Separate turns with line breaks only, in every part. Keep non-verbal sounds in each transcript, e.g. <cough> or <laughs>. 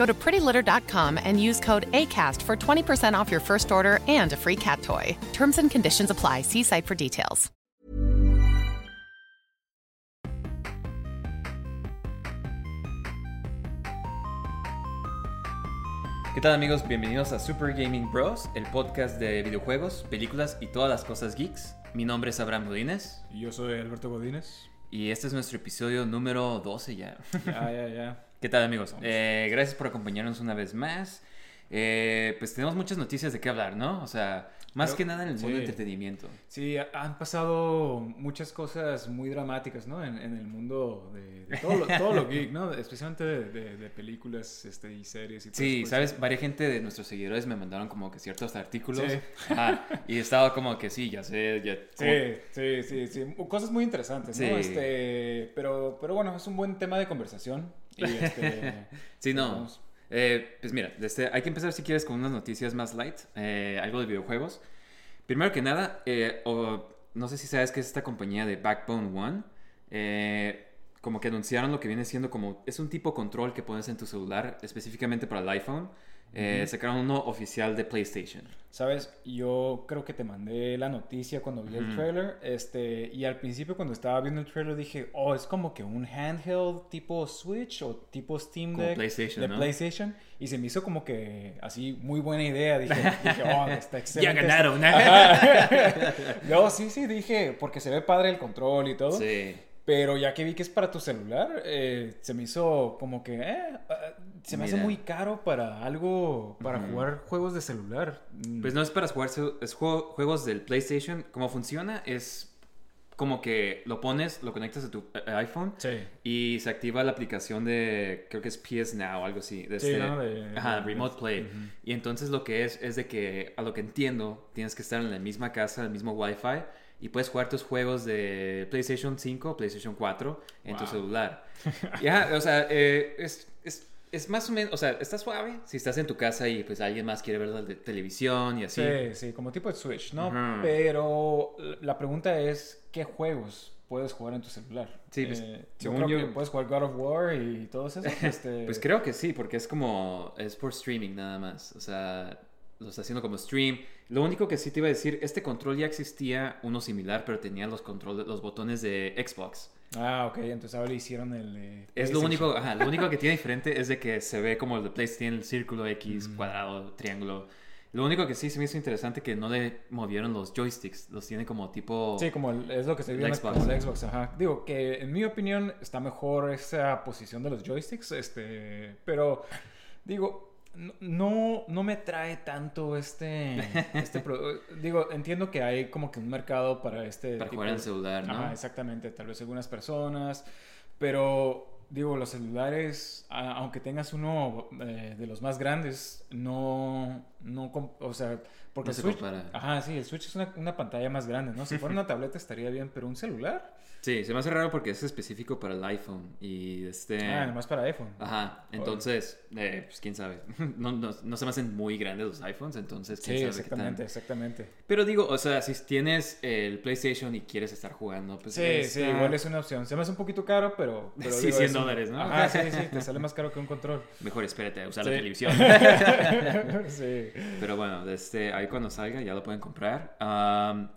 Go to prettylitter.com and use code ACAST for 20% off your first order and a free cat toy. Terms and conditions apply. See site for details.
¿Qué tal amigos? Bienvenidos a Super Gaming Bros, el podcast de videojuegos, películas y todas las cosas geeks. Mi nombre es Abraham Godínez
Y Yo soy Alberto Godínez.
y este es nuestro episodio número 12 ya.
Ya, ya, ya.
¿Qué tal amigos? Eh, gracias por acompañarnos una vez más. Eh, pues tenemos muchas noticias de qué hablar, ¿no? O sea, más
Creo-
que nada en el mundo
sí.
del entretenimiento.
Sí, ha- han pasado muchas cosas muy dramáticas, ¿no? En, en el mundo de, de todo, lo, todo lo geek, ¿no? <laughs> Especialmente de, de- de películas este, y series y todo
Sí,
eso.
sabes, varias gente de nuestros seguidores me mandaron como que ciertos artículos.
Sí.
Ajá, y estaba como que sí, ya sé, ya.
Sí, sí, sí, sí. Cosas muy interesantes, ¿no? Este, pero, pero bueno, es un buen tema de conversación. Y este, <laughs>
Sí, no. Eh, pues mira, este, hay que empezar si quieres con unas noticias más light, eh, algo de videojuegos. Primero que nada, eh, o- no sé si sabes que es esta compañía de Backbone One. como que anunciaron lo que viene siendo como... Es un tipo control que pones en tu celular, específicamente para el iPhone. Eh, Sacaron uno oficial de PlayStation.
Sabes, yo creo que te mandé la noticia cuando vi el trailer, este, y al principio cuando estaba viendo el trailer dije, oh, es como que un handheld tipo Switch o tipo Steam
Como
Deck
PlayStation,
de
¿no?
PlayStation, y se me hizo como que así muy buena idea, dije, <laughs> dije oh, está excelente.
ganaron, ¿eh?
Ajá. <laughs> no, sí, sí, dije, porque se ve padre el control y todo.
Sí.
Pero ya que vi que es para tu celular, eh, se me hizo como que, eh, ah, se me hace muy caro para algo, para jugar juegos de celular. Mm.
Pues no es para jugar, es juego- juegos del PlayStation. Cómo funciona es como que lo pones, lo conectas a tu eh, iPhone
Sí.
y se activa la aplicación de, creo que es PS Now o algo así. De
Sí,
este-
¿no? De-
ajá, Remote Play. Y entonces lo que es, es de que, a lo que entiendo, tienes que estar en la misma casa, el mismo Wi-Fi y puedes jugar tus juegos de PlayStation 5, PlayStation 4 en tu
Wow.
celular. <laughs> Ya, o sea, eh, es, es, es más o menos, o sea, está suave si estás en tu casa y pues alguien más quiere ver la de televisión y así.
Sí, sí, como tipo de Switch, ¿no? Pero la pregunta es, ¿qué juegos puedes jugar en tu celular?
Sí, pues,
Eh, yo creo
yo-
que puedes jugar God of War y todo eso. <laughs> Este...
Pues creo que sí, porque es como, es por streaming nada más. O sea, lo está haciendo como stream. Lo único que sí te iba a decir, este control ya existía, uno similar, pero tenía los controles, los botones de Xbox.
Ah, ok, entonces ahora hicieron el... eh,
Es lo único, ajá, lo único que tiene <laughs> diferente es de que se ve como el de PlayStation, el círculo X, cuadrado, triángulo. Lo único que sí se me hizo interesante que no le movieron los joysticks, los tiene como tipo...
Sí, como el- es lo que se vio en
Xbox.
el Xbox, ajá. Digo que en mi opinión está mejor esa posición de los joysticks, este, pero digo, no- no, me trae tanto este, este <laughs> digo, entiendo que hay como que un mercado para este
Para
tipo
jugar en
de-
celular, ¿no?
Ajá, exactamente, tal vez algunas personas, pero digo, los celulares, a- aunque tengas uno eh, de los más grandes, no, no, o sea, porque
No
el
se
Switch,
compara.
ajá, sí, el Switch es una, una pantalla más grande, ¿no? Si fuera una <laughs> tableta estaría bien, pero un celular,
Sí, se me hace raro porque es específico para el iPhone y este...
ah, nomás para iPhone.
Ajá, entonces, eh, pues quién sabe. <laughs> No, no, no se me hacen muy grandes los iPhones, entonces quién
Sí,
sabe qué
exactamente,
tan-
exactamente.
Pero digo, o sea, si tienes el PlayStation y quieres estar jugando, pues.
Sí, sí, igual es una opción. Se me hace un poquito caro, pero... <laughs> pero
Sí,
digo,
100
es un-
dólares, ¿no?
Ajá, sí, sí, te sale más caro que un control.
Mejor espérate a usar
Sí.
la televisión. <laughs>
sí.
Pero bueno, este, ahí cuando salga ya lo pueden comprar. Am,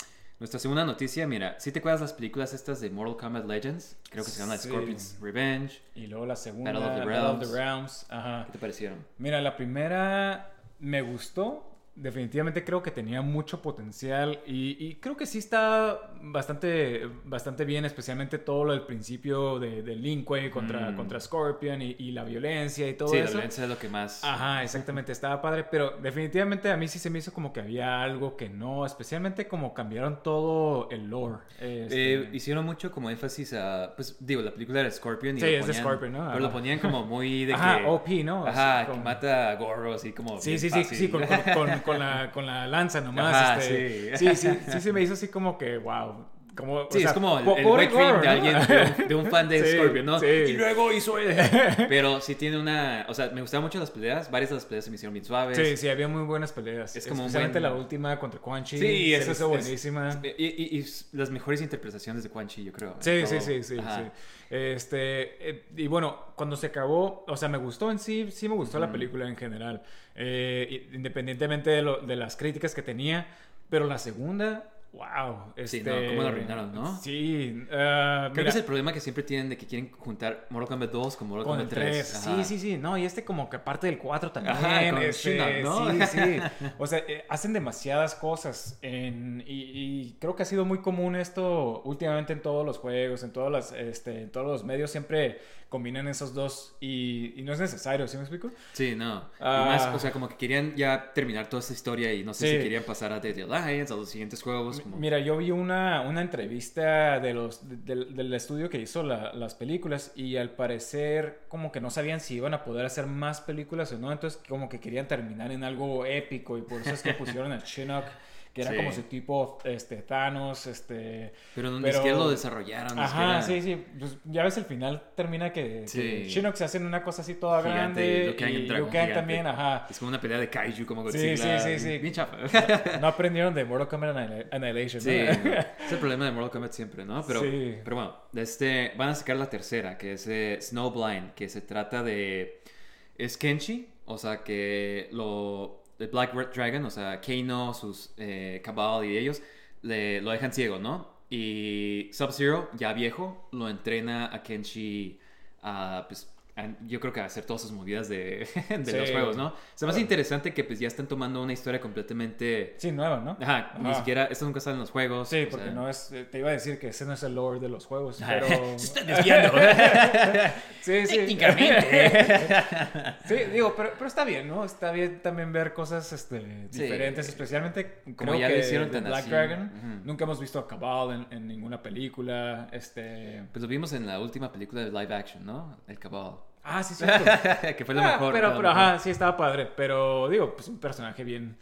nuestra segunda noticia, mira, si te acuerdas las películas estas de Mortal Kombat Legends? Creo que se llama
Sí.
Scorpion's Revenge.
Y luego la segunda,
Battle of the Realms.
Ajá.
¿Qué te parecieron?
Mira, la primera me gustó, definitivamente creo que tenía mucho potencial y, y creo que sí está bastante, bastante bien, especialmente todo lo del principio de, de Lin Kuei contra,
Mm.
contra Scorpion y, y la violencia y todo
Sí, la
eso.
violencia es lo que más...
Ajá, exactamente, estaba padre, pero definitivamente a mí sí se me hizo como que había algo que no, especialmente como cambiaron todo el lore. este,
Eh, hicieron mucho como énfasis a, pues digo, la película era Scorpion y
Sí,
lo
es de Scorpion, ¿no?
Pero lo ponían como muy de
Ajá,
que...
OP, ¿no?
Ajá, que mata a Goro así como
Sí, sí, sí,
fácil.
sí, con, con- con- con la, con la lanza nomás.
Ajá,
este,
sí.
sí. sí, sí, se me hizo así como que, wow. Como, o
Sí, es como el, el dream de alguien, de un, de un fan de <laughs>
Sí,
Scorpion, ¿no?
sí.
Y luego hizo él. <laughs> Pero sí tiene una... O sea, me gustaban mucho las peleas. Varias de las peleas se me hicieron bien suaves.
Sí, sí, había muy buenas peleas.
Es como
Especialmente
buen-
la última contra Quan Chi.
Sí,
se
es,
buenísima.
Y, y- y las mejores interpretaciones de Quan Chi, yo creo.
Sí,
en
sí, sí, sí,
Ajá.
sí. Este, eh, y bueno, cuando se acabó, o sea, me gustó en sí, sí me gustó la película en general, Eh, independientemente de, de las críticas que tenía, pero la segunda, wow.
Sí,
Este,
no, cómo la arruinaron, ¿no?
Sí, ah,
Creo que es el problema que siempre tienen de que quieren juntar Mortal Kombat 2 con Mortal Kombat
3.
3.
Sí, sí, sí. No, y este como que parte del 4 también.
Ajá, con
este,
¿no?
Sí, <laughs> sí. O sea, eh, hacen demasiadas cosas. En, y, y creo que ha sido muy común esto últimamente en todos los juegos, en, todas las, este, en todos los medios. Siempre combinan esos dos y, y no es necesario, ¿sí me explico?
Sí, no. Y
Ah.
más, o sea, como que querían ya terminar toda esta historia y no sé
Sí.
si querían pasar a The Alliance, a los siguientes juegos. Como...
Mira, yo vi una, una entrevista de los, de- del- del estudio que hizo la- las películas y al parecer como que no sabían si iban a poder hacer más películas o no, entonces como que querían terminar en algo épico y por eso es que <laughs> pusieron a Shinnok, que era
Sí.
como su tipo este, Thanos, este...
pero ni
pero-
siquiera lo desarrollaron.
Ajá, sí, sí, pues ya ves el final termina que, que
Sí.
Shinnok se hace en una cosa así toda
Gigante, y
grande y Liu Kang también, ajá.
Es como una pelea de Kaiju como
Sí,
Godzilla.
sí, sí, sí.
Bien chafa.
No aprendieron de Mortal Kombat Annihil- Annihilation, ¿no?
Sí, <laughs> no. es el problema de Mortal Kombat siempre, ¿no? Pero,
Sí.
pero bueno, este, van a sacar la tercera, que es eh, Snowblind, que se trata de... Es Kenshi, o sea, que lo... El Black Red Dragon, o sea, Kano, sus eh, Cabal y ellos, le, lo dejan ciego, ¿no? Y Sub-Zero, ya viejo, lo entrena a Kenshi a, pues, yo creo que a hacer todas sus movidas de, <laughs> de
Sí.
los juegos, ¿no? Se me hace interesante que pues ya están tomando una historia completamente...
Sí, nueva, ¿no?
Ajá, ni siquiera, esto nunca sale en los juegos.
Sí,
o
porque
sea,
no es. eh, Te iba a decir que ese no es el lore de los juegos,
Ajá.
pero. <laughs>
Se están desviando. <laughs>
sí, sí.
Técnicamente.
sí, digo, pero, pero está bien, ¿no? Está bien también ver cosas este,
Sí.
diferentes, especialmente
Como ya lo
que
hicieron tan
Black
así.
Dragon. Nunca hemos visto a Cabal en, en ninguna película. Este.
Pues lo vimos en la última película de live action, ¿no? El Cabal.
Ah, sí, cierto. <laughs>
que fue lo
Ah,
mejor.
Pero, pero ajá, sí estaba padre. Pero digo, pues un personaje bien.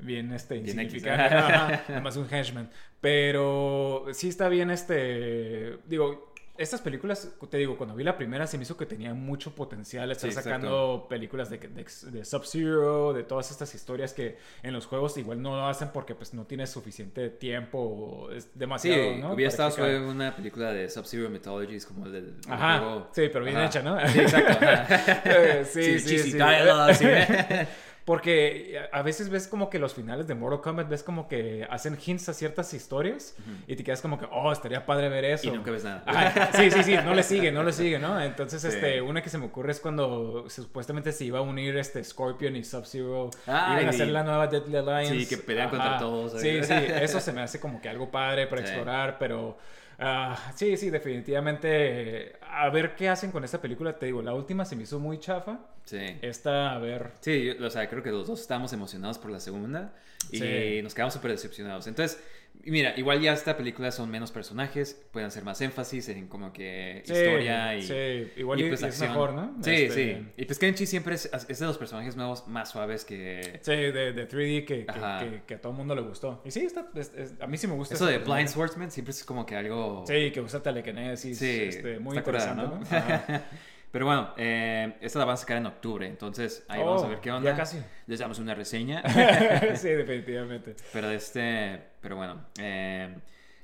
Bien, este,
Bien
insignificante. <laughs> Además, un henchman. Pero sí está bien, este. Digo, estas películas, te digo, cuando vi la primera se me hizo que tenía mucho potencial estar
Sí,
sacando películas de, de, de Sub-Zero, de todas estas historias que en los juegos igual no lo hacen porque pues no tienes suficiente tiempo, o es
Sí,
demasiado, ¿no?
hubiera estado suave una película de Sub-Zero Mythologies como el del
Ajá,
juego.
sí, pero bien
Ajá.
hecha, ¿no?
Sí, exacto. <laughs>
Eh, sí,
Sí,
sí, sí. <laughs> Porque a veces ves como que los finales de Mortal Kombat ves como que hacen hints a ciertas historias y te quedas como que, oh, estaría padre ver eso.
Y nunca ves nada.
Ajá, sí, sí, sí, no le sigue, no le sigue, ¿no? Entonces,
Sí.
este, una que se me ocurre es cuando supuestamente se iba a unir este Scorpion y Sub-Zero.
Ah,
iban a hacer la nueva Deadly Alliance.
Sí, que pelean contra todos.
Sí, sí, <laughs> eso se me hace como que algo padre para
Sí.
explorar, pero... ah, sí, sí, definitivamente. A ver qué hacen con esta película. Te digo, la última se me hizo muy chafa.
Sí.
Esta, a ver.
Sí, o sea, creo que los dos estábamos emocionados por la segunda y
Sí.
nos quedamos súper decepcionados. Entonces, mira, igual ya esta película son menos personajes, pueden hacer más énfasis en como que
Sí,
historia y,
sí, igual y- y es
acción.
mejor, ¿no?
Sí,
Este-
sí. Y pues Kenchi siempre es, es de los personajes nuevos más suaves que...
Sí, de, de 3D que, que,
Ajá.
que- que a todo el mundo le gustó. Y sí, está, es- es- a mí sí me gusta.
Eso de. Blind Swordsman siempre es como que algo...
Sí, que usa telekinesis.
Sí,
este, muy
curada,
interesante,
¿no?
¿no? <laughs>
Pero bueno, eh, esta la van a sacar en octubre, entonces ahí
Oh,
vamos a ver qué onda.
ya casi.
Les damos una reseña. <laughs>
sí, definitivamente.
Pero este, pero bueno, eh,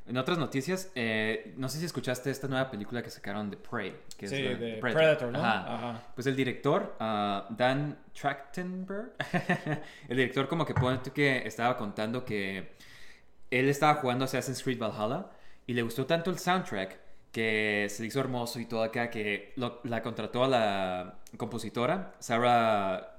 en otras noticias, eh, no sé si escuchaste esta nueva película que sacaron de Prey, que
Sí,
es
de Predator, ¿no?
Ajá.
Ajá.
Pues el director, ah, Dan Trachtenberg, <laughs> el director como que pone que estaba contando que él estaba jugando Assassin's Creed Valhalla y le gustó tanto el soundtrack que se hizo hermoso y todo acá que lo- la contrató a la compositora Sarah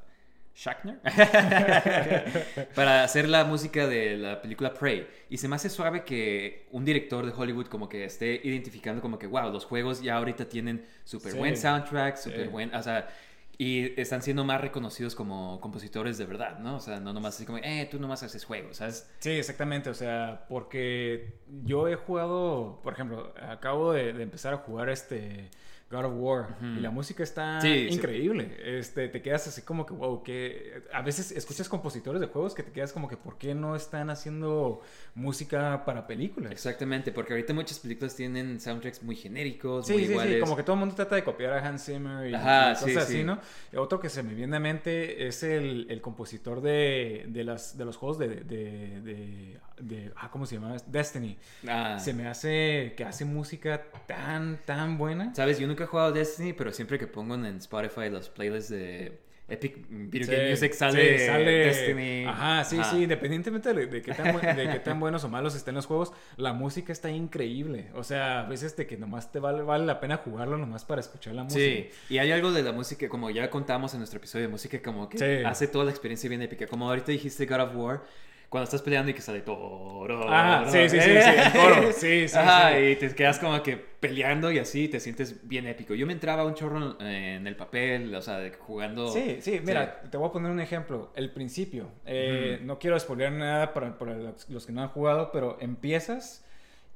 Shackner <laughs> para hacer la música de la película Prey. Y se me hace suave que un director de Hollywood como que esté identificando como que, wow, los juegos ya ahorita tienen súper
Sí.
buen soundtrack, súper
Sí.
buen, o sea, y están siendo más reconocidos como compositores de verdad, ¿no? O sea, no nomás así como, eh, tú nomás haces juegos, ¿sabes?
Sí, exactamente, o sea, porque yo he jugado, por ejemplo, acabo de, de empezar a jugar este God of War y la música está
Sí, sí.
increíble. Este, te quedas así como que, wow, que a veces escuchas compositores de juegos que te quedas como que, ¿por qué no están haciendo música para películas?
Exactamente, porque ahorita muchas películas tienen soundtracks muy genéricos,
Sí,
muy
sí, sí, como que todo el mundo trata de copiar a Hans Zimmer y,
Ajá,
y cosas
sí,
así,
sí.
¿no? Otro que se me viene a mente es el, el compositor de, de, las, de los juegos de, de, de, de- ah, ¿cómo se llama? Destiny.
Ah.
Se me hace que hace música tan, tan buena.
Sabes, yo nunca he jugado Destiny, pero siempre que pongo en Spotify los playlists de Epic Video Game
Sí,
Music sale,
sí, sale-
Destiny.
Ajá, sí,
Ajá.
sí, independientemente de, de qué tan, buen- de qué tan buenos o malos estén los juegos, la música está increíble. O sea, a veces de que nomás te vale, vale la pena jugarlo nomás para escuchar la música.
Sí, y hay algo de la música, como ya contamos en nuestro episodio de música, como que
Sí.
hace toda la experiencia bien épica. Como ahorita dijiste God of War, cuando estás peleando y que sale todo.
Ah, sí, sí, sí, sí, el coro. <laughs> Sí, sí,
Ajá,
sí.
y te quedas como que peleando y así te sientes bien épico. Yo me entraba un chorro en el papel, o sea, jugando.
Sí, sí, mira, te voy a poner un ejemplo. El principio. Eh, No quiero spoilear nada para, para los que no han jugado, pero empiezas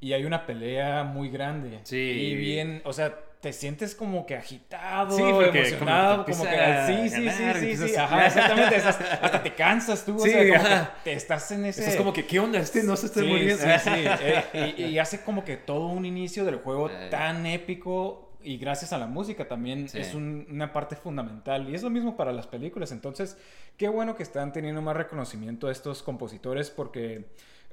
y hay una pelea muy grande.
Sí.
Y bien, o sea, te sientes como que agitado,
Sí,
emocionado,
como
como que...
a
Sí, sí, sí,
ganar,
sí, sí, ajá, exactamente. hasta te cansas tú, o
Sí,
sea, como que te estás en ese...
Estás como que, ¿qué onda? Este no se está
Sí,
muriendo.
sí, sí. <laughs> Eh, y, y hace como que todo un inicio del juego tan épico y gracias a la música también es un- una parte fundamental. Y es lo mismo para las películas. Entonces, qué bueno que están teniendo más reconocimiento estos compositores porque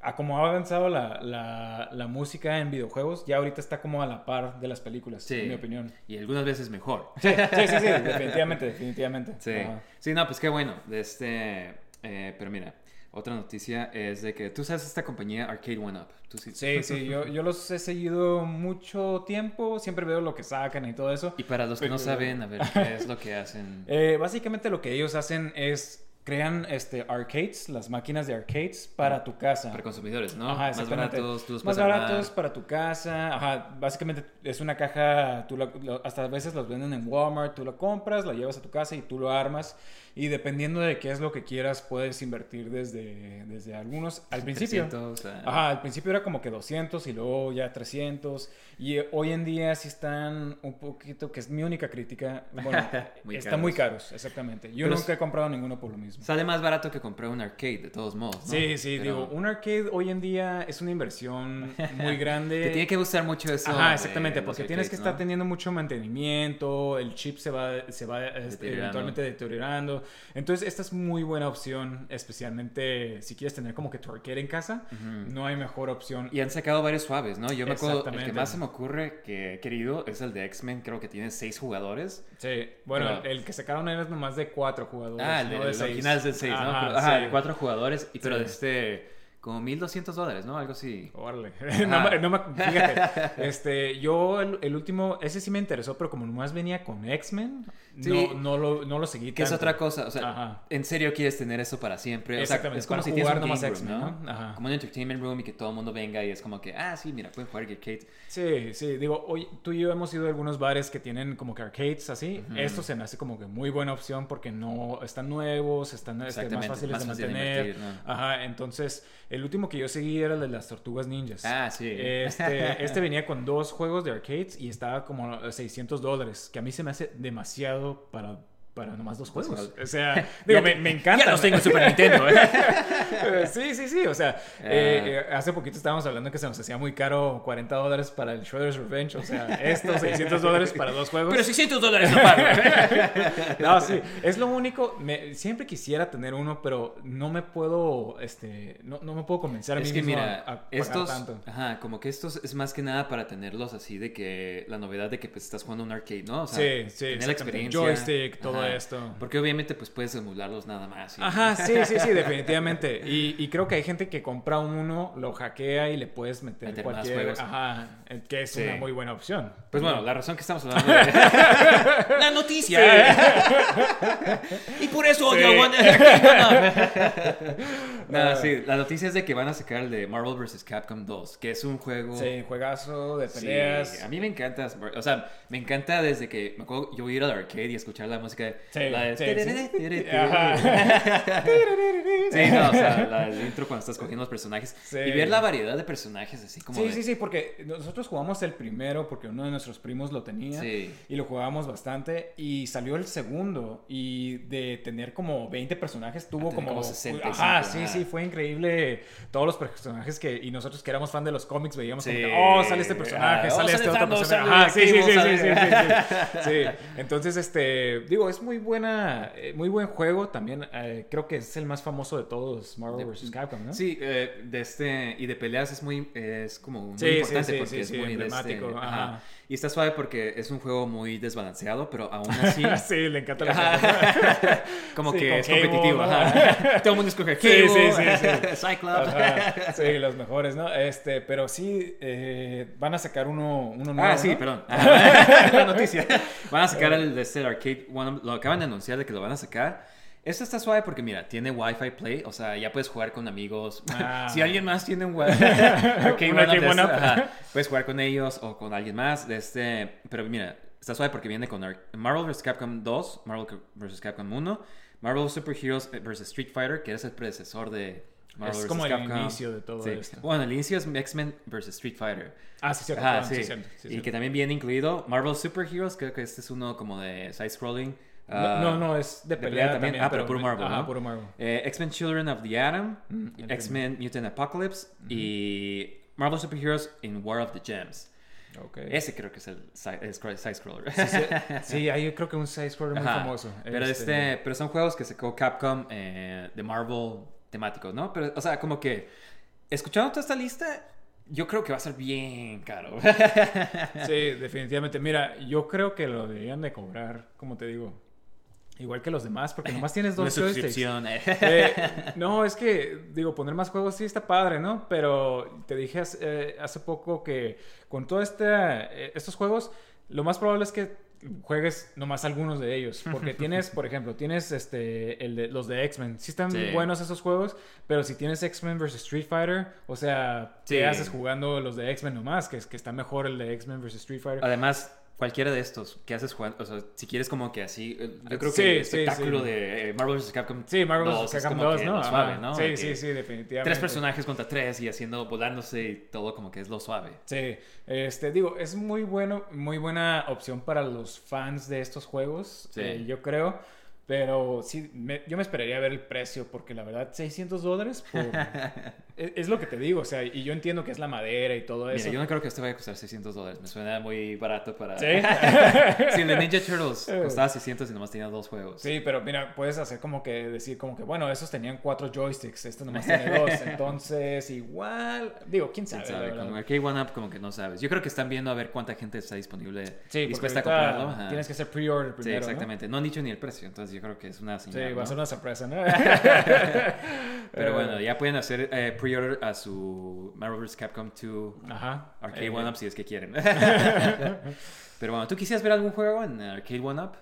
a como ha avanzado la, la- la música en videojuegos, ya ahorita está como a la par de las películas,
Sí.
en mi opinión.
Y algunas veces mejor.
Sí, sí, sí, sí, definitivamente, definitivamente.
Sí.
Ajá.
Sí, no, pues qué bueno. Este, eh, pero mira, otra noticia es de que tú sabes esta compañía Arcade One Up. Tú sí.
Sí, sí, yo, yo los he seguido mucho tiempo, siempre veo lo que sacan y todo eso.
Y para los que no saben, a ver, ¿qué es lo que hacen? <laughs>
Eh, básicamente lo que ellos hacen es crean este arcades, las máquinas de arcades para tu casa.
Para consumidores, ¿no?
Ajá,
Más baratos, tú los
Más baratos para tu casa. Ajá, básicamente es una caja, tú lo- hasta a veces los venden en Walmart, tú la compras, la llevas a tu casa y tú lo armas. Y dependiendo de qué es lo que quieras, puedes invertir desde, desde algunos. Al principio.
300, ah.
Ajá, al principio era como que 200 y luego ya 300. Y eh, hoy en día sí están un poquito, que es mi única crítica. Bueno, <laughs>
Muy
están
caros.
muy caros, exactamente. Yo
Pero
nunca he comprado ninguno por lo mismo.
Sale más barato que comprar un arcade, de todos modos, ¿no?
Sí, sí,
Pero
digo, un arcade hoy en día es una inversión muy <laughs> grande.
Te tiene que gustar mucho eso.
Ajá, exactamente, porque tienes que
arcades,
estar
¿no?
teniendo mucho mantenimiento, el chip se va, se va este,
Deteriorando.
eventualmente deteriorando. Entonces, esta es muy buena opción, especialmente si quieres tener como que arcade en casa, no hay mejor opción.
Y han sacado varios suaves, ¿no? Yo me acuerdo, el que más se me ocurre que he querido es el de X-Men, creo que tiene seis jugadores.
Sí, bueno,
Pero-
el que sacaron era nomás de cuatro jugadores.
Ah, el,
no
de,
de
el
seis.
original es 6, ¿no?
Ajá,
Pero- Ajá,
sí.
de cuatro jugadores, y, pero
Sí.
de este, como 1200 dólares, ¿no? Algo así.
Órale. <laughs> no, me- no fíjate, <laughs> este, yo el, el último, ese sí me interesó, pero como nomás venía con X-Men,
Sí.
no, no, lo, no lo seguí
Que es otra cosa, o sea,
Ajá.
en serio quieres tener eso para siempre. O sea,
Exactamente,
es como
para
si tienes
jugar
un
nomás
game room, ¿no?
Ajá.
Como un entertainment room y que todo el mundo venga y es como que, ah, sí, mira, pueden jugar arcade.
Sí, sí, digo, hoy tú y yo hemos ido a algunos bares que tienen como que arcades así. Esto se me hace como que muy buena opción porque no están nuevos, están este, más fáciles
más
de
fácil de
mantener. Ajá, entonces el último que yo seguí era el de las tortugas ninjas.
Ah, sí.
Este, <laughs> este venía con dos juegos de arcades y estaba como a 600 dólares, que a mí se me hace demasiado para, para nomás dos juegos. O sea, <laughs> digo, me, me encanta.
Ya los tengo en Super Nintendo, ¿eh? <laughs>
Sí, sí, sí. O sea, eh, eh, hace poquito estábamos hablando que se nos hacía muy caro 40 dólares para el Shredder's Revenge. O sea, estos 600 dólares para dos juegos.
Pero 600 dólares no pago. <laughs>
No, sí. Es lo único. me- siempre quisiera tener uno, pero no me puedo, este, no, no me puedo convencer a mí
Es que
mismo
mira,
a, a
estos,
tanto.
ajá, como que estos es más que nada para tenerlos así de que la novedad de que pues estás jugando un arcade, ¿no? O sea,
Sí, sí,
tener la experiencia.
Joystick, todo todo esto.
Porque obviamente pues puedes emularlos nada más. y-
Ajá, sí, sí, sí, <laughs> definitivamente. Y, y creo que hay gente que compra uno, lo hackea y le puedes meter,
Meter más
cualquier...
juegos.
Ajá, que es
Sí.
una muy buena opción.
Pues bueno, la razón que estamos hablando de... <laughs> la noticia. <laughs> y por eso
Sí.
yo No, sí, la noticia es de que van a sacar el de Marvel vs. Capcom 2, que es un juego...
Sí, juegazo de
Sí,
peleas.
a mí me encanta, o sea, me encanta desde que me acuerdo yo ir al arcade y escuchar la música de...
Sí,
la de-
sí, <laughs> <laughs> sí.
No, o sea, la, el intro cuando estás cogiendo los personajes
Sí.
y ver la variedad de personajes así como
Sí,
de-
sí, sí, porque nosotros jugamos el primero porque uno de nuestros primos lo tenía
Sí.
y lo jugábamos bastante y salió el segundo y de tener como 20 personajes tuvo como...
como 65,
Ajá, sí,
ajá.
sí, fue increíble todos los personajes que... Y nosotros que éramos fan de los cómics veíamos como que, oh, sale este personaje,
Ah,
sale
oh,
este
sale
otro
Thanos,
personaje. Ajá, sí, sí, sí, sí, sí. <laughs> Sí. Entonces, este, digo, es muy buena, eh, muy buen juego también. eh, creo que es el más famoso de todos, Marvel vs. Capcom, ¿no?
Sí, eh, de este y de peleas es muy es como muy
Sí,
importante
sí,
porque es muy este-
emblemático,
ajá.
ajá.
Y está suave porque es un juego muy desbalanceado, pero aún <laughs> así
sí, le encanta la <laughs>
como
Sí,
que es
Cable,
competitivo.
¿no?
ajá. Todo el mundo escoge Cable,
sí, sí, sí. <laughs>
Cyclops.
Ajá, sí, los mejores, ¿no? Este, pero sí, eh, van a sacar uno, uno nuevo.
Ah, sí,
¿no?
perdón. La noticia. Van a sacar el de este arcade one, lo acaban de anunciar de que lo van a sacar. Esto está suave porque mira, tiene Wi-Fi Play, o sea, ya puedes jugar con amigos.
Ah. <laughs>
si alguien más tiene un wi- arcade
Un
one-up
arcade
de
one-up.
este, ajá, <laughs> puedes jugar con ellos o con alguien más. De este, pero mira, está suave porque viene con Ar- Marvel vs. Capcom 2, Marvel vs. Capcom 1, Marvel Super Heroes vs. Street Fighter, que es el predecesor de Marvel
Es como el
Capcom.
inicio de todo
Sí.
esto.
Bueno, el inicio es X-Men vs. Street Fighter.
Ah, sí, cierto.
Ajá,
perdón,
sí.
cierto, sí,
y
cierto.
que también viene incluido Marvel Super Heroes, creo que este es uno como de side-scrolling.
No,
Ah,
no, no, es de pelea, también.
Ah, pero puro Marvel,
Ajá,
¿no?
puro Marvel.
Eh, X-Men Children of the Atom,
entiendo.
X-Men Mutant Apocalypse y Marvel Super Heroes in War of the Gems.
Ok.
Ese creo que es el side- el scroll- side-scroller.
Sí, sí, <laughs> sí, hay creo que un side-scroller muy
Ajá.
famoso.
Pero, este... pero son juegos que sacó Capcom eh, de Marvel temáticos, ¿no? Pero, o sea, como que escuchando toda esta lista, yo creo que va a ser bien caro.
Sí, definitivamente. Mira, yo creo que lo deberían de cobrar, como te digo, igual que los demás, porque nomás <laughs> tienes dos joysticks.
eh. <laughs>
No, es que, digo, poner más juegos sí está padre, ¿no? Pero te dije hace, eh, hace poco que con todos este, eh, estos juegos, lo más probable es que juegues nomás algunos de ellos. Porque <laughs> tienes, por ejemplo, tienes este, el de, los de X-Men. Sí están
Sí.
buenos esos juegos, pero si tienes X-Men vs. Street Fighter, o sea,
Sí.
¿qué haces jugando los de X-Men nomás? Que, es, que está mejor el de X-Men vs. Street Fighter.
Además, cualquiera de estos que haces jugando, o sea, si quieres como que así, eh, yo creo que el espectáculo
sí.
de eh, Marvel vs. Capcom
Sí, Marvel
2
vs. Capcom
como
2,
que
¿no?
lo suave. ¿no?
Sí, sí, sí, definitivamente.
Tres personajes contra tres y haciendo, volándose y todo como que es lo suave.
Sí, este, digo, es muy bueno, muy buena opción para los fans de estos juegos, eh, yo creo. Pero sí, me- yo me esperaría ver el precio, porque la verdad, 600 dólares por- es, <laughs> es lo que te digo, o sea, y yo entiendo que es la madera y todo eso.
Mira, yo no creo que este vaya a costar 600 dólares. Me suena muy barato para...
¿Sí? <laughs>
si el de <laughs> Ninja Turtles costaba 600 y nomás tenía dos juegos.
Sí, pero mira, puedes hacer como que decir como que, bueno, esos tenían cuatro joysticks, este nomás tiene dos, entonces igual, digo, quién sabe.
¿Quién sabe? Arcade One Up como que no sabes. Yo creo que están viendo a ver cuánta gente está disponible
Sí,
dispuesta a comprarlo. Ajá.
tienes que hacer pre-order
Sí,
primero, ¿no?
exactamente. ¿no? han dicho ni el precio, entonces yo creo que es una
Sí,
señal.
va a ser una sorpresa, ¿no? <laughs>
Pero
Eh,
bueno, ya pueden hacer eh, pre-order a su Marvel vs. Capcom 2
Ajá.
Arcade
Eh,
One Up si es que quieren. <laughs> Pero bueno, ¿tú quisieras ver algún juego en Arcade One Up?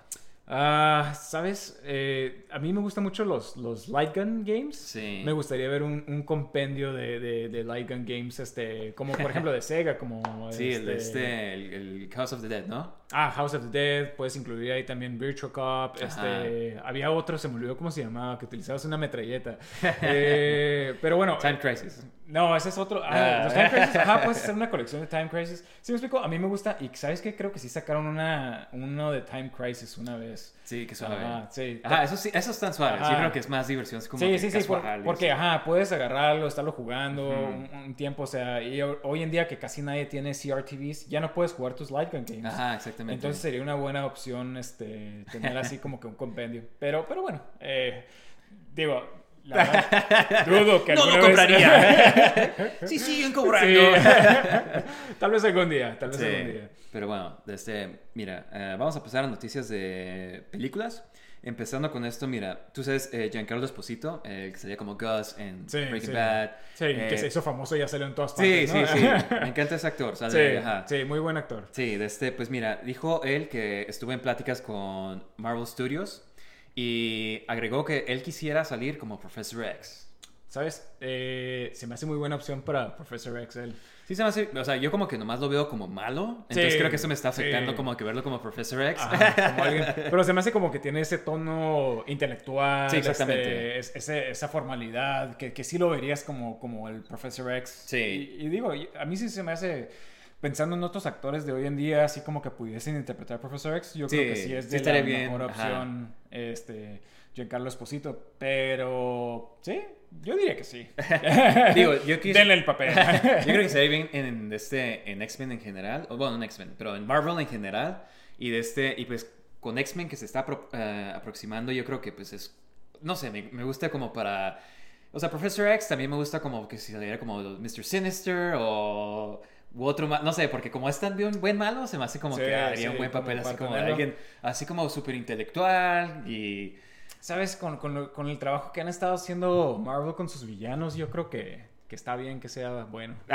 Ah, ¿sabes? Eh, a mí me gustan mucho los, los Light Gun Games.
Sí.
Me gustaría ver un, un compendio de, de, de Light Gun Games, este, como por ejemplo de <laughs> Sega, como...
Sí, el, de este, el, el House of the Dead, ¿no?
Ah, House of the Dead, puedes incluir ahí también Virtual Cop, este, había otro, se me olvidó cómo se llamaba, que utilizabas una metralleta. <laughs> Eh, pero bueno,
Time Crisis.
no, ese es otro. Ah,
Ah.
los Time Crisis, ajá, <laughs> puedes hacer una colección de Time Crisis. Sí, me explico, a mí me gusta, y ¿sabes qué? Creo que sí sacaron una, uno de Time Crisis una vez.
Sí, que suave.
Ajá, sí.
Ajá, eso sí, esos están suaves. Yo
Ajá.
creo que es más diversión. Es como
Sí,
que
sí, sí, por- porque, ajá, puedes agarrarlo, estarlo jugando un, un tiempo, o sea, y ho- hoy en día que casi nadie tiene CRTVs, ya no puedes jugar tus Light Gun Games.
Ajá, exactamente.
Entonces sería una buena opción este, tener así como que un compendio. Pero, pero bueno, eh, digo, la verdad, <laughs> dudo que
no lo
alguna vez-
compraría. <laughs> sí, siguen cobrando.
Sí. <laughs> tal vez algún día, tal vez
Sí,
algún día.
Pero bueno, desde, mira, eh, vamos a pasar a noticias de películas. empezando con esto, mira, tú sabes, eh, Giancarlo Esposito, eh, que salía como Gus en
Sí,
Breaking
sí.
Bad.
Sí,
eh,
que se hizo famoso y ya salió en todas
Sí,
partes.
sí,
¿no?
sí. <laughs> Me encanta ese actor.
sí,
sale, ajá.
sí, muy buen actor.
Sí, de este, pues mira, dijo él que estuvo en pláticas con Marvel Studios y agregó que él quisiera salir como Professor X.
¿Sabes? Eh, se me hace muy buena opción para Professor X. él.
Sí, se me hace, o sea, yo como que nomás lo veo como malo, entonces
Sí,
creo que eso me está
sí.
afectando como que verlo como Professor X.
Ajá, como alguien- pero se me hace como que tiene ese tono intelectual,
Sí, exactamente.
este, ese- esa formalidad, que, que sí lo verías como, como el Professor X.
Sí.
Y, y digo, a mí sí se me hace, pensando en otros actores de hoy en día, así como que pudiesen interpretar Professor X, yo
Sí,
creo que sí es
sí
de la
bien,
mejor
ajá.
opción, este, Giancarlo Esposito. Pero, sí, yo diría que sí. <laughs>
Digo, yo quis-
Denle el papel. <laughs>
Yo creo que se ve bien en, este, en X-Men en general, o bueno, en X-Men, pero en Marvel en general, y de este, y pues con X-Men que se está apro- eh, aproximando, yo creo que pues es, no sé, me, me gusta como para, o sea, Professor X también me gusta como que si saliera como Mr. Sinister o u otro, no sé, porque como es tan bien buen malo, se me hace como
Sí,
que haría
sí,
un buen papel así como de alguien, así como súper intelectual y...
¿Sabes? Con, con lo- con el trabajo que han estado haendo Marvel con sus villanos, yo creo que, que está bien que sea bueno. <laughs>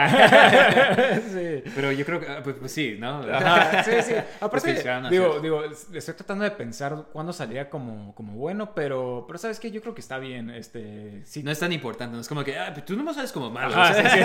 sí.
Pero yo creo que, ah, pues, pues sí, ¿no?
Ajá, sí, sí. Aparte,
Es que se van a
digo, digo, estoy tratando de pensar cuándo salía como, como bueno, pero, pero ¿sabes qué? Yo creo que está bien. Este, sí.
No es tan importante, no es como que, ah, pues tú no me sabes como malo.
Ajá,
o sea,
sí,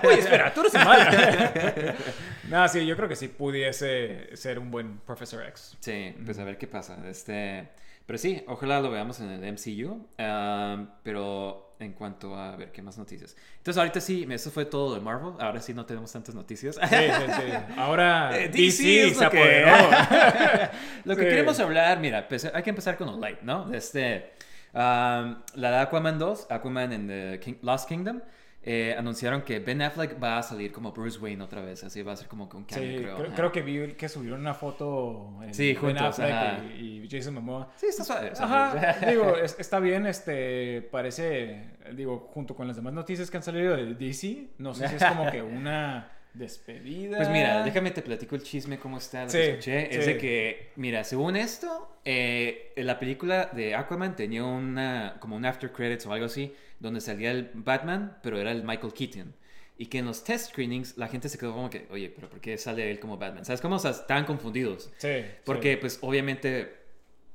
sí. <laughs> Oye, espera, tú eres malo. <laughs> no, sí, yo creo que sí pudiese ser un buen Professor X.
Sí, pues a ver qué pasa. Este, pero sí, ojalá lo veamos en el MCU. ah, pero en cuanto a, ver qué más noticias. Entonces ahorita sí, eso fue todo de Marvel. Ahora sí no tenemos tantas noticias.
Sí, sí, sí. Ahora <laughs>
Eh,
DC,
es
se
lo que,
apoderó. <laughs>
lo que queremos hablar, mira, pues hay que empezar con lo light, ¿no? Este, um, la de Aquaman 2, Aquaman en the King- Lost Kingdom, eh, anunciaron que Ben Affleck va a salir como Bruce Wayne otra vez, así va a ser como que un
Sí, creo,
creo.
que vi que subieron una foto en
Sí,
Ben
juntos,
Affleck y, y Jason Momoa.
Sí, está suave.
Ajá, <laughs> digo, es- está bien, este, parece, digo, junto con las demás noticias que han salido de DC, no sé si es como que una despedida.
Pues mira, déjame te platico el chisme cómo está, lo
Sí,
que escuché. Es de que, mira, según esto, eh, la película de Aquaman tenía una, como un after credits o algo así, donde salía el Batman, pero era el Michael Keaton. Y que en los test screenings la gente se quedó como que, oye, pero ¿por qué sale él como Batman? ¿Sabes cómo? O sea, estaban confundidos.
Sí,
Porque,
sí.
pues, obviamente,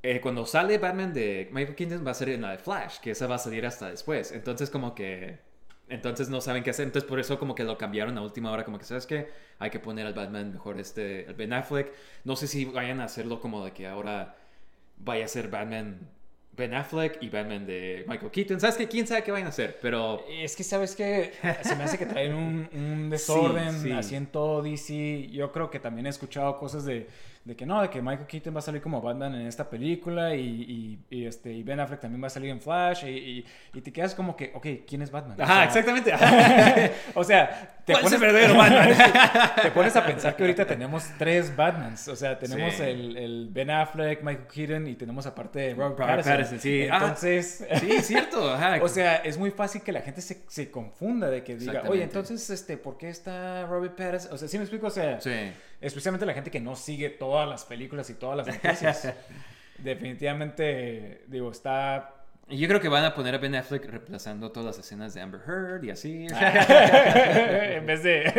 eh, cuando sale Batman de Michael Keaton va a ser en la de Flash, que esa va a salir hasta después. Entonces, como que... Entonces no saben qué hacer. Entonces, por eso como que lo cambiaron a última hora. Como que, ¿sabes qué? Hay que poner al Batman mejor este... El Ben Affleck. No sé si vayan a hacerlo como de que ahora vaya a ser Batman... Ben Affleck y Batman de Michael Keaton. ¿Sabes qué? ¿Quién sabe qué vayan a hacer? Pero...
Es que, ¿sabes que Se me hace que traen un, un <laughs> desorden
Sí, sí.
así en todo DC. Yo creo que también he escuchado cosas de, de que no, de que Michael Keaton va a salir como Batman en esta película y, y, y, este, y Ben Affleck también va a salir en Flash. Y, y, te quedas como que, ok, ¿quién es Batman? O
Ajá,
sea,
exactamente. <laughs>
o sea, te
¿Cuál es
pones,
el verdadero <laughs> Batman?
te pones a pensar que ahorita tenemos tres Batmans. O sea, tenemos
Sí.
el, el Ben Affleck, Michael Keaton y tenemos aparte Robert,
Robert
Pattinson.
Pattinson, sí. Ah,
Entonces...
sí, es cierto. Ajá. <laughs>
O sea, es muy fácil que la gente se, se confunda de que diga, oye, entonces, este, ¿por qué está Robert Pattinson? O sea, ¿sí me explico? O sea,
Sí.
Especialmente la gente que no sigue todas las películas y todas las noticias. <laughs> Definitivamente, digo, está...
Y yo creo que van a poner a Ben Affleck reemplazando todas las escenas de Amber Heard y así. <laughs> <laughs>
en vez de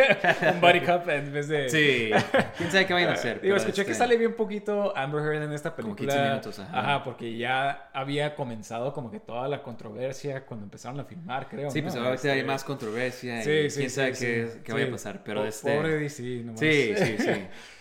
un body cup, en vez de...
Sí, quién sabe qué vayan a hacer. <laughs>
Digo, escuché que
este-
sale bien poquito Amber Heard en esta
Como
película.
15 minutos, ajá.
porque ya había comenzado como que toda la controversia cuando empezaron a filmar, creo.
Sí,
¿no?
pues ahorita hay
Este,
más controversia
Sí,
y
sí,
quién
sí,
sabe
sí.
qué, qué
Sí.
vaya a pasar. Pero este...
Pobre DC, nomás.
Sí, sí, sí,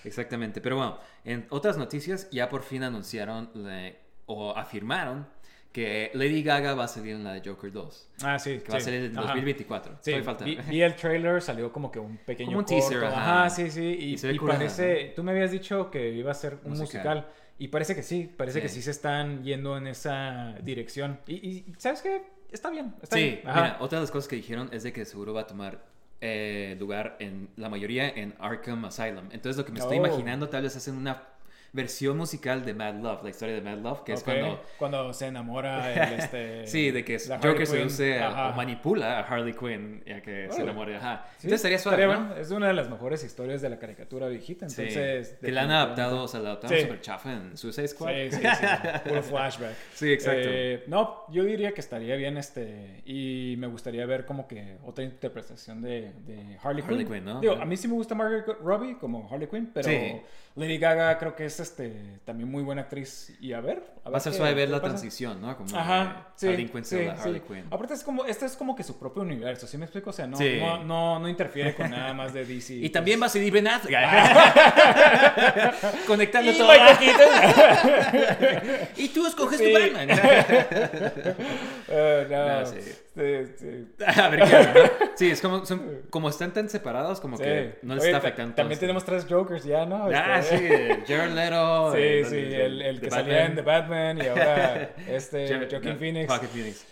exactamente. Pero bueno, en otras noticias ya por fin anunciaron le- o afirmaron que Lady Gaga va a salir en la de Joker 2,
Ah, sí.
que va a
sí.
salir en
Ajá.
2024.
Sí,
falta.
vi, vi el trailer, salió como que un pequeño
Como un
corto.
teaser,
Ajá,
ajá.
sí, sí. Y,
Y
y parece, tú me habías dicho que iba a ser un
Musical.
musical. Y parece que sí, parece
Sí.
que sí se están yendo en esa dirección. Y, y ¿sabes qué? Está bien, está
Sí,
bien.
Mira, otra de las cosas que dijeron es de que seguro va a tomar eh, lugar en la mayoría en Arkham Asylum. Entonces lo que me estoy
Oh.
imaginando tal vez hacen una versión musical de Mad Love, la historia de Mad Love, que es cuando...
Cuando se enamora el, <laughs> este...
Sí, de que Joker seduce o manipula a Harley Quinn ya que se enamore. Ajá.
Sí,
Entonces estaría suave,
estaría
¿no?
Es una de las mejores historias de la caricatura viejita,
Sí,
entonces...
que la han adaptado, o sea, la adaptaron
Sí.
super chafa en Suicide Squad.
Sí, sí, sí. <laughs> Puro flashback.
Sí, exacto.
Eh, no, yo diría que estaría bien este. Y me gustaría ver como que otra interpretación de, de Harley,
Harley
Quinn.
Quinn, ¿no?
Digo, a mí sí me gusta Margaret Robbie como Harley Quinn, pero
Sí.
Lady Gaga creo que es este también muy buena actriz. Y a ver. A
Va a ser suave ver la
pasa.
transición, ¿no? Como
Ajá, sí,
Harley Quinn
sí,
a la Harley
sí.
Quinn.
Aparte es como, este es como que su propio universo, ¿sí me explico? O sea, no, no, no, no interfiere con nada más de DC. <laughs>
Y también va a salir Ben Affleck. <laughs> Conectando
Y
todo. <laughs> Y tú escoges tu Batman.
Eh, no,
No, sí.
sí, sí.
a ver qué hago, ¿no? <laughs> Sí, es como, son, como están tan separados, como
Sí.
que no les
Oye,
está
ta-
afectando.
También tenemos tres Jokers ya, ¿no?
Ah, sí,
Este, <laughs>
Jared Leto.
Sí, sí, el, que salía en The Batman y ahora <laughs> este
Jared-
Joaquin
no,
Phoenix.
Joaquin Phoenix.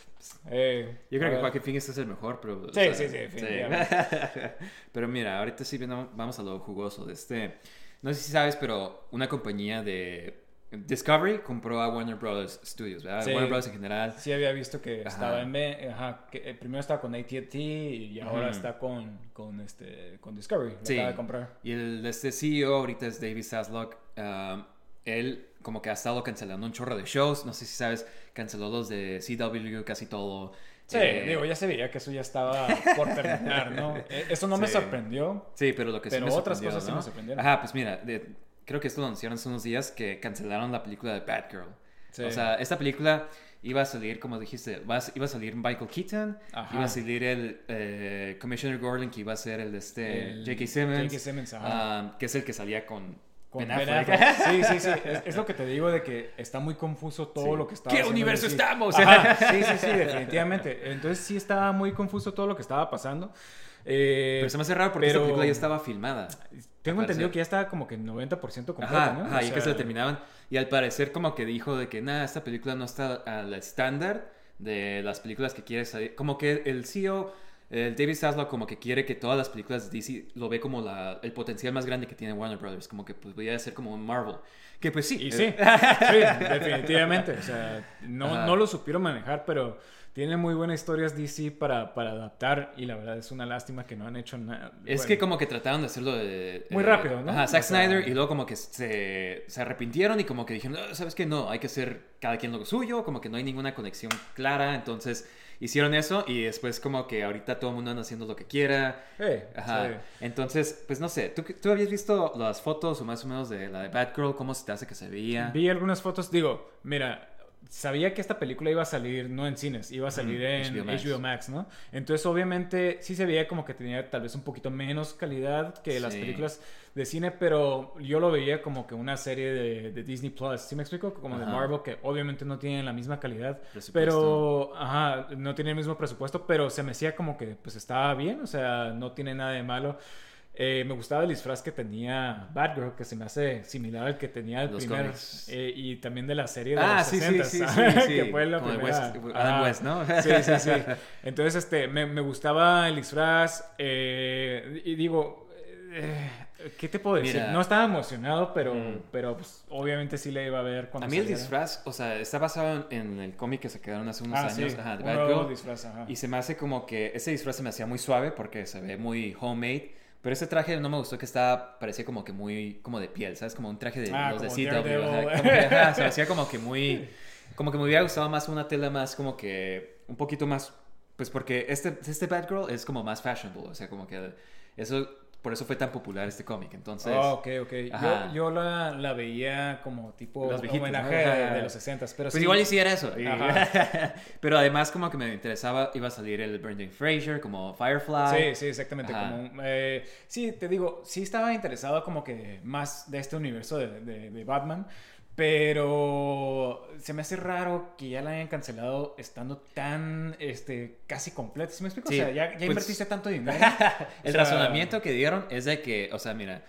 Eh,
Yo creo que Joaquin Phoenix es el mejor, pero... o
Sí,
sea,
sí, sí, definitivamente.
pero mira, ahorita sí vamos a lo jugoso de este... No sé si sabes, pero una compañía de... Discovery compró a Warner Brothers Studios, ¿verdad?
Sí.
Warner Bros. en general.
Sí había visto que
Ajá.
estaba en ajá, que eh, primero estaba con AT&T y ahora está con, con este con Discovery, lo
Sí.
acaba de comprar.
Y el este CEO ahorita es David Zaslock. um, él como que ha estado cancelando un chorro de shows. No sé si sabes, canceló los de CW, casi todo.
Sí,
Eh,
digo, ya se veía que eso ya estaba por terminar, ¿no? <laughs> Eh, Eso no me
Sí.
sorprendió.
Sí, pero lo que sí
Pero
me
otras
sorprendió,
cosas sí
¿no?
me sorprendieron.
Ajá, pues mira, de- creo que esto lo anunciaron hace unos días que cancelaron la película de Batgirl.
Sí.
O sea, esta película iba a salir, como dijiste, iba a salir Michael Keaton,
Ajá.
iba a salir el eh, Commissioner Gordon, que iba a ser el de este J.K. Simmons,
J.K. Simmons, ajá.
ah, que es el que salía con,
Con
Ben
Ben
Affleck.
Affleck. <laughs> Sí, sí, sí. Es, es lo que te digo de que está muy confuso todo
Sí.
lo que está.
¿Qué universo
DC.
estamos?
Ajá, <laughs> Sí, sí, sí, definitivamente. Entonces sí estaba muy confuso todo lo que estaba pasando. Eh,
Pero se me hace raro porque
pero-
esta película ya estaba filmada.
Tengo entendido que ya estaba como que 90% completa,
Ajá,
¿no?
ajá,
O
y que
sea,
se la terminaban. Y al parecer como que dijo de que nada, esta película no está al estándar de las películas que quiere salir. Como que el CEO, el David Zaslav, como que quiere que todas las películas de DC lo ve como la, el potencial más grande que tiene Warner Brothers. Como que pues voy a ser como un Marvel. Que pues sí.
Y sí, <laughs> sí, definitivamente. O sea, no,
Ajá.
no lo supieron manejar, pero tiene muy buenas historias DC para, para adaptar y la verdad es una lástima que no han hecho nada.
Es
Bueno,
que como que trataron de hacerlo de...
Muy
eh,
rápido, ¿no?
Ajá, Zack
O sea-
Snyder y luego como que se, se arrepintieron y como que dijeron, "Ah, ¿sabes qué? No, hay que hacer cada quien lo suyo, como que no hay ninguna conexión clara, entonces hicieron eso y después como que ahorita todo el mundo anda haciendo lo que quiera.
Eh,
Ajá.
sí.
Entonces, pues no sé, ¿tú, ¿tú habías visto las fotos o más o menos de la de Batgirl? ¿Cómo se te hace que se veía?
Vi algunas fotos, digo, mira, sabía que esta película iba a salir no en cines, iba a salir en
HBO Max.
HBO Max, ¿no? Entonces, obviamente, sí se veía como que tenía tal vez un poquito menos calidad que las películas de cine, pero yo lo veía como que una serie de, de Disney Plus, ¿sí me explico? Como de. Marvel, que obviamente no tienen la misma calidad, pero, ajá, no tiene el mismo presupuesto, pero se me hacía como que, pues, estaba bien, o sea, no tiene nada de malo. Eh, me gustaba el disfraz que tenía Batgirl, que se me hace similar al que tenía el
Los
primer. eh, y también de la serie de
Ah,
los
sí, sí,
60
sí, sí, <laughs> sí.
que fue la
Como
primera.
West- Adam. West, ¿no?
Sí, sí, sí. <laughs> Entonces, este, me, me gustaba el disfraz. eh, y digo, eh, ¿qué te puedo decir?
Mira.
No estaba emocionado, pero,
Mm.
pero pues, obviamente sí le iba a ver cuando
A mí el disfraz, o sea, está basado en, el cómic que se quedaron hace unos
Ah,
años,
sí,
ajá, de Batgirl.
disfraz, ajá.
Y se me hace como que ese disfraz se me hacía muy suave porque se ve muy homemade. Pero ese traje no me gustó que estaba, parecía como que muy, como de piel, ¿sabes? Como un traje de
Ah,
los de CW.
Daredevil.
ajá, como que, ajá, se hacía como que muy, <laughs> como que me hubiera gustado más una tela más como que, un poquito más, pues porque este, este Batgirl es como más fashionable, o sea, como que eso, por eso fue tan popular este cómic. Entonces,
Oh, ok, ok.
Ajá.
Yo, yo la, la veía como tipo
Los viejitos,
homenaje
¿no?
de, los 60 pero
Pues
sí.
igual hiciera eso. y-
Ajá. <laughs>
Pero además como que me interesaba, iba a salir el Brendan Fraser como Firefly.
Sí, sí, exactamente. Como, eh, sí, te digo, sí estaba interesado como que más de este universo de, de- de Batman, pero se me hace raro que ya la hayan cancelado estando tan, este, casi completa. ¿Sí me explico?
Sí,
o sea, ya, ya
pues-
invertiste tanto dinero. <laughs>
el
O sea,
razonamiento que dieron es de que, o sea, mira,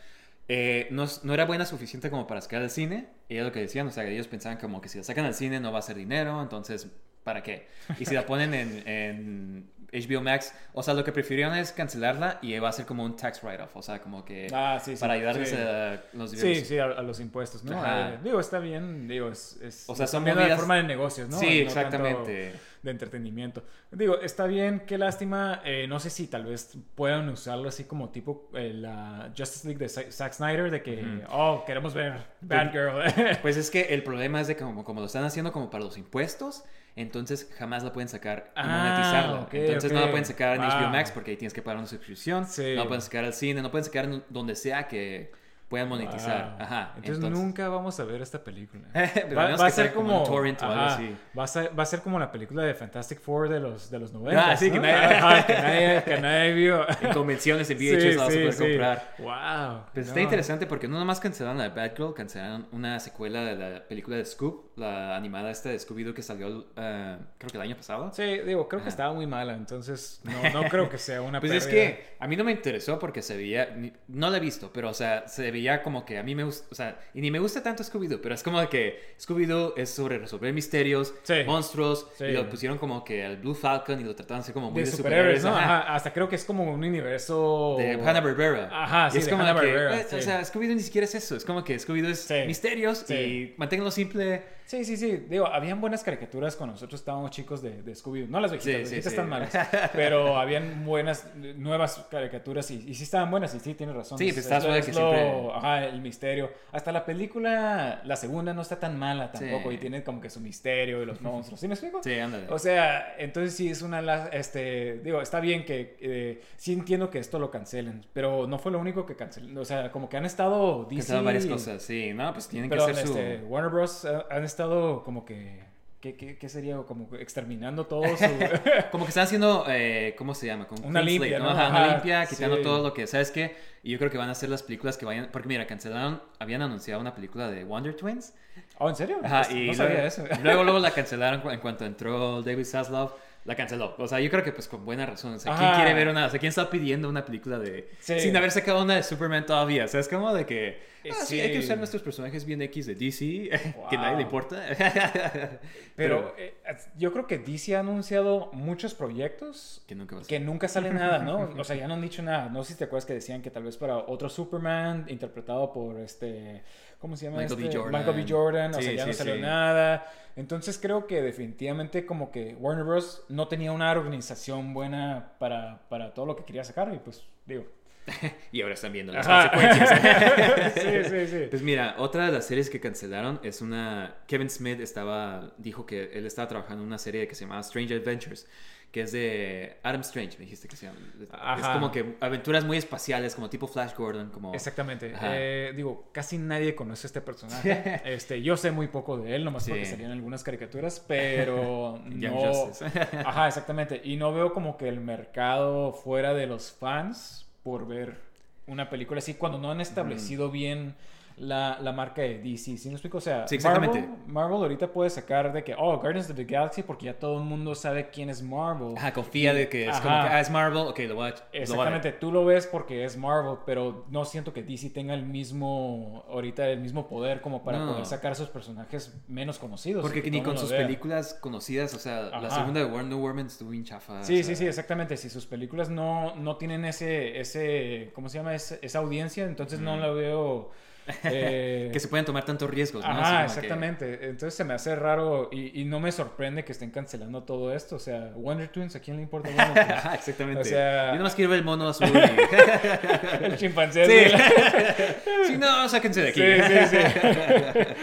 eh, no, no era buena suficiente como para sacar al cine. Y es lo que decían, o sea, que ellos pensaban como que si la sacan al cine no va a ser dinero, entonces ¿para qué? Y si la ponen en, en HBO Max, o sea, lo que prefirieron es cancelarla y va a ser como un tax write-off, o sea, como que
Ah, sí, sí,
para ayudarles
sí.
a los
Sí, sí, a, a los impuestos, ¿no? Eh, digo, está bien, digo, es, es
O sea, son
una forma de negocios, ¿no?
Sí,
No
exactamente.
de entretenimiento. Digo, está bien, qué lástima, eh, no sé si tal vez puedan usarlo así como tipo eh, la Justice League de Zack Snyder, de que, oh, queremos ver Batgirl. <laughs>
Pues es que el <laughs> problema es de que como, como lo están haciendo como para los impuestos, entonces jamás la pueden sacar y
Ah,
monetizarla.
ok,
entonces no
ok.
la pueden sacar en HBO
Wow.
Max porque ahí tienes que pagar una suscripción.
Sí.
No la pueden sacar al cine, no pueden sacar en donde sea que puedan monetizar.
Wow.
Ajá.
Entonces, nunca vamos a ver esta película. <laughs>
Pero
va, va a ser
como
como,
en torrent o algo así.
va, a ser, va a ser como la película de Fantastic Four de los, de los 90.
Ah, sí, que nadie-
Ajá, que nadie, que nadie vio. <laughs>
En convenciones <laughs>
Sí,
VHS la vas a
sí,
poder
sí.
comprar.
Wow.
Pues está interesante porque no nomás cancelaron la Batgirl, cancelaron una secuela de la película de Scoop, la animada esta de Scooby-Doo que salió eh, creo que el año pasado.
Sí, digo, creo que estaba muy mala, entonces no, no creo que sea una <laughs>
Pues es que a mí no me interesó porque se veía, no la he visto, pero o sea, se veía como que a mí me gusta, o sea, y ni me gusta tanto Scooby-Doo, pero es como que Scooby-Doo es sobre resolver misterios,
Sí.
monstruos,
Sí.
y lo pusieron como que al Blue Falcon y lo trataban hacer como muy
de
de,
superhéroes, ¿no?
ajá,
Ajá, hasta creo que es como un universo...
De Hanna-Barbera.
Ajá,
Y
sí,
es
de
como que,
Hanna-Barbera,
eh,
sí.
O sea, Scooby-Doo ni siquiera es eso. Es como que Scooby-Doo es misterios y manténganlo simple.
Sí, sí, sí. Digo, habían buenas caricaturas cuando nosotros estábamos chicos de, de Scooby-Doo. No las viejitas,
Sí,
las
sí,
viejitas
sí.
están malas. <laughs> Pero habían buenas, eh, nuevas caricaturas y, y sí estaban buenas y sí, tienes razón.
Sí,
Es-
pues
es-
suave
es
que
lo-
siempre-
Ajá, el misterio. Hasta la película, la segunda no está tan mala tampoco y tiene como que su misterio y los monstruos. ¿Sí me explico?
Sí, ándale.
O sea, entonces sí es una... Este, digo, está bien que... eh, sí entiendo que esto lo cancelen, pero no fue lo único que cancelen. O sea, como que han estado...
Cancelaron varias cosas, sí. No, pues tienen
Perdón,
que hacer su...
este, Warner Bros. ha- han estado como que. ¿Qué, qué, qué sería? Como exterminando todo <laughs> su. <laughs>
Como que están haciendo, eh, ¿cómo se llama? Como
Una limpia,
slate,
¿no?
Ajá, una limpia, quitando
sí.
todo lo que, ¿sabes qué? Y yo creo que van a hacer las películas que vayan, porque mira, cancelaron, habían anunciado una película de Wonder Twins.
¿Oh, en serio?
Ajá,
Pues,
y
no
luego,
sabía eso. <laughs>
luego, luego la cancelaron en cuanto entró David Zaslav, la canceló. O sea, yo creo que pues con buena razón. O sea, ¿quién
Ajá.
quiere ver una, o sea, quién está pidiendo una película de,
Sí.
sin haber sacado una de Superman todavía? O sea, es como de que, ah, sí,
sí.
hay que usar nuestros personajes bien X de DC, <laughs> que
Wow.
nadie le importa. <laughs>
Pero eh, yo creo que DC ha anunciado muchos proyectos
que nunca
que nunca sale nada, ¿no? <laughs> O sea, ya no han dicho nada. No sé si te acuerdas que decían que tal vez para otro Superman interpretado por este. ¿Cómo se llama?
Michael B.
este?
Jordan.
Michael B. Jordan. o
Sí,
sea, ya no
sí,
salió
sí.
nada. Entonces creo que definitivamente como que Warner Bros. no tenía una organización buena para, para todo lo que quería sacar. Y pues, digo. <laughs>
Y ahora están viendo las
Ajá.
consecuencias. <laughs>
sí, sí, sí.
Pues mira, otra de las series que cancelaron es una... Kevin Smith estaba, dijo que él estaba trabajando en una serie que se llama Strange Adventures, que es de Adam Strange, me dijiste que se llama. Es como que aventuras muy espaciales, como tipo Flash Gordon, como...
Exactamente. Eh, digo, casi nadie conoce a este personaje. Este, yo sé muy poco de él, nomás
Sí.
porque salían algunas caricaturas, pero <laughs> no. Ajá, exactamente. Y no veo como que el mercado fuera de los fans por ver una película así cuando no han establecido bien la, la marca de DC. ¿Sí me explico? O sea,
Sí, exactamente.
Marvel, Marvel ahorita puede sacar de que, oh, Guardians of the Galaxy, porque ya todo el mundo sabe quién es Marvel.
Ajá, confía de que es como que, ah, es Marvel, ok, lo voy a... lo.
Exactamente, tú lo ves porque es Marvel, pero no siento que DC tenga el mismo, ahorita el mismo poder como para
No.
poder sacar a sus personajes menos conocidos.
Porque
que
ni con sus
vea.
películas conocidas, o sea, la segunda de Wonder Woman estuvo bien chafa.
Sí,
o
sí,
sea,
sí, exactamente. Si sus películas no, no tienen ese, ese, ¿cómo se llama? Ese- esa audiencia, entonces no la veo... eh, <laughs>
Que se pueden tomar tantos riesgos, ¿no?
Ajá,
que-
exactamente. Entonces se me hace raro y, y no me sorprende que estén cancelando todo esto. O sea, Wonder Twins, ¿a quién le importa Wonder <laughs> Twins?
Exactamente.
O sea-
Yo nomás quiero ver el mono azul. y- <laughs>
El chimpancé.
Sí.
así.
sí, no, sáquense de aquí.
Sí, sí, sí.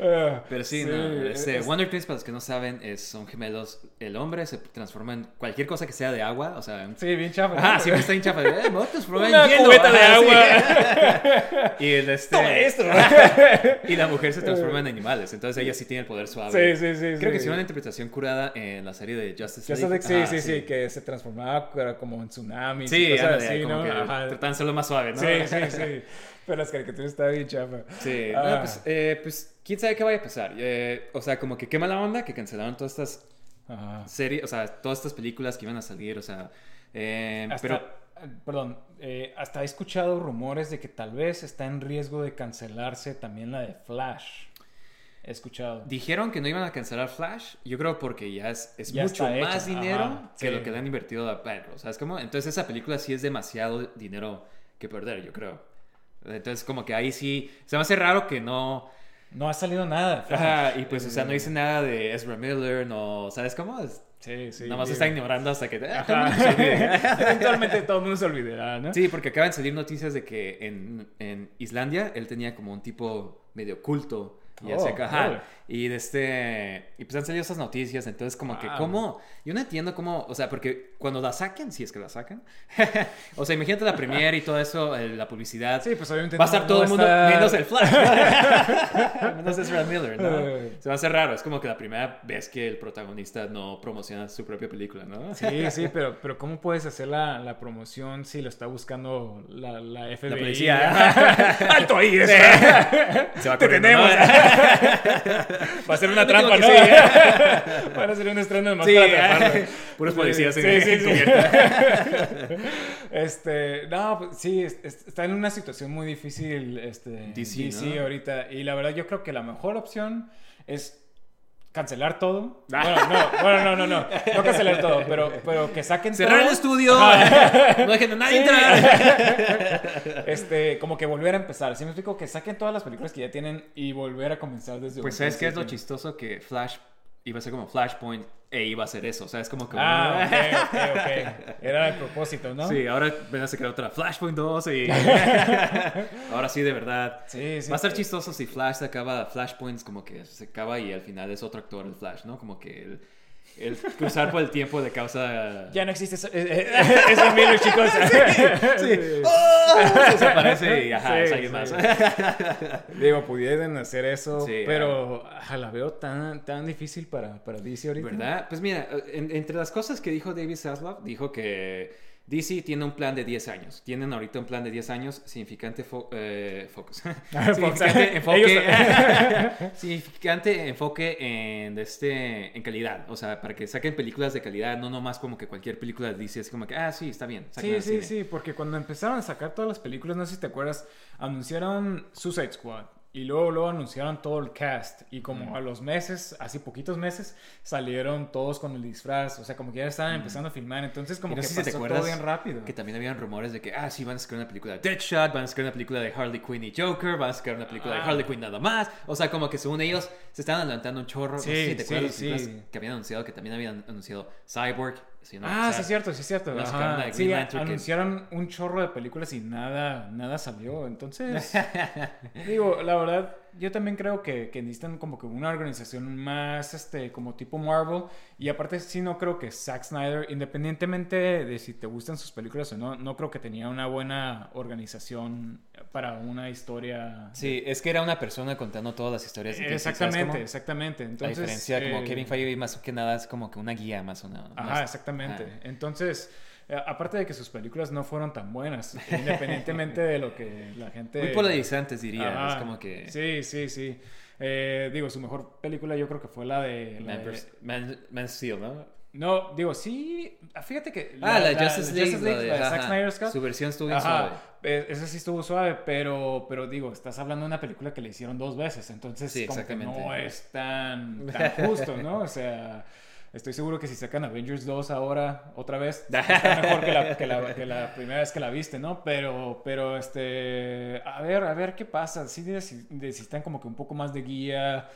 Ah,
Pero sí,
sí,
no. Este,
es-
Wonder Twins, para los que no saben, es, son gemelos. El hombre se transforma en cualquier cosa que sea de agua. O sea,
Sí, bien chafa.
Ajá, siempre está hinchado. Eh, me voy a transformar en
Una
hielo.
cubeta de agua.
y el este. <laughs> Y la mujer se transforma en animales. Entonces ella sí tiene el poder suave.
Sí, sí, sí,
Creo
sí.
que sí, una interpretación curada en la serie de Justice
Ya
League.
sabes, sí, sí, sí, que se transformaba era como en tsunamis y
Sí,
cosas
ándale,
así,
como
¿no?
que
Ajá.
tratan de hacerlo más suave, ¿no?
Sí, sí, sí. Pero las caricaturas estaban bien chafa.
Sí, no,
Ah.
pues, eh, pues quién sabe qué vaya a pasar. Eh, o sea, como que qué mala onda que cancelaron todas estas
Ajá.
series, o sea, todas estas películas que iban a salir, o sea, eh,
Hasta,
pero
Perdón, eh, hasta he escuchado rumores de que tal vez está en riesgo de cancelarse también la de Flash. He escuchado.
Dijeron que no iban a cancelar Flash, yo creo porque ya es, es
Ya
mucho más dinero
ajá,
que
sí.
lo que le han invertido a Batgirl. O sea, es como, entonces esa película sí es demasiado dinero que perder, yo creo. Entonces como que ahí sí, se me hace raro que no...
No ha salido nada.
Ajá, y pues, o sea, no dice nada de Ezra Miller, no, ¿sabes cómo? Es,
Sí, sí.
nada más está ignorando hasta que...
Ajá. <laughs> Eventualmente todo el mundo se olvidará, ¿no?
Sí, porque acaban de salir noticias de que en, en Islandia él tenía como un tipo medio culto. Y
Oh,
así, ajá. Y de este. Y pues han salido esas noticias. Entonces, como que,
Wow.
¿cómo? Yo no entiendo cómo. O sea, porque cuando la saquen, si es que la sacan. <laughs> o sea, imagínate la premiere y todo eso, el- la publicidad.
Sí, pues obviamente
Va a estar
no
todo el mundo,
estar-
menos el Flash. <laughs> <laughs> menos Ezra Miller, ¿no? Se va a hacer raro. Es como que la primera vez que el protagonista no promociona su propia película, ¿no?
Sí, sí, pero, pero ¿cómo puedes hacer la, la promoción si lo está buscando la, la FBI?
La policía.
¡Alto ahí! es-
Se va
¡Te tenemos!
¿no? <laughs>
Va a ser una trampa, ¿no?
sí. <laughs>
Van a ser un estreno de más
Sí,
para atraparlo.
puros policías
Sí, sí, sí. <laughs> Este, no, pues, sí, es- es- está en una situación muy difícil este,
DC,
DC,
¿no?
ahorita. Y la verdad yo creo que la mejor opción es cancelar todo. <laughs> Bueno, no, bueno, no, no, no. No cancelar todo, pero, pero que saquen <laughs>
Cerrar
todo.
el estudio.
Ajá. <laughs>
No dejen a nadie
Sí.
entrar.
Este, como que volver a empezar. ¿Sí me explico? Que saquen todas las películas que ya tienen y volver a comenzar desde
Pues sabes qué es lo chistoso que Flash iba a ser como Flashpoint e iba a ser eso. O sea, es como que.
Ah, ok, ok, ok. Era el propósito, ¿no?
Sí, ahora van a sacar otra Flashpoint 2 y. <laughs> ahora sí, de verdad.
Sí, sí.
Va a estar chistoso si Flash se acaba Flashpoints, como que se acaba y al final es otro actor el Flash, ¿no? Como que el, el cruzar por el tiempo de causa.
Ya no existe eso, <laughs> ese Miller, chicos.
Sí. ¡Oh! Desaparece y ajá,
Sí,
es alguien
sí.
más.
Digo, pudieran hacer eso,
Sí,
pero la veo tan, tan difícil para, para DC ahorita.
¿Verdad? Pues mira, en- entre las cosas que dijo David Zaslav, dijo que DC tiene un plan de 10 años. Tienen ahorita un plan de 10 años significante fo- eh, focus. <laughs> <laughs> significante <laughs> enfoque, significante enfoque en, este, en calidad. O sea, para que saquen películas de calidad, no nomás como que cualquier película de DC es como que, ah, sí, está bien.
Sí, sí, sí, porque cuando empezaron a sacar todas las películas, no sé si te acuerdas, anunciaron Suicide Squad y luego, luego anunciaron todo el cast y como
Mm.
a los meses, así poquitos meses, salieron todos con el disfraz, o sea, como que ya estaban empezando a filmar, entonces como
no
que
si te
pasó
acuerdas
todo bien rápido.
que también habían rumores de que, ah, sí, van a sacar una película de Deadshot, van a sacar una película de Harley Quinn y Joker, van a sacar una película de
Ah.
Harley Quinn nada más. O sea, como que según ellos se estaban adelantando un chorro. no sé
Sí,
si te
sí, sí.
que habían anunciado, que también habían anunciado Cyborg.
Ah,
o sea,
sí es cierto, sí es cierto. Ajá. Sí,
que-
anunciaron un chorro de películas y nada, nada salió. Entonces, <laughs> digo, la verdad, yo también creo que, que necesitan como que una organización más, este, como tipo Marvel. Y aparte, sí, no creo que Zack Snyder, independientemente de si te gustan sus películas o no, no creo que tenía una buena organización para una historia.
Sí, es que era una persona contando todas las historias. de DC, ¿sabes
Exactamente, exactamente.
La
Entonces,
diferencia, como
eh,
Kevin Feige más que nada es como que una guía más o menos.
Ajá, exactamente. Entonces, eh, aparte de que sus películas no fueron tan buenas, independientemente de lo que la gente...
Muy polarizantes, diría.
Ajá,
Es como que...
Sí, sí, sí. Eh, digo, su mejor película yo creo que fue la de... la
Man,
de-
vs- Man, Man of Steel, ¿no?
No, digo, sí... Fíjate que...
Ah, la, Justice League.
Justice League,
la de-
la de Zack
ajá,
Snyder's Cut.
Su versión estuvo
Ajá,
suave.
eh, esa sí estuvo suave, pero, pero digo, estás hablando de una película que le hicieron dos veces, entonces
Sí,
como que
exactamente.
no es tan, tan <laughs> justo, ¿no? O sea, estoy seguro que si sacan Avengers 2 ahora, otra vez, <laughs> está mejor que la, que la- que la primera vez que la viste, ¿no? Pero, pero, este, a ver, a ver qué pasa, sí neces- necesitan como que un poco más de guía.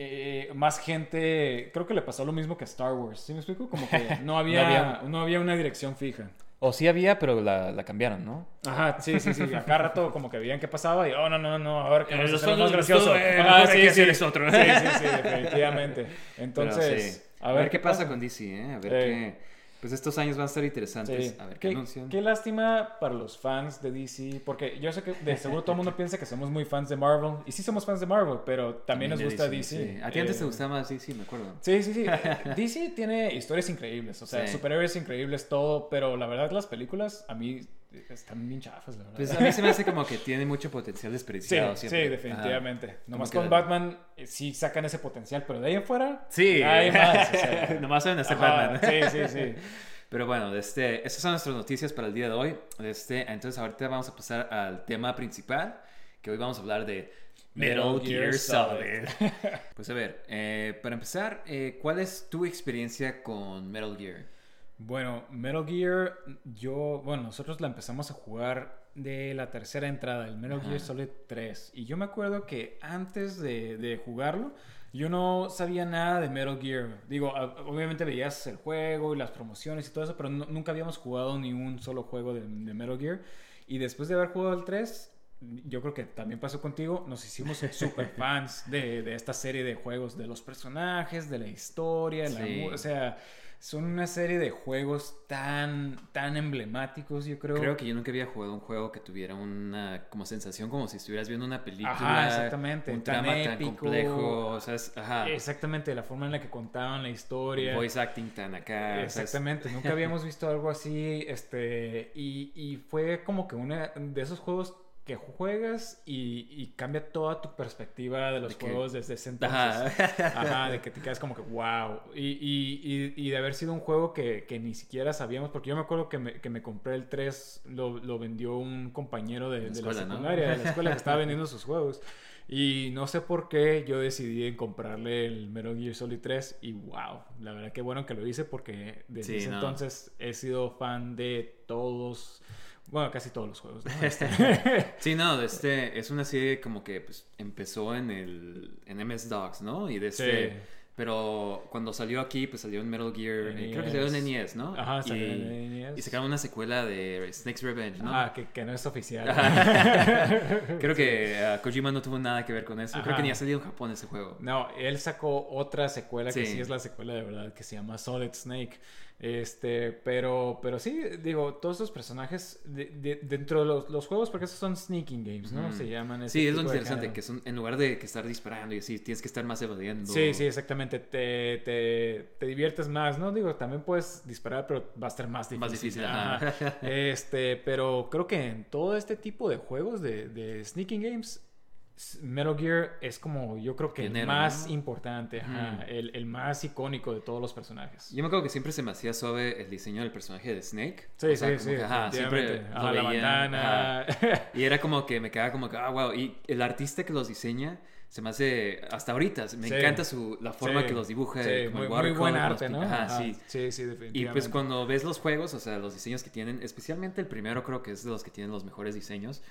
eh, más gente, creo que le pasó lo mismo que a Star Wars, ¿sí me explico? Como que <laughs> no había,
había-
no había una dirección fija.
O sí había, pero la, la cambiaron, ¿no?
Ajá, sí, sí, sí. A cada rato como que veían qué pasaba y, oh, no, no, no, a ver qué
Eh,
vamos a
los
hacer más gracioso.
eh,
Ah, sí,
que
sí.
esto otro.
Sí, sí, sí, definitivamente. <laughs> Entonces, A ver
qué pasa con DC, ¿eh? A ver
Eh.
qué... Pues estos años van a estar interesantes.
Sí.
A ver qué,
qué,
anuncian.
qué lástima para los fans de DC, porque yo sé que de seguro todo el mundo <laughs> piensa que somos muy fans de Marvel, y sí somos fans de Marvel, pero también, nos gusta DC.
sí. A ti antes te
Eh,
gustaba más DC, me acuerdo.
Sí, sí, sí. <laughs> DC tiene historias increíbles, o sea,
Sí.
superhéroes increíbles, todo, pero la verdad las películas a mí están bien chafas, la verdad.
Pues a mí se me hace como que tiene mucho potencial
Sí,
desperdiciado
sí,
siempre.
definitivamente.
Ajá.
Nomás con
que-
Batman eh, sí sacan ese potencial, pero de ahí en fuera
Sí.
hay más. o sea. <laughs>
Nomás saben hacer
Ajá,
Batman.
Sí, sí, sí. <laughs>
Pero bueno, este, estas son nuestras noticias para el día de hoy. Este, entonces ahorita vamos a pasar al tema principal, que hoy vamos a hablar de Metal Gear Solid. <laughs> pues a ver, eh, para empezar, eh, ¿cuál es tu experiencia con Metal Gear?
Bueno, Metal Gear, yo, bueno, nosotros la empezamos a jugar de la tercera entrada, el Metal Gear Solid 3. Y yo me acuerdo que antes de, de, jugarlo, yo no sabía nada de Metal Gear. Digo, obviamente veías el juego y las promociones y todo eso, pero nunca habíamos jugado ni un solo juego de, de Metal Gear. Y después de haber jugado el 3, yo creo que también pasó contigo, nos hicimos <laughs> super fans de, de, esta serie de juegos, de los personajes, de la historia, la, o sea, son una serie de juegos tan, tan emblemáticos, yo creo.
Creo que yo nunca había jugado un juego que tuviera una como sensación como si estuvieras viendo una película.
Ajá, exactamente.
Un tan trama tan complejo, o sea, ajá.
Exactamente, la forma en la que contaban la historia.
Voice acting tan acá.
Exactamente, <laughs> nunca habíamos visto algo así, este, y, y fue como que uno de esos juegos que juegas y, cambia toda tu perspectiva de los juegos desde ese entonces. Ajá. de que te quedas como que wow. Y, y, de haber sido un juego que, ni siquiera sabíamos, porque yo me acuerdo que me, que me compré el 3, lo, lo, vendió un compañero de, la, secundaria, de la escuela que estaba <laughs> vendiendo sus juegos. Y no sé por qué yo decidí en comprarle el Metal Gear Solid 3 y wow, la verdad que bueno que lo hice porque desde ese entonces he sido fan de todos bueno, casi todos los juegos. <laughs> Este. <laughs>
sí, no, <laughs> este, es una serie como que pues, empezó en el en MS DOS, ¿no? Y de este, Pero cuando salió aquí, pues salió en Metal Gear. Eh, creo que salió en NES, ¿no?
Ajá, salió y, en NES.
Y sacaron una secuela de Snake's Revenge, ¿no?
Ah, que, que no es oficial.
creo que uh, Kojima no tuvo nada que ver con eso. Creo que ni ha salido en Japón ese juego.
No, él sacó otra secuela que sí es la secuela de verdad, que se llama Solid Snake. Este, pero, pero sí, digo, todos estos personajes de, dentro de los, los, juegos, porque esos son sneaking games, ¿no? Se llaman.
Sí, es lo interesante, que son, en lugar de que estar disparando y así, tienes que estar más evadiendo.
Sí, sí, exactamente. Te, te, te diviertes más, ¿no? Digo, también puedes disparar, pero va a estar más difícil.
Más difícil, <laughs>
Este, pero creo que en todo este tipo de juegos de, de sneaking games Metal Gear es como, yo creo que el más importante, el, el, más icónico de todos los personajes.
Yo me acuerdo que siempre se me hacía suave el diseño del personaje de Snake.
Sí, sí, sí. siempre la bandana. <laughs>
Y era como que me quedaba como que, ah, wow. Y el artista que los diseña se me hace, hasta ahorita, me encanta su, la forma que los dibuja.
muy, muy buen arte, ¿no?
Ajá, sí.
Sí, sí, definitivamente.
Y pues cuando ves los juegos, o sea, los diseños que tienen, especialmente el primero creo que es de los que tienen los mejores diseños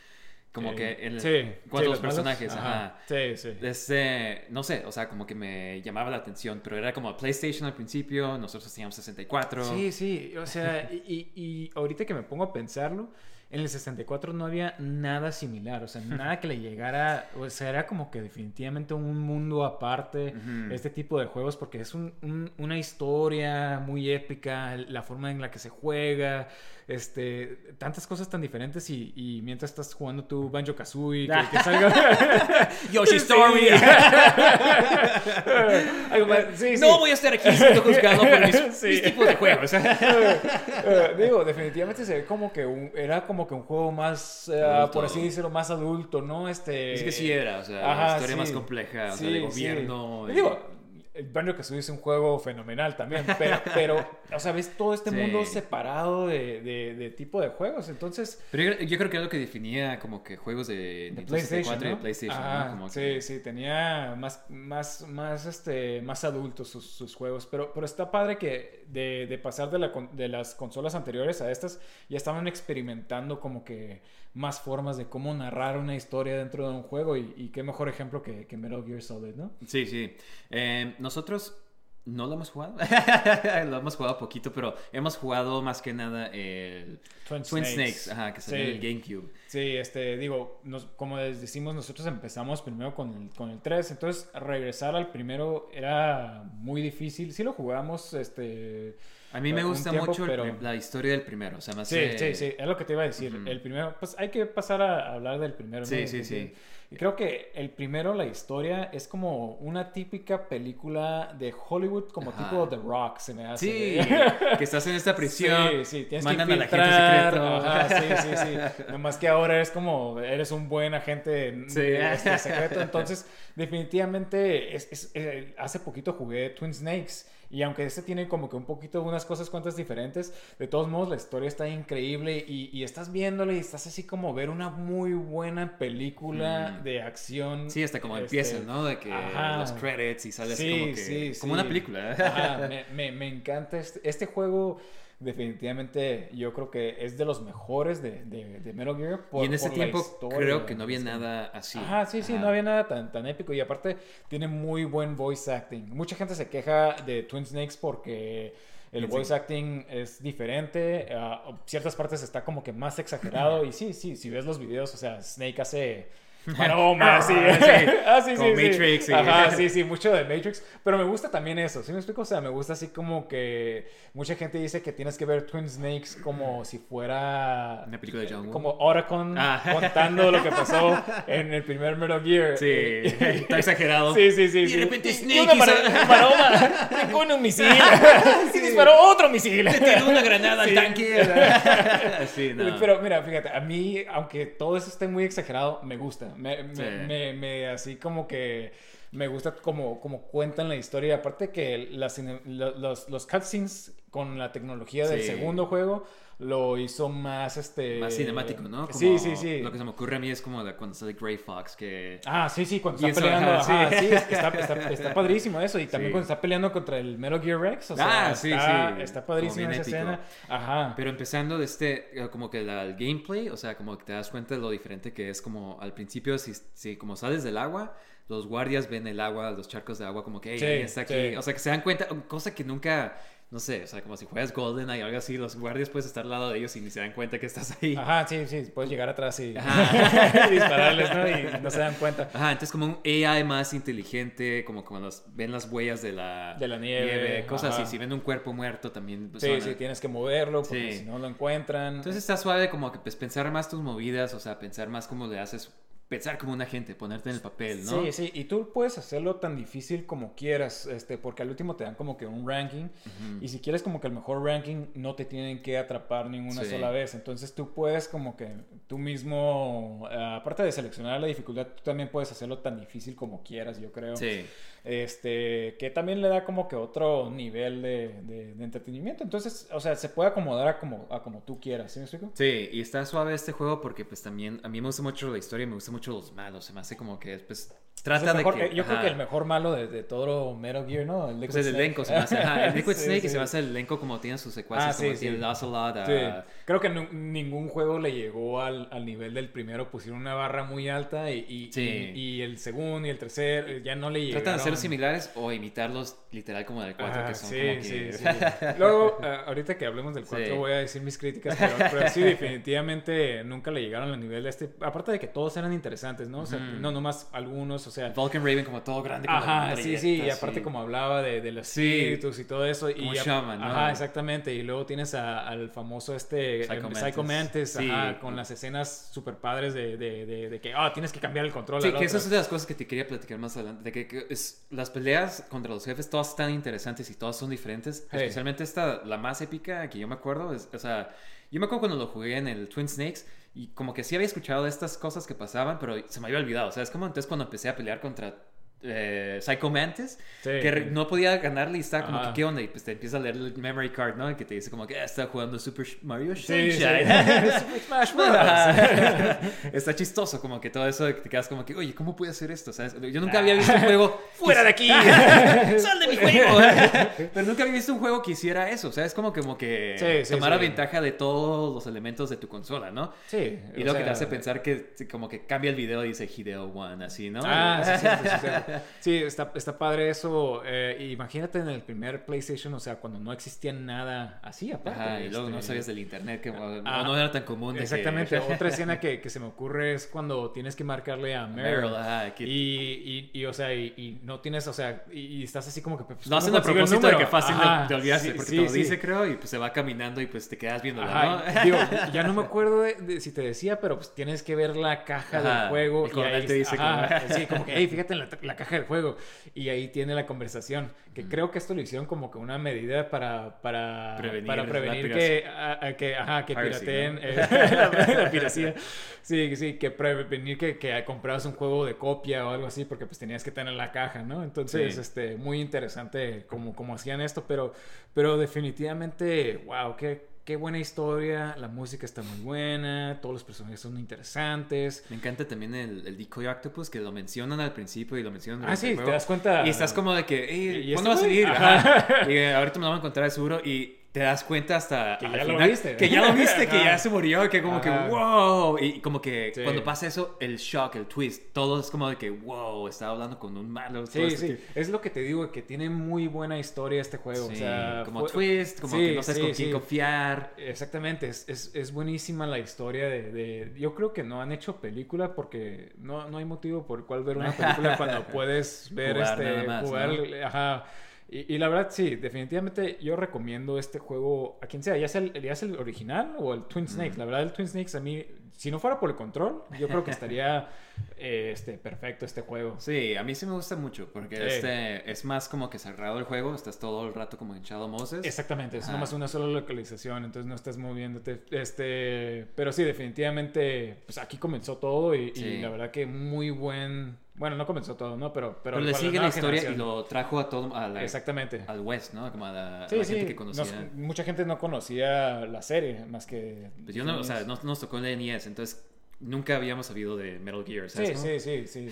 como que en
sí,
cuando los personajes, ajá.
Sí, sí.
Este, no sé, o sea, como que me llamaba la atención, pero era como PlayStation al principio, nosotros teníamos 64.
Sí, sí, o sea, y, y ahorita que me pongo a pensarlo, en el 64 no había nada similar, o sea, <laughs> nada que le llegara, o sea, era como que definitivamente un mundo aparte, este tipo de juegos, porque es una historia muy épica, la forma en la que se juega, este, tantas cosas tan diferentes y, mientras estás jugando tu Banjo Kazooie, que, salga <laughs>
Yoshi Story. <laughs> no voy a estar aquí siendo juzgado por mis, <laughs> tipos de juegos.
Eh, digo, definitivamente se ve como que era como que un juego más, eh, por así decirlo, más adulto, ¿no? Este...
Es que sí era, o sea, una historia más compleja, o sea, de gobierno.
Digo, el Banjo Kazooie es un juego fenomenal también, pero, <laughs> pero o sea, ves todo este mundo separado de, de, tipo de juegos, entonces...
Pero yo, creo que es lo que definía como que juegos de,
de PlayStation,
¿no? PlayStation,
ah, Como sí, sí, tenía más, más, más, este, más adultos sus, sus juegos, pero, pero está padre que de, de pasar de, la, de las consolas anteriores a estas, ya estaban experimentando como que más formas de cómo narrar una historia dentro de un juego y, qué mejor ejemplo que, que, Metal Gear Solid, ¿no?
Sí, sí. Eh, nosotros no lo hemos jugado. <laughs> lo hemos jugado poquito, pero hemos jugado más que nada el Twin, Snakes, ajá, que salió en el GameCube.
Sí, este, digo, nos, como les decimos, nosotros empezamos primero con el, con el 3, entonces regresar al primero era muy difícil. Sí lo jugamos, este
a mí me gusta mucho la historia del primero. O sea, más
sí, sí, sí, es lo que te iba a decir. El primero, pues hay que pasar a hablar del primero.
Sí, sí, sí.
Y creo que el primero, la historia, es como una típica película de Hollywood, como tipo The Rock, se me hace.
Sí, que estás en esta prisión.
Sí, sí, tienes
mandan
que
a la gente
secreto. sí, sí, sí. Nomás que ahora es como, eres un buen agente este secreto. Entonces, definitivamente, es, es, eh, hace poquito jugué Twin Snakes Y aunque este tiene como que un poquito unas cosas cuantas diferentes, de todos modos la historia está increíble y, y estás viéndole y estás así como ver una muy buena película
Mm.
de acción.
Sí, hasta como
este,
empieza, ¿no? De que
ajá.
los credits y sale así
Sí,
como que...
sí,
como
sí.
una película.
Ajá, me, <laughs> me- me encanta este, este juego. Definitivamente, yo creo que es de los mejores de, de, de Metal Gear. por-
y en ese tiempo
historia,
creo que no había nada así.
Ajá, sí, sí,
Ajá.
no había nada tan, tan épico. Y aparte, tiene muy buen voice acting. Mucha gente se queja de Twin Snakes porque el
Sí.
voice acting es diferente. ah, ciertas partes está como que más exagerado. <clears throat> y sí, sí, si ves los videos, o sea, Snake hace. Maroma, sí. ah, sí, <laughs>
Como
sí, sí.
Matrix, sí.
Ajá, sí, sí, mucho de Matrix. Pero me gusta también eso, ¿sí me explico? O sea, me gusta así como que mucha gente dice que tienes que ver Twin Snakes como si fuera.
Una película de John Woo.
Como Oracon
Ah. <laughs>
contando lo que pasó en el primer Metal Gear.
Sí, <laughs> está exagerado.
Sí, sí, sí.
Y de
sí.
repente Snake
una maroma con un misil. Y disparó otro misil.
Tiró una granada al tanque. sí, no.
Pero mira, fíjate, a mí, aunque todo eso esté muy exagerado, me gusta. Me, me,
Sí.
me- me- así como que me gusta como, como cuentan la historia. Aparte que las, los, los cutscenes con la tecnología del
Sí.
segundo juego lo hizo más este
Más cinemático, ¿no? Como
sí, sí, sí.
Lo que se me ocurre a mí es como de cuando sale Grey Fox, que...
Ah, sí, sí, cuando está peleando.
ajá, sí.
sí, es que está, está- <laughs> está padrísimo eso. Y también
Sí.
cuando está peleando contra el Metal Gear Rex. O sea,
Ah, sí,
está,
sí,
está padrísima esa escena. Ajá.
Pero empezando de este, eh, como que la- el gameplay, o sea, como que te das cuenta de lo diferente que es como al principio, si, si como sales del agua, los guardias ven el agua, los charcos de agua, como que, hey,
Sí,
está aquí.
sí.
O sea, que se dan cuenta, cosa que nunca, no sé, o sea, como si juegas GoldenEye o algo así, los guardias puedes estar al lado de ellos y ni se dan cuenta que estás ahí.
Ajá, sí, sí. Puedes llegar atrás y, <laughs> dispararles, ¿no? Y no se dan cuenta.
Ajá, entonces como un AI más inteligente, como cuando ven las huellas de la,
De la nieve,
cosas
ajá.
así. Si ven un cuerpo muerto también. pues,
Sí,
a-
sí, tienes que moverlo porque
Sí.
si no lo encuentran.
Entonces está suave como que pues pensar más tus movidas, o sea, pensar más cómo le haces, pensar como un agente, ponerte en el papel, ¿no?
Sí, sí, y tú puedes hacerlo tan difícil como quieras, este, porque al último te dan como que un ranking, y si quieres como que el mejor ranking, no te tienen que atrapar ninguna
Sí.
sola vez, entonces tú puedes como que tú mismo, eh, aparte de seleccionar la dificultad, tú también puedes hacerlo tan difícil como quieras, yo creo.
Sí.
Este, que también le da como que otro nivel de, de- de entretenimiento, entonces, o sea, se puede acomodar a como, a como tú quieras, ¿sí me explico?
Sí, y está suave este juego porque pues también a mí me gusta mucho la historia y me gusta mucho los malos, se me hace como que pues
Es
trata
el mejor-
de que...
eh, yo creo que el mejor malo de, de todo Metal Gear, ¿no? El
Pues el
Snake.
elenco se me hace, ajá, el <laughs> Liquid
Sí,
Snake y
sí.
se me hace el elenco como tiene sus secuaces,
Ah,
como
sí, sí.
Ocelot, a-
Creo que ningún juego le llegó al, al nivel del primero. Pusieron una barra muy alta y, y, y- y el segundo y el tercer eh, ya no le llegaron.
Tratan de similares o imitarlos literal como del 4,
Ajá,
que son
sí,
como que...
sí, sí. <laughs> Luego, eh, ahorita que hablemos del 4,
Sí.
voy a decir mis críticas, pero, pero sí, <laughs> definitivamente nunca le llegaron al nivel de este. Aparte de que todos eran interesantes, ¿no? O sea, no nomás algunos, o sea.
Vulcan Raven como todo grande. con
Ajá, sí, sí, y aparte como hablaba de, de los espíritus y todo eso.
Como
y
shaman, ¿no?
Ajá, exactamente. Y luego tienes a- al famoso este
Psycho
eh,
Mantis.
Psycho Mantis, ajá, con las escenas super padres de, de, de, de que, ah, tienes que cambiar el control.
Sí, que
otro.
es de las cosas que te quería platicar más adelante. De que, que es, las peleas contra los jefes todas están interesantes y todas son diferentes.
Hey.
Especialmente esta, la más épica que yo me acuerdo. Es, o sea, yo me acuerdo cuando lo jugué en el Twin Snakes y como que sí había escuchado de estas cosas que pasaban, pero se me había olvidado. O sea, es como entonces cuando empecé a pelear contra eh, Psycho Mantis,
Sí.
que no podía ganarle y estaba como que, ¿qué onda? Y pues te empieza a leer el memory card, ¿no? Y que te dice como que ah, está jugando Super Mario
Sí, sí.
Sunshine. <laughs>
Super Smash Bros.
Está chistoso, como que todo eso de que te quedas como que, oye, ¿cómo puede hacer esto? ¿Sabes? Yo nunca había visto un juego. <laughs>
¡Fuera de aquí! <laughs>
¡Sal de mi juego! Pero nunca había visto un juego que hiciera eso. O sea, es como, como que
Sí, sí,
tomara
sí.
ventaja de todos los elementos de tu consola, ¿no?
Sí.
Y lo que te hace pensar que sí, como que cambia el video y dice Hideo One, así, ¿no?
Ah, sí, sí, sí, <laughs> sí, está, está padre eso. Eh, imagínate en el primer PlayStation, o sea, cuando no existía nada así, aparte.
Ajá, y luego no
este,
sabías del internet, que
Ah,
no era tan común. que-
Exactamente. <laughs> Otra escena que, que se me ocurre es cuando tienes que marcarle a Meryl.
Ajá, que-
y, y, y, o sea, y, y no tienes, o sea, y, y estás así como que. pues, ¿cómo
hacen a propósito de que fácil
Ajá,
de olvidarse,
sí,
porque
sí,
te
sí.
dice, creo, y pues se va caminando y pues te quedas
Ajá,
¿no?
digo, ya no me <laughs> acuerdo de, de si te decía, pero pues tienes que ver la caja del juego. ahí-
te dice como-
sí, como que, hey, fíjate en la, la caja del juego. Y ahí tiene la conversación. Que creo que esto lo hicieron como que una medida para, para
Prevenir
para prevenir que, a- a que, ajá, que
Piracy,
pirateen
¿no? <laughs>
eh, <laughs> la, la piracia. Sí, sí, que prevenir que, que comprabas un juego de copia o algo así, porque pues tenías que tener la caja, ¿no? Entonces,
Sí.
este, muy interesante cómo, cómo hacían esto, pero, pero definitivamente, wow, qué, qué buena historia, la música está muy buena, todos los personajes son interesantes.
Me encanta también el, el Decoy Octopus que lo mencionan al principio y lo mencionan
Ah, sí, te das cuenta.
Y estás como de que, "Ey,
¿Y
¿cuándo va a salir?
Ajá.
Y ahorita me lo van a encontrar seguro. Y te das cuenta hasta.
Que ya lo
final
viste.
Que ya lo viste, que ya se murió. Que como
Ajá.
que, wow. Y como que
Sí.
cuando pasa eso, el shock, el twist, todo es como de que, wow, estaba hablando con un malo.
Sí, sí,
que-
es lo que te digo, que tiene muy buena historia este juego. o
Sí,
sea,
como
fue-
twist, como
Sí,
que no sabes con quién confiar.
Exactamente, es, es, es buenísima la historia de, de- Yo creo que no han hecho película porque no, no hay motivo por el cual ver una película <laughs> cuando puedes ver
Jugar
este...
más,
jugar,
¿no?
ajá. Y, y la verdad, sí, definitivamente yo recomiendo este juego a quien sea, ya sea el, ya sea el original o el Twin Snakes. La verdad, el Twin Snakes a mí, si no fuera por el control, yo creo que estaría <laughs> eh, este, perfecto este juego.
Sí, a mí sí me gusta mucho porque
Sí.
este es más como que cerrado el juego, estás todo el rato como en Shadow Moses.
Exactamente, es
Ajá.
nomás una sola localización, entonces no estás moviéndote. Este, pero sí, definitivamente, pues aquí comenzó todo y, la verdad que muy buen. Bueno, no comenzó todo, ¿no? Pero, pero,
Pero, le sigue la historia y lo trajo a todo a la-
Exactamente.
al West, ¿no? Como a la, a
Sí,
la
sí.
gente que conocía.
nos- mucha gente no conocía la serie más que.
Pues yo no, o sea, no nos tocó el NES, entonces nunca habíamos sabido de Metal Gear,
Sí, sí, sí, <laughs> sí.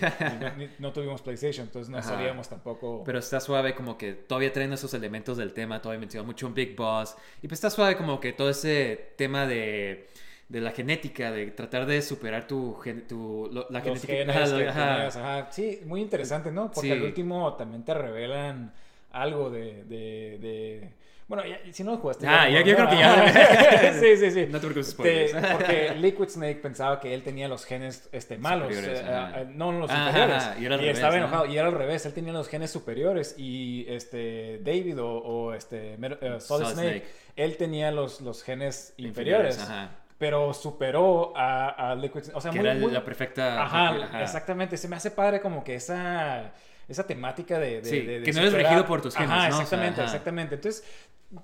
No, tuvimos PlayStation, entonces no
Ajá.
sabíamos tampoco.
Pero está suave como que todavía traen esos elementos del tema, todavía menciona mucho un Big Boss. Y pues está suave como que todo ese tema de, de la genética, de tratar de superar tu, gen- tu lo- la
los
genética.
genes
Ajá,
que
ajá.
tenías, ajá. Sí, muy interesante, ¿no? Porque
Sí.
al último también te revelan algo de... de, de- Bueno, ya- si no lo jugaste...
Ah, ya- yo creo que ya. <laughs>
sí, sí, sí.
No te preocupes,
Te-
spoilers.
porque <laughs> Liquid Snake pensaba que él tenía los genes este, malos.
Superiores,
eh, eh, no, los
ajá, y era al revés,
estaba
¿no?
enojado. Y era al revés. Él tenía los genes superiores. Y este David o, o este eh, Solid
Solid
Snake,
Snake.
él tenía los, los genes
Inferiores,
inferiores.
ajá.
Pero superó a, a Liquid Snake. O sea,
Que
muy-
era
muy-
la perfecta.
Ajá,
ajá.
exactamente. Se me hace padre como que esa, esa temática de... de-
Sí,
de- de
que no eres regido por tus genes,
Ajá,
¿no? O sea,
exactamente, exactamente. Entonces,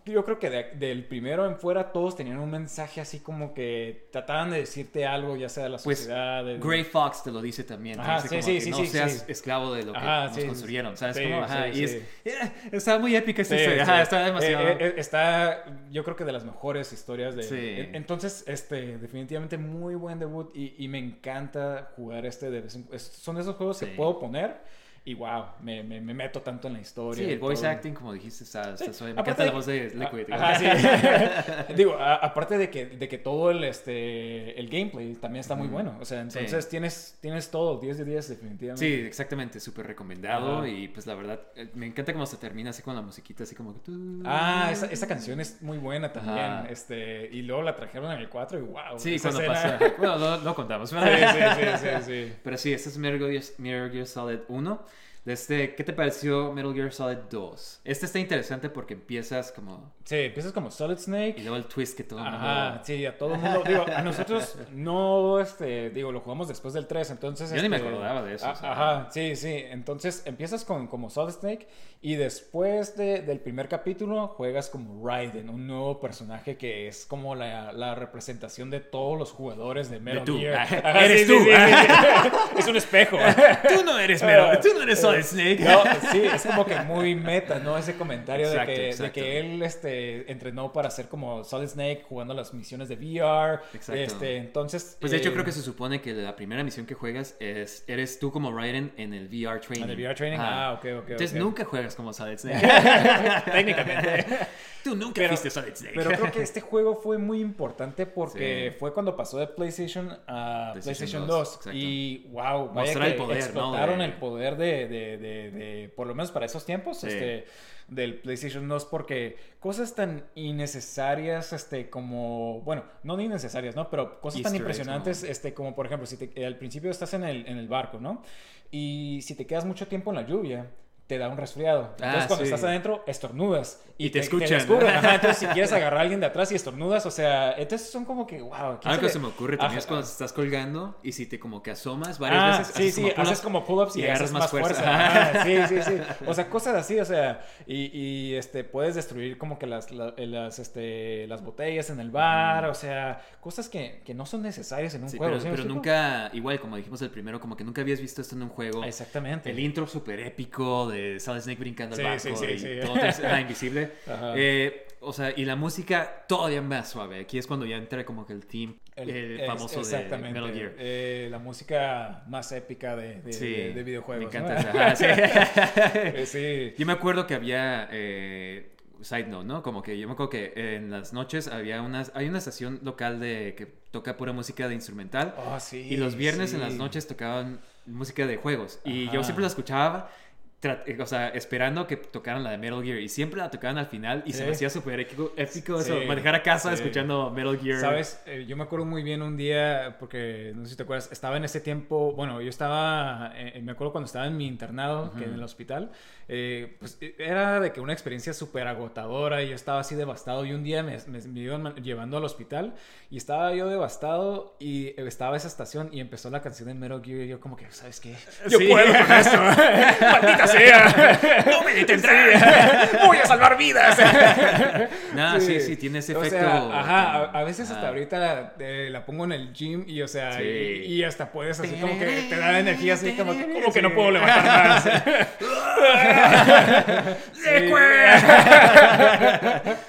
yo creo que de- del primero en fuera todos tenían un mensaje así como que trataban de decirte algo, ya sea de la
Pues
sociedad... de-
Gray Fox te lo dice también.
Ajá,
dice
sí,
como
sí,
que
sí,
no seas esclavo de lo que
Ajá,
nos construyeron. ¿Sabes cómo? Ajá,
sí,
y es. eh, está muy épica esta historia. Ajá, está demasiado.
Eh, eh, está, yo creo que de las mejores historias de... Entonces, este, definitivamente muy buen debut y, y me encanta jugar este de vez en- Son esos juegos que puedo poner y wow, me, me, me meto tanto en la historia.
Sí, el voice
todo.
acting, como dijiste, está, está
Sí,
suave. Me
aparte
encanta la
de-
voz de Liquid.
Ah, Ajá, sí. <laughs> Digo, a- aparte de que, de que todo el, este, el gameplay también está muy bueno. O sea, entonces
Sí.
tienes, tienes todo, 10 de 10 definitivamente.
Sí, exactamente, súper recomendado.
Ajá.
Y pues la verdad, eh, me encanta cómo se termina así con la musiquita, así como
Ah, esa, esa canción es muy buena también.
Ajá.
Este, y luego la trajeron en el 4 y wow.
Sí, cuando
escena-
pasa. <laughs> Bueno, no, no contamos.
Sí, sí, sí, sí.
Pero sí, este es Metal Gear, Metal Gear Solid 1. Este, ¿Qué te pareció Metal Gear Solid 2? Este está interesante porque empiezas como.
Sí, empiezas como Solid Snake.
Y luego el twist que todo el mundo.
Ajá, sí, a todo el mundo. <laughs> Digo, a nosotros no, este, digo, lo jugamos después del 3, entonces.
Yo ni me
este,
acordaba de eso,
a-
o sea.
Ajá, sí, sí. Entonces empiezas con como Solid Snake y después de- del primer capítulo juegas como Raiden, un nuevo personaje que es como la, la representación de todos los jugadores de Metal
tú.
Gear. <laughs> Ajá,
eres
sí,
tú.
sí, sí, sí. <laughs> es un espejo.
Tú no eres Metal, tú no eres Solid Snake.
No, <laughs> sí, es como que muy meta, ¿no? Ese comentario
Exacto,
de, que, de
exacto.
que él este, entrenó para ser como Solid Snake jugando las misiones de VR.
Exacto.
Este, entonces.
Pues de hecho
eh,
creo que se supone que la primera misión que juegas es eres tú como Raiden en el VR training.
En el VR training,
Ajá.
ah, ok, ok,
Entonces nunca juegas como Solid Snake. <laughs>
Técnicamente.
tú nunca
Pero-
fuiste Solid Snake.
Pero creo que <laughs> este juego fue muy importante porque
Sí.
fue cuando pasó de PlayStation a
PlayStation
PlayStation
2,
2.
exacto.
Y wow, vaya
Mostrar
que
el poder, ¿no?
explotaron
De-
el poder de, de, de- de- por lo menos para esos tiempos,
Sí.
este, del PlayStation 2, porque cosas tan innecesarias, este, como, bueno, no innecesarias, ¿no? Pero cosas tan
Easter eggs,
impresionantes,
¿no?
este, como por ejemplo, si te- al principio estás en el, en el barco, ¿no? Y si te quedas mucho tiempo en la lluvia, te da un resfriado. Entonces,
Ah,
cuando
sí.
estás adentro, estornudas.
Y te escuchan.
descubren. <laughs> Ajá, entonces, si quieres agarrar a alguien de atrás y estornudas, o sea, entonces son como que, wow. ¿quién
Algo que
le-
se me ocurre también
Ajá.
es cuando te estás colgando y si te como que asomas varias
Ah,
veces.
sí,
haces
sí,
como
haces como pull-ups y,
y agarras más
más fuerza. <laughs> sí, sí, sí. O sea, cosas así, o sea, y, y, este, puedes destruir como que las, la- las, este, las botellas en el bar, o sea, cosas que, que no son necesarias en un
Sí,
juego.
pero,
¿sí me
pero nunca, igual como dijimos el primero, como que nunca habías visto esto en un juego.
Exactamente.
El intro súper épico de Solid Snake brincando al
sí,
barco
sí,
y
sí.
todo era invisible. <laughs> Eh, o sea, y la música todavía más suave. Aquí es cuando ya entra como que el team el, famoso de Metal Gear.
eh, la música más épica de, de, de- de videojuegos.
Me
¿no?
encanta esa. ajá, sí. <laughs>
Eh, sí.
Yo me acuerdo que había eh, side note, ¿no? Como que yo me acuerdo que en las noches había unas hay una estación local de que toca pura música de instrumental
Oh, sí,
y los viernes en
sí.
las noches tocaban música de juegos y yo
Ajá.
siempre la escuchaba eh, o sea, esperando que tocaran la de Metal Gear y siempre la tocaban al final y se
Sí.
me hacía súper épico, épico eso,
Sí,
manejar a casa
sí.
escuchando Metal Gear.
Sabes, Eh, yo me acuerdo muy bien un día, porque no sé si te acuerdas, estaba en ese tiempo, bueno, yo estaba, eh, me acuerdo cuando estaba en mi internado, que en el hospital, eh, pues eh, era de que una experiencia súper agotadora y yo estaba así devastado y un día me, me- me iban llevando al hospital y estaba yo devastado y eh, estaba esa estación y empezó la canción de Metal Gear y yo como que, ¿sabes qué? Yo puedo con esto. <laughs> <laughs> Maldita sea. <laughs> No me detendré. Voy a salvar vidas. <laughs>
No, sí, sí, tiene ese
O
efecto.
sea, ajá, a, a veces hasta ahorita eh, la pongo en el gym y, o sea,
Sí.
y, y hasta puedes así como que te da energía así como que, como que no
Sí.
puedo levantar más. <laughs>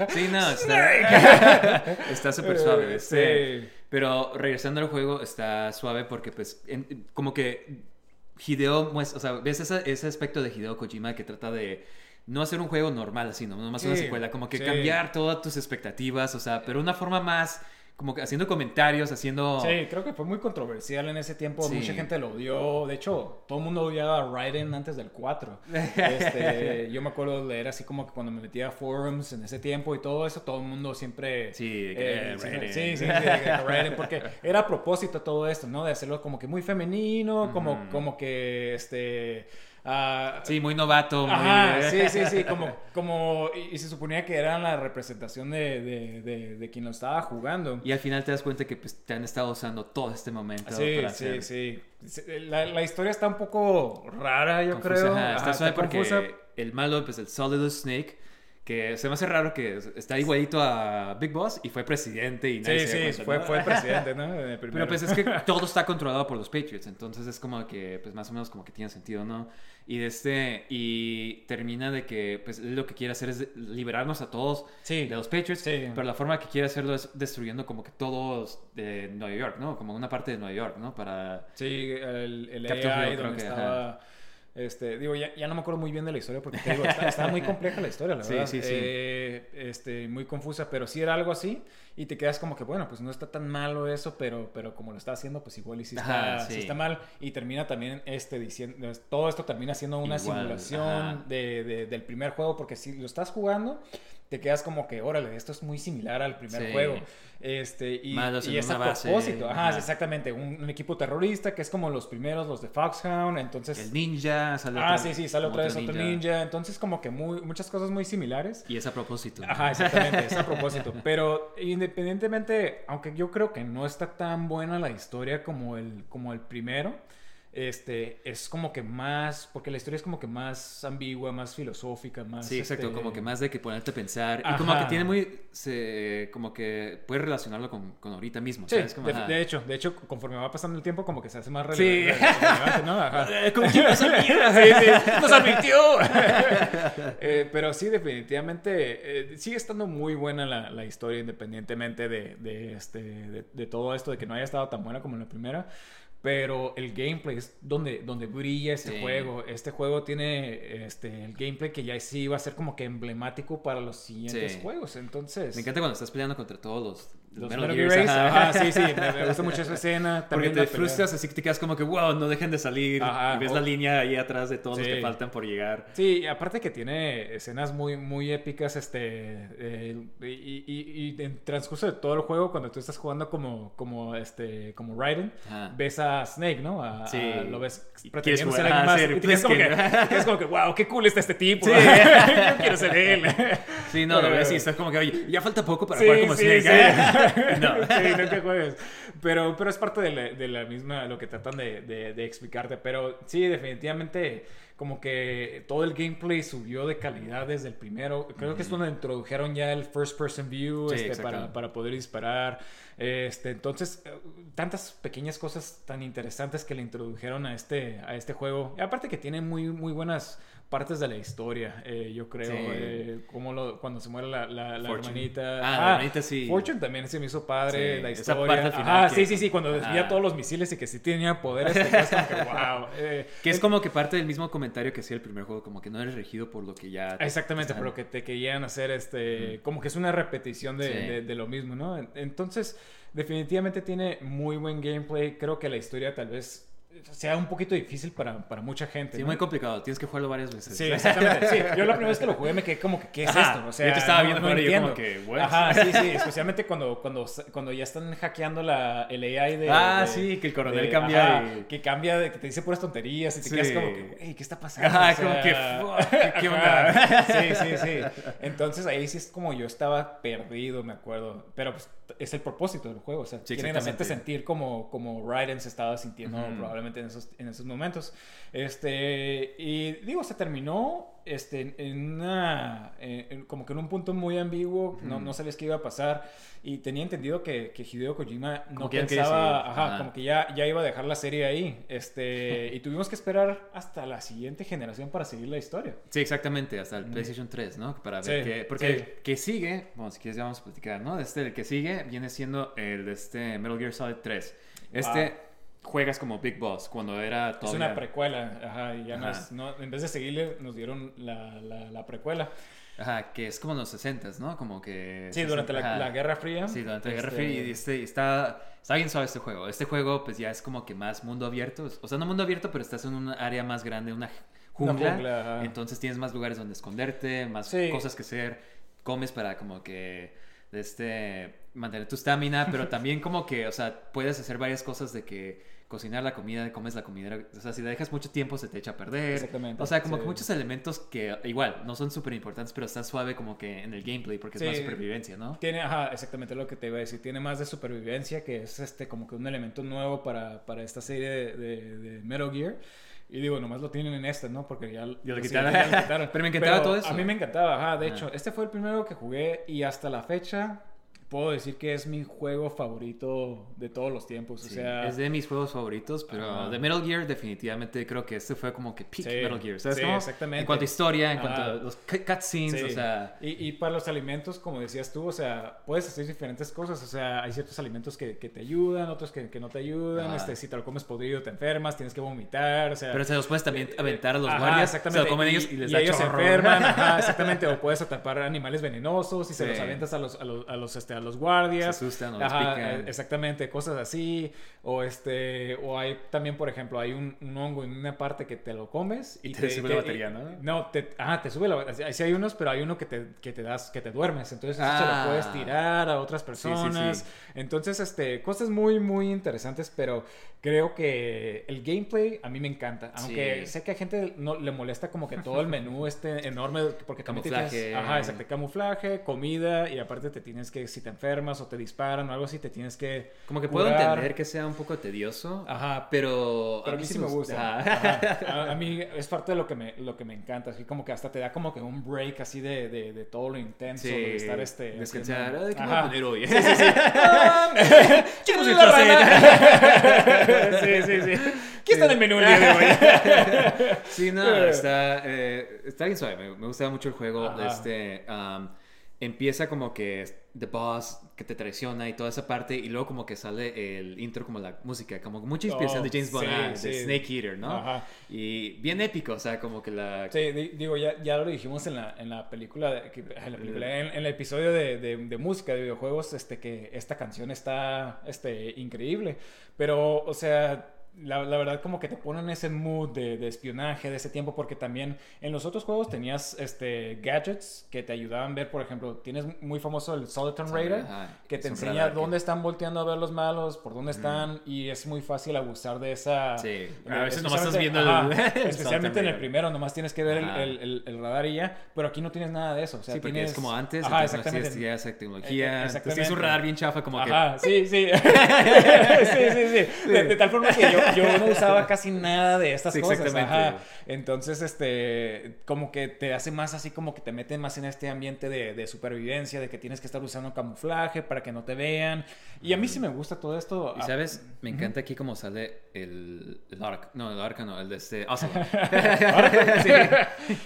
Sí, no, está está súper suave. este,
Sí.
Pero regresando al juego, está suave porque, pues, en- como que Hideo, o sea, ves ese, ese aspecto de Hideo Kojima que trata de no hacer un juego normal así, ¿no? Nomás una
Sí,
secuela, como que
sí.
cambiar todas tus expectativas, o sea, pero una forma más, como que haciendo comentarios, haciendo...
Sí, creo que fue muy controversial en ese tiempo.
Sí.
Mucha gente lo odió. De hecho, todo el mundo odiaba a Raiden antes del 4. <laughs> Este, yo me acuerdo de leer así como que cuando me metía a forums en ese tiempo y todo eso, todo el mundo siempre.
Sí, que,
eh, sí,
Raiden.
sí, sí, sí, que <laughs> Raiden, porque era a propósito todo esto, ¿no? De hacerlo como que muy femenino, como, como que este. Ah,
Sí, muy novato. muy-
Ajá, sí, sí, sí, como, <laughs> como, y, y se suponía que eran la representación de, de, de, de quien lo estaba jugando.
Y al final te das cuenta que pues, te han estado usando todo este momento
Sí,
para
sí,
hacer...
sí. La, la historia está un poco rara, yo
Confusa,
creo.
ajá, está
Ajá,
porque
confusa.
el malo, pues el Solidus Snake, que se me hace raro que está igualito a Big Boss y fue presidente y nadie
Sí,
se
sí,
cuenta,
fue, <laughs>
¿no?
fue presidente, ¿no?
Pero pues es que <laughs> todo está controlado por los Patriots, entonces es como que, pues más o menos como que tiene sentido, ¿no? Y de este, y termina de que, pues lo que quiere hacer es liberarnos a todos
Sí.
de los Patriots,
Sí.
pero la forma que quiere hacerlo es destruyendo como que todos de Nueva York, ¿no? Como una parte de Nueva York, ¿no? Para...
Sí, el, el AI
Hill, creo
donde
que,
estaba... Este, digo, ya, ya no me acuerdo muy bien de la historia porque te digo, está, está muy compleja la historia, la <laughs>
Sí,
verdad.
sí, sí.
Eh, este, muy confusa, pero sí era algo así y te quedas como que, bueno, pues no está tan malo eso, pero, pero como lo está haciendo, pues igual y sí está,
Ajá,
sí
sí.
está mal. Y termina también este diciendo, todo esto termina siendo una
Igual,
simulación de, de- del primer juego porque si lo estás jugando, te quedas como que, órale, esto es muy similar al primer
Sí.
juego. Este, y,
Malos
y es a
base,
propósito, ajá,
ajá.
exactamente, un, un equipo terrorista que es como los primeros, los de Foxhound, entonces...
El ninja, sale
Ah,
otro-
sí, sí, sale otra vez otro ninja. Entonces, como que muy, muchas cosas muy similares.
Y es a propósito. ¿no?
Ajá, exactamente, es a propósito. <laughs> Pero independientemente, aunque yo creo que no está tan buena la historia como el, como el primero, este, es como que más, porque la historia es como que más ambigua, más filosófica, más...
Sí, exacto,
este,
como que más de que ponerte a pensar. Y como que tiene muy. Se, como que puedes relacionarlo con, con ahorita mismo.
Sí,
¿sabes? Como,
de, hecho, de hecho, conforme va pasando el tiempo, como que se hace más rele-
Sí.
relevante, ¿no? Ajá. <laughs>
Como que <laughs> nos
advirtió. <laughs> Eh, pero sí, definitivamente eh, sigue estando muy buena la, la historia, independientemente de, de este, de, de todo esto, de que no haya estado tan buena como en la primera. Pero el gameplay es donde, donde brilla
Sí.
juego. Este juego tiene este, el gameplay que ya sí va a ser como que emblemático para los siguientes
Sí.
juegos. Entonces,
Me encanta cuando estás peleando contra todos los,
los
Metal
Metal Gear
Gears, ajá.
ajá, sí, sí, me, gusta mucho esa <laughs> escena.
Porque te frustras así que te quedas como que, wow, no dejen de salir.
Ajá,
y ves la línea ahí atrás de todos los que faltan por llegar.
Sí, y aparte que tiene escenas muy, muy épicas, este, eh, y, y- y en transcurso de todo el juego, cuando tú estás jugando como, como, este, como Raiden, ves a, a Snake, ¿no? A,
Sí.
a- lo ves pretendiendo ser alguien
ah,
más.
ser
y te quedas como, que, te quedas como que, wow, qué cool está este tipo.
Sí. <laughs>
Yo quiero ser él.
Sí, no, lo ves y estás como que, oye, ya falta poco para
Sí,
jugar como Snake.
sí.
¿eh? <laughs> no.
Sí, no que juegues. Pero, pero es parte de la, de la misma, lo que tratan de, de- de explicarte. Pero sí, definitivamente, como que todo el gameplay subió de calidad desde el primero. Creo que es donde introdujeron ya el first person view
Sí,
este, para, para poder disparar. Este, entonces, eh, tantas pequeñas cosas tan interesantes que le introdujeron a este, a este juego. Y aparte que tiene muy, muy buenas partes de la historia, eh, yo creo.
Sí.
eh, como lo, cuando se muere la, la, la hermanita.
Ah, la hermanita sí.
Fortune también se me hizo padre,
Sí,
la historia.
que-
sí, sí, sí, cuando desvía todos los misiles y que sí tenía poderes, que wow. <laughs> eh,
Que es como que parte del mismo comentario que hacía el primer juego, como que no eres regido por lo que ya... te-
Exactamente,
te
pero
están-
que te querían hacer este, como que es una repetición de,
Sí.
de- de lo mismo, ¿no? En- Entonces, definitivamente tiene muy buen gameplay. Creo que la historia tal vez sea un poquito difícil para, para mucha gente.
Sí,
¿no?
muy complicado, tienes que jugarlo varias veces.
Sí, exactamente. Sí, yo la primera vez que lo jugué me quedé como que, ¿qué es
Ajá,
esto? O sea,
yo te estaba
no-
viendo
no
jugar y yo como que, what?
Ajá, sí, sí, especialmente cuando, cuando, cuando ya están hackeando la, el AI de...
Ah,
de-
sí, que el coronel
de-
cambia
ajá, Que cambia, de, que te dice puras tonterías y te
Sí.
quedas como que, güey, ¿qué está pasando?
Ajá,
O
como que, fuck, ¿qué onda?
Sí, sí, sí. Entonces ahí sí es como yo estaba perdido, me acuerdo. Pero pues es el propósito del juego, o sea,
Sí,
quieren hacerte sentir como, como Raiden se estaba sintiendo
Ujú.
probablemente en esos, en esos momentos. Este, y digo, se terminó este, en una, en- como que en un punto muy ambiguo, no, no sabías qué iba a pasar. Y tenía entendido que, que Hideo Kojima no
que
pensaba, ajá, como que ya, ya iba a dejar la serie ahí. Este, <laughs> y tuvimos que esperar hasta la siguiente generación para seguir la historia.
Sí, exactamente, hasta el PlayStation 3, ¿no? Para ver
Sí,
qué... Porque
sí.
el que sigue, bueno, si quieres ya vamos a platicar, ¿no? Este, el que sigue viene siendo el de este Metal Gear Solid 3. Este juegas como Big Boss, cuando era
Es
todavía...
una precuela, ajá, y ya no
Ajá.
es- no- en vez de seguirle, nos dieron la, la, la precuela.
Ajá, que es como en los 60 ¿no? Como que...
Sí, durante la, Guerra Fría.
Sí, durante la Guerra
este,
Fría y este, está, está bien suave este juego. Este juego pues ya es como que más mundo abierto. O sea, no mundo abierto, pero estás en un área más grande, una
Una
jungla.
jungla, ajá.
entonces tienes más lugares donde esconderte, más
Sí.
cosas que hacer. Comes para como que este, mantener tu estamina, pero <laughs> también como que, o sea, puedes hacer varias cosas de que cocinar la comida, comes la comida, o sea, si la dejas mucho tiempo se te echa a perder.
Exactamente,
O sea, como
sí.
que muchos elementos que igual no son súper importantes, pero está suave como que en el gameplay porque es más supervivencia, ¿no?
Tiene, ajá, exactamente lo que te iba a decir. Tiene más de supervivencia, que es este como que un elemento nuevo para, para esta serie de, de- de Metal Gear. Y digo, nomás lo tienen en este, ¿no? Porque ya,
Ya lo
sí,
quitaron.
ya lo quitaron. <laughs>
Pero me encantaba todo eso.
A mí me encantaba, ajá. De
Ah.
hecho, este fue el primero que jugué y hasta la fecha puedo decir que es mi juego favorito de todos los tiempos. O
Sí,
sea,
es de mis juegos favoritos, pero
Ajá.
de Metal Gear definitivamente creo que este fue como que peak
Sí,
Metal Gear, ¿sabes
sí,
cómo?
exactamente.
En cuanto a historia, en
Ajá.
cuanto a los cu- cutscenes, o sea...
Y, y para los alimentos, como decías tú, o sea, puedes hacer diferentes cosas. O sea, hay ciertos alimentos que, que te ayudan, otros que, que no te ayudan.
Ajá.
Este, si te lo comes podrido, te enfermas, tienes que vomitar. O sea,
Pero se los puedes también aventar a los
Ajá,
guardias, se
exactamente.
lo comen ellos y les da
ellos se enferman, ajá, <laughs> exactamente. O puedes atrapar animales venenosos y se los aventas a los, a los, a los, este, a los guardias.
Se asustan o
Ajá,
pican.
eh, Exactamente, cosas así. O este, o hay también, por ejemplo, hay un, un hongo en una parte que te lo comes
Y te sube la batería, ¿no?
No, te, ah, te sube la batería. Sí hay unos, pero hay uno que te, que te das, que te duermes. Entonces eso se
Ah.
lo puedes tirar a otras
sí,
personas.
sí.
Entonces, este, cosas muy, muy interesantes, pero creo que el gameplay a mí me encanta. Aunque sé que a gente no le molesta como que todo el menú <laughs> este enorme, porque
Camuflaje.
tienes, ajá, exacto, camuflaje, comida, y aparte te tienes que, si te enfermas o te disparan o algo así, te tienes que
Como que puedo
curar.
entender que sea un poco tedioso,
Ajá,
pero...
pero a mí sí me gusta.
Ajá.
A, a mí es parte de lo que me, lo que me encanta. Así como que hasta te da como que un break así de, de, de todo lo intenso,
Sí,
de estar este.
descansar. ¿Qué me voy a poner hoy?
Sí, sí, sí. <laughs> <laughs>
¿Qué
La rana. <laughs> sí, sí, sí. ¿Qué está en el menú el día de hoy?
Sí, no, está, eh, está bien suave. Me, me gusta mucho el juego.
Ajá.
Este, um, empieza como que The Boss que te traiciona y toda esa parte. Y luego como que sale el intro, como la música. Como mucha inspiración
Oh,
de James Bond,
sí,
ah, de
sí.
Snake Eater, ¿no?
Ajá.
Y bien épico, o sea, como que la...
Sí, di- digo, ya, ya lo dijimos en la, en la película, de- en, la película en, en el episodio de, de- de música de videojuegos, este, que esta canción está este, increíble. Pero, o sea, la, la, verdad como que te ponen ese mood de, de, espionaje de ese tiempo porque también en los otros juegos tenías este gadgets que te ayudaban a ver, por ejemplo, tienes muy famoso el Soliton Raider que te enseña dónde están volteando a ver los malos, por dónde están mm. y es muy fácil abusar de esa...
Sí, a veces nomás estás viendo ajá, <laughs>
el... especialmente en el primero, nomás tienes que ver el, el, el, radar y ya, pero aquí no tienes nada de eso. O sea,
sí, porque
tienes...
es como antes,
ajá, exactamente.
Ya esa tecnología, exactamente. un radar bien chafa como
ajá, que... <laughs> sí, sí. sí, sí, <laughs> sí. De, de, tal forma que yo, yo no usaba casi nada de estas
sí,
cosas.
Exactamente.
Ajá. Entonces, este, como que te hace más así, como que te mete más en este ambiente de, de, supervivencia, de que tienes que estar usando camuflaje para que no te vean. Y a mí sí me gusta todo esto.
Y sabes, me encanta aquí como sale el, el arc, no, el arca no, el de este Ocelot. <laughs> <laughs>
sí.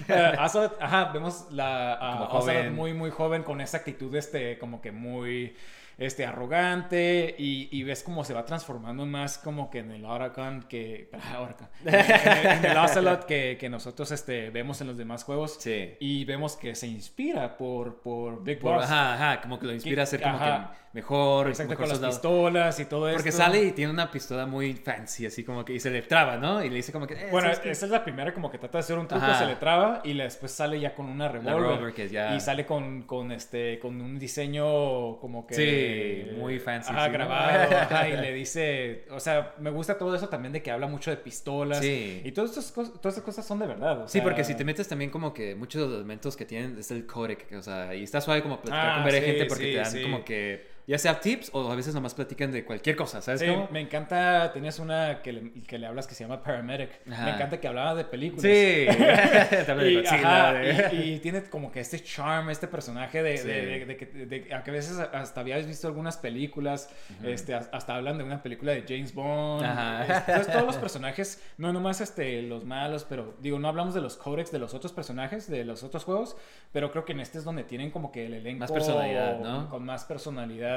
uh, Ocelot, ajá, vemos la uh, Ocelot muy, muy joven con esa actitud, este, como que muy este, arrogante y, y, ves cómo se va transformando más como que en el Oracan que... <laughs> Oracan, en, el, en el Ocelot que, que, nosotros este, vemos en los demás juegos.
Sí.
Y vemos que se inspira por, por Big
por,
Boss.
Ajá, ajá, como que lo inspira a ser como ajá. que mejor.
Exacto,
mejor
con soldado. las pistolas y todo eso.
Porque sale y tiene una pistola muy fancy, así como que... Y se le traba, ¿no? Y le dice como que... Eh,
bueno,
esa
es, es la primera como que trata de hacer un truco, ajá. se le traba y después sale ya con una revólver.
Ya...
Y sale con, con, este, con un diseño como que...
Sí, muy fancy. Sí,
grabado. ¿no? <laughs> Ajá, y le dice... O sea, me gusta todo eso también de que habla mucho de pistolas.
Sí.
Y todas estas, cosas, todas estas cosas son de verdad. O
sí, porque si te metes también como que muchos de los elementos que tienen es el codec. O sea, y está suave como platicar
ah,
con ver
sí,
gente porque
sí,
te dan como que ya sea tips o a veces nomás platican de cualquier cosa, ¿sabes?
Sí,
cómo?
me encanta, tenías una que le, que le hablas que se llama Paramedic.
Ajá.
Me encanta que hablaba de películas.
Sí. <laughs>
y, ajá, y, y, tiene como que este charm, este personaje de,
Sí.
de, de, de que, de- a que a veces hasta habías visto algunas películas, este, hasta hablan de una película de James Bond.
Ajá.
Entonces todos los personajes, no nomás este, los malos, pero digo, no hablamos de los códex de los otros personajes, de los otros juegos, pero creo que en este es donde tienen como que el elenco
Más personalidad, ¿no?
con más personalidad.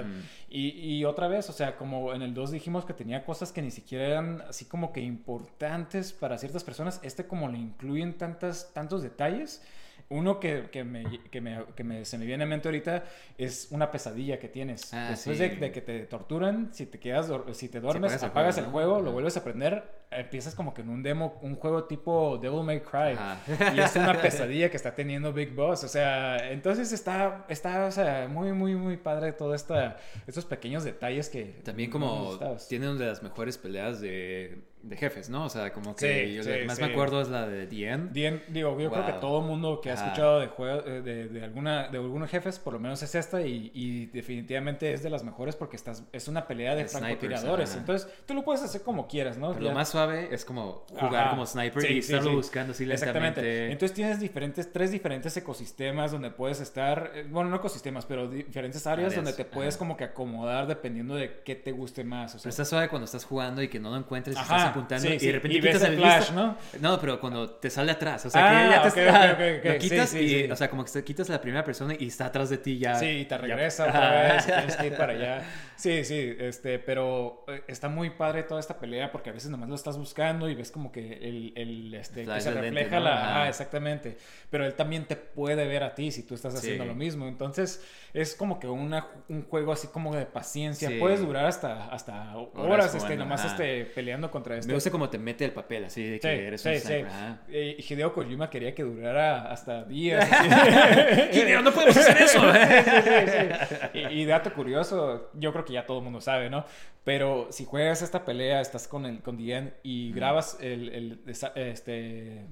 Y, y otra vez, o sea, como en el 2 dijimos que tenía cosas que ni siquiera eran así como que importantes para ciertas personas, este como le incluyen tantas, tantos detalles. Uno que, que, me, que, me, que me, se me viene a mente ahorita es una pesadilla que tienes.
Ah,
Después
sí.
de, de, que te torturan, si te quedas, si te duermes,
apagas el juego,
lo vuelves a prender, empiezas como que en un demo, un juego tipo Devil May Cry.
Ajá.
Y es una <laughs> pesadilla que está teniendo Big Boss. O sea, entonces está, está o sea, muy, muy, muy padre todo esta, estos pequeños detalles que...
También como tiene una de las mejores peleas de, de jefes, ¿no? O sea, como que
Sí,
yo
sí,
la que más
sí.
me acuerdo es la de The End.
Bien, digo, yo creo que todo mundo que ha escuchado de juegos de, de alguna de algunos jefes, por lo menos es esta y, y definitivamente es de las mejores porque estás es una pelea de francotiradores. Entonces, tú lo puedes hacer como quieras, ¿no?
Pero
Ya-
lo más suave es como jugar
Ajá.
como sniper y estarlo buscando así
Exactamente. Entonces tienes diferentes, tres diferentes ecosistemas donde puedes estar, eh, bueno, no ecosistemas, pero di- diferentes áreas,
Áreas,
donde te puedes
ajá.
como que acomodar dependiendo de qué te guste más. O sea,
Pero está suave cuando estás jugando y que no lo encuentres y
Ajá,
apuntando
sí,
y de repente
Y
quitas
el flash,
visto.
¿no?
No, pero cuando te sale atrás, o sea,
Ah,
que ya te
ok,
está-
ok, ok, ok.
lo quitas y, o sea, como que te quitas a la primera persona y está atrás de ti ya.
Sí, y te
ya-
regresa
Ajá.
otra vez, tienes que ir para allá. <laughs> Sí, sí, este, pero eh, está muy padre toda esta pelea porque a veces nomás lo estás buscando y ves como que el, el este, que se refleja
¿no?
la...
Ajá,
exactamente. Pero él también te puede ver a ti si tú estás haciendo
Sí.
lo mismo. Entonces, es como que una, un juego así como de paciencia.
Sí.
Puedes durar hasta, hasta horas,
Horas
este, nomás
ajá.
este, peleando contra este.
Me gusta como te mete el papel así de que
Sí,
eres un sniper. ajá.
Eh, Y Hideo Kojima quería que durara hasta días. <laughs>
Hideo, no podemos hacer eso. <laughs>
Y, y dato curioso, yo creo que ya todo el mundo sabe, ¿no? Pero si juegas esta pelea, estás con el con Dien y grabas el, el- este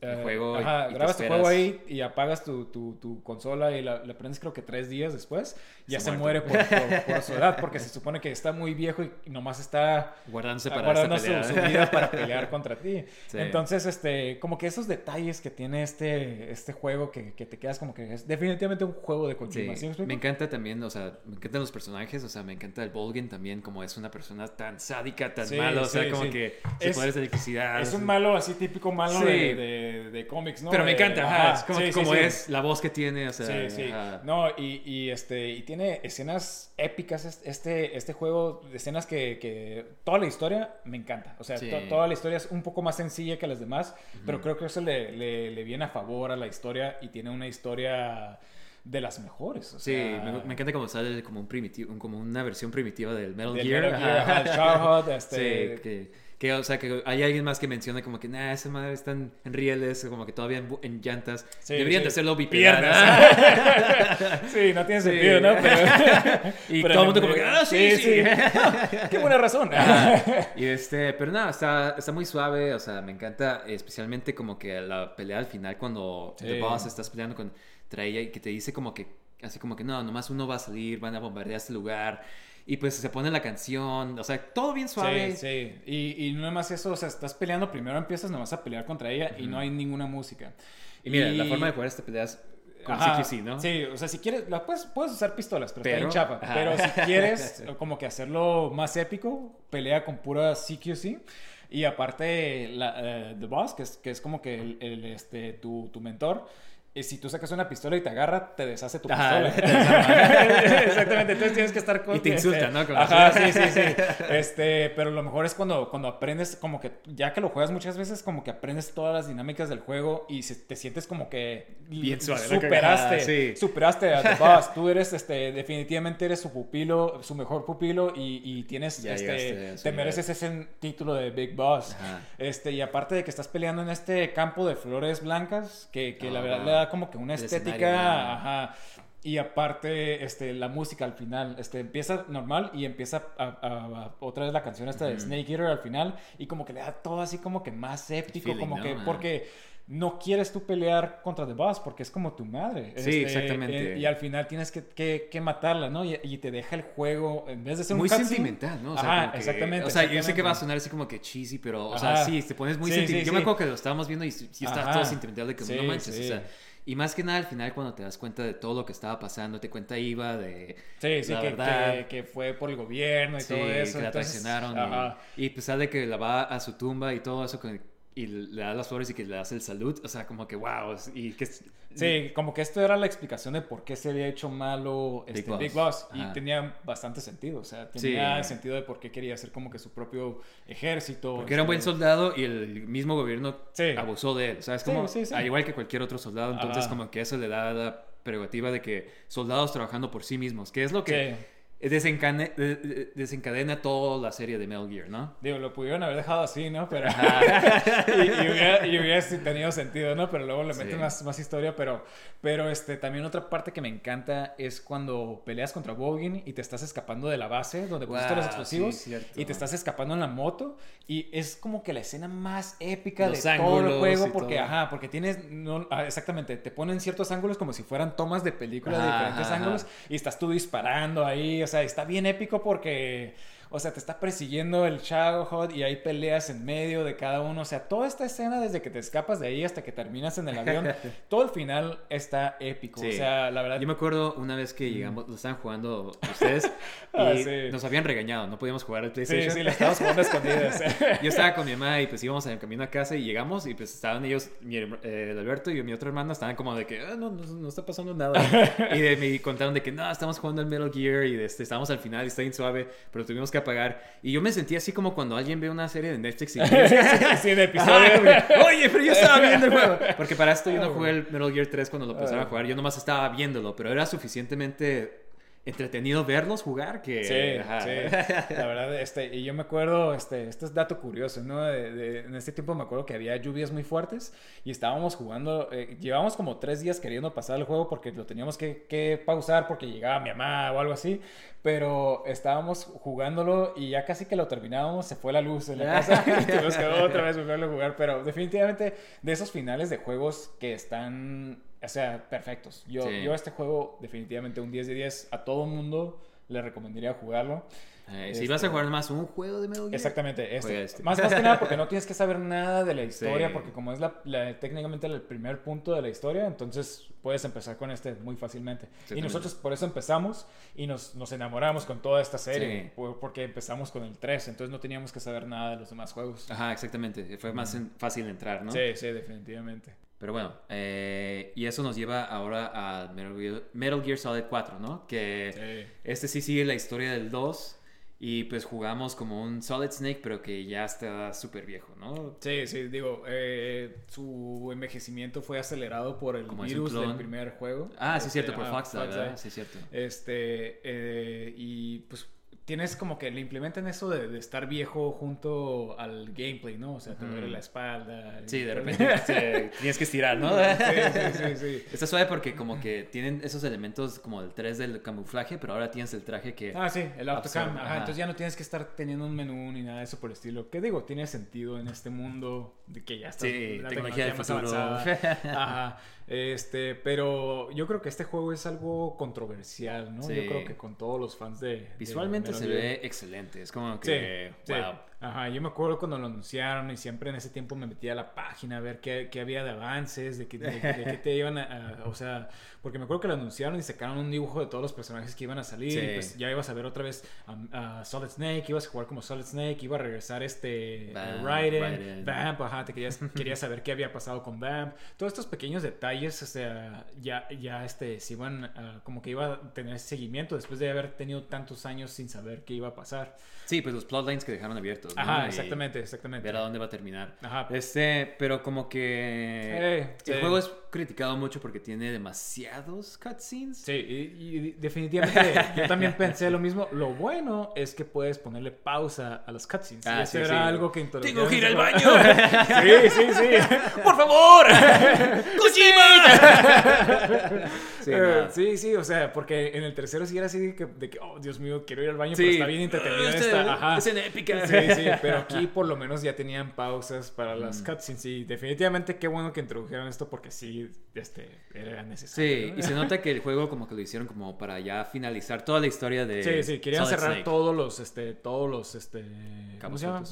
eh,
juego y-
ajá,
y
grabas tu juego ahí y apagas tu, tu, tu consola y la, la prendes creo que tres días después, ya
Se
se,
muere.
por, por, por su edad, porque <laughs> se supone que está muy viejo y nomás está
Guardándose para
guardando su, su vida para <laughs> pelear contra ti.
Sí.
Entonces, este, como que esos detalles que tiene este, este juego que, que te quedas como que es definitivamente un juego de
Sí,
Kojima. ¿sí me explico?
me encanta también, o sea, me encantan los personajes, o sea, me encanta el Volgin también, como es una persona tan sádica, tan
Sí,
malo, o sea,
sí,
como
sí.
que
Es-
sus poderes de electricidad.
Es un malo así típico malo de, de, de cómics, ¿no?
Pero me encanta, ajá,
ajá,
es como, es, la voz que tiene, o sea,
Sí, sí.
ajá.
No, y, y, este, y tiene escenas épicas es- este, este juego, escenas que, que toda la historia me encanta. O sea, to- toda la historia es un poco más sencilla que las demás, pero creo que eso le, le, le viene a favor a la historia y tiene una historia de las mejores. o
Sí, me, me encanta como sale como un primitivo, un- como una versión primitiva del Metal
del
Gear.
Metal Gear, Childhood, <laughs> este,
Sí, que, Que, o sea, que hay alguien más que menciona como que, nah, esa madre están en rieles, como que todavía en, en llantas.
Sí,
Deberían
sí.
de hacerlo
Piernas. <laughs> sí, no tiene
Sí.
sentido, ¿no? Pero, <laughs>
Y
pero
todo el mundo como que, ah, sí, sí.
Qué buena razón.
Y este, pero nada, está, está muy suave, o sea, me encanta especialmente como que la pelea al final cuando. The Boss estás peleando con Traya y que te dice como que, así como que no, nomás uno va a salir, van a bombardear este lugar y pues se pone la canción, o sea, todo bien suave.
Sí, sí. Y, y no más eso, o sea, estás peleando, primero empiezas nomás a pelear contra ella y no hay ninguna música.
Y mira, la forma de jugar esta pelea es con
Ajá,
CQC, ¿no?
Sí, o sea, si quieres, la puedes, puedes usar pistolas, pero,
Pero-
está en chapa.
ajá.
Pero si quieres <laughs> como que hacerlo más épico, pelea con pura CQC. Y aparte, la, eh, The Boss, que es, que es como que el, el, este, tu, tu mentor, y si tú sacas una pistola y te agarra, te deshace tu
Ajá,
pistola. <laughs> Exactamente, entonces tienes que estar con...
Y te insulta,
este,
¿no? Como
Ajá,
así.
sí, sí, sí. <laughs> Este, pero lo mejor es cuando, cuando aprendes, como que ya que lo juegas muchas veces, como que aprendes todas las dinámicas del juego y se- te sientes como que
Bien suave,
superaste,
Ah, sí.
superaste a The Boss. Tú eres, este, definitivamente eres su pupilo, su mejor pupilo y, y tienes,
Ya llegaste
este,
su
te mereces ese título de Big Boss.
Ajá.
Este, y aparte de que estás peleando en este campo de flores blancas, que, que la verdad
wow.
le da como que una
El
estética, ajá. Y aparte, este, la música al final, este, empieza normal y empieza a, a- a- otra vez la canción esta de Snake Eater al final y como que le da todo así como que más épico,
feeling,
como
¿no?
que, porque no quieres tú pelear contra The Boss porque es como tu madre.
Sí, exactamente.
eh, y al final tienes que, que- que matarla, ¿no? Y, y te deja el juego, en vez de ser
muy
un
sentimental, ¿no? O sea,
Ajá,
que-
exactamente.
O sea, yo sé que
exactamente.
va a sonar así como que cheesy, pero, o sea, sí, te pones muy
Sí,
sentimental.
sí,
yo me
sí.
acuerdo que lo estábamos viendo y sí sí está
Ajá.
todo sentimental de que no manches, o sea. Y más que nada al final cuando te das cuenta de todo lo que estaba pasando, te cuenta Iva de
Sí, sí,
la
que,
verdad.
que, que fue por el gobierno y
Sí,
todo eso.
que la
entonces,
traicionaron. y-
Ajá.
Y, pues sale que la va a su tumba y todo eso y le da las flores y que le hace el salud. O sea, como que wow. Y que
Sí, como que esto era la explicación de por qué se había hecho malo este,
Big
Big,
Boss.
Boss. Y
Ajá.
tenía bastante sentido. O sea,
Sí.
tenía sentido de por qué quería hacer como que su propio ejército.
Porque era un buen
este,
soldado y el mismo gobierno
Sí.
abusó de él. O sea, es
Sí,
como,
sí, sí.
al igual que cualquier otro soldado, entonces
Ajá.
como que eso le da la prerrogativa de que soldados trabajando por sí mismos, que es lo que
Sí.
Desencane- de- de- desencadena toda la serie de Metal Gear, ¿no?
Digo, lo pudieron haber dejado así, ¿no? Pero... <laughs> y, y hubiera, y hubiera tenido sentido, ¿no? Pero luego le meten
Sí.
más, más historia. Pero, pero este, también otra parte que me encanta es cuando peleas contra Bogin y te estás escapando de la base donde pusiste
Wow,
los explosivos
sí,
y te estás escapando en la moto. Y es como que la escena más épica
Los
de todo el juego. Porque,
todo.
ajá, porque tienes... No, ah, exactamente, te ponen ciertos ángulos como si fueran tomas de película de
Ajá,
diferentes
ajá,
ángulos.
ajá.
Y estás tú disparando ahí, o sea, está bien épico porque, o sea, te está persiguiendo el Shadowhawk y hay peleas en medio de cada uno. O sea, toda esta escena desde que te escapas de ahí hasta que terminas en el avión, <laughs> todo el final está épico. O
Sí.
sea, la verdad...
Yo me acuerdo una vez que llegamos, lo estaban jugando <laughs> ustedes y
Ah, sí.
nos habían regañado, no podíamos jugar al
Sí,
PlayStation.
sí, la estabas jugando a escondidas. <laughs>
Yo estaba con mi mamá y pues íbamos en el camino a casa y llegamos y pues estaban ellos, mi, eh, el Alberto y mi otro hermano estaban como de que "Ah, no, no, no está pasando nada. y de- me contaron de que no, estamos jugando al Metal Gear y de este, estábamos al final y está bien suave, pero tuvimos que apagar. Y yo me sentí así como cuando alguien ve una serie de Netflix y
sí, en <laughs> episodio.
Oye, pero yo estaba viendo el juego. Porque para esto yo no jugué el Metal Gear 3 cuando lo empezaron a
Ah.
jugar. Yo nomás estaba viéndolo, pero era suficientemente entretenido verlos jugar que...
Sí,
ajá.
sí. La verdad, este, y yo me acuerdo, este, este es dato curioso, ¿no? De- de- en este tiempo me acuerdo que había lluvias muy fuertes y estábamos jugando, eh, llevábamos como tres días queriendo pasar el juego porque lo teníamos que, que pausar porque llegaba mi mamá o algo así, pero estábamos jugándolo y ya casi que lo terminábamos, se fue la luz en la <laughs> casa y tuvimos que otra vez volverlo a jugar, pero definitivamente de esos finales de juegos que están, o sea, perfectos. Yo,
Sí.
yo este juego definitivamente un 10 de 10 a todo mundo le recomendaría jugarlo.
Eh, si
Este-
vas a jugar más un juego de Metal Gear...
Exactamente, este.
Este.
Más, más que nada porque no <laughs> tienes que saber nada de la historia,
Sí.
porque como es la, la- técnicamente el primer punto de la historia, entonces puedes empezar con este muy fácilmente. Y nosotros por eso empezamos y nos, nos enamoramos con toda esta serie,
Sí.
por- porque empezamos con el 3, entonces no teníamos que saber nada de los demás juegos.
Ajá, exactamente. Fue más en- fácil entrar, ¿no?
Sí, sí, definitivamente.
Pero bueno, eh, y eso nos lleva ahora a Metal Gear, Metal Gear Solid 4, ¿no? Que
Sí.
este sí sigue la historia del 2 y pues jugamos como un Solid Snake, pero que ya está súper viejo, ¿no?
Sí, sí, digo, eh, su envejecimiento fue acelerado por el
Como es
virus del primer juego.
Ah, sí,
Este,
cierto, por
ajá,
Fox,
Fox,
¿verdad?
eh.
Sí, cierto.
Este, eh, y pues tienes como que le implementan eso de, de estar viejo junto al gameplay, ¿no? O sea, te duele la espalda.
Sí, de repente <laughs> te- tienes que estirar, ¿no?
Sí, sí, sí, sí.
Está suave porque como que tienen esos elementos como el 3 del camuflaje, pero ahora tienes el traje que...
Ah, sí, el autocam. Ajá,
ajá.
entonces ya no tienes que estar teniendo un menú ni nada de eso por el estilo. ¿Qué digo? Tiene sentido en este mundo de que ya está
Sí,
la
tecnología del
más
futuro.
avanzada. <laughs> Ajá. Este, pero yo creo que este juego es algo controversial, ¿no?
Sí.
Yo creo que con todos los fans de.
Visualmente se ve excelente. Es como
Sí,
que...
sí.
wow.
Ajá, yo me acuerdo cuando lo anunciaron y siempre en ese tiempo me metía a la página a ver qué, qué había de avances, de qué, de, de qué te iban a, a- O sea, porque me acuerdo que lo anunciaron y sacaron un dibujo de todos los personajes que iban a salir.
Sí.
Y pues ya ibas a ver otra vez a, a Solid Snake, ibas a jugar como Solid Snake, iba a regresar este eh,
Vamp,
Raiden,
Raiden.
Vamp, ajá, te querías, querías saber qué había pasado con Vamp. Todos estos pequeños detalles, o sea, ya, ya este, se iban a- como que iba a tener seguimiento después de haber tenido tantos años sin saber qué iba a pasar.
Sí, pues los plotlines que dejaron abiertos.
Ajá, exactamente, exactamente.
Ver a dónde va a terminar.
Ajá.
Este, pero como que...
Eh,
el
sí.
juego es criticado mucho porque tiene demasiados cutscenes.
Sí, y, y definitivamente yo también pensé lo mismo. Lo bueno es que puedes ponerle pausa a las cutscenes.
Ah,
y eso
sí,
era
sí.
algo que
Tengo que ir
en
al
juego. <laughs> sí, sí, sí. <laughs>
¡Por favor! <laughs> ¡Kojima! sí, no.
sí, sí, o sea, porque en el tercero sí era así de que, de que, oh, Dios mío, quiero ir al baño, pero está bien entretenida
Este-
esta. Ajá.
escena épica.
Sí, sí, pero aquí por lo menos ya tenían pausas para las
Mm.
cutscenes. Y definitivamente qué bueno que introdujeron esto porque sí, este, era necesario.
Sí, y se <laughs> nota que el juego como que lo hicieron como para ya finalizar toda la historia de
Sí, sí, querían
Solid
cerrar
Snake.
todos los, este, todos los, este... ¿Cómo se llama?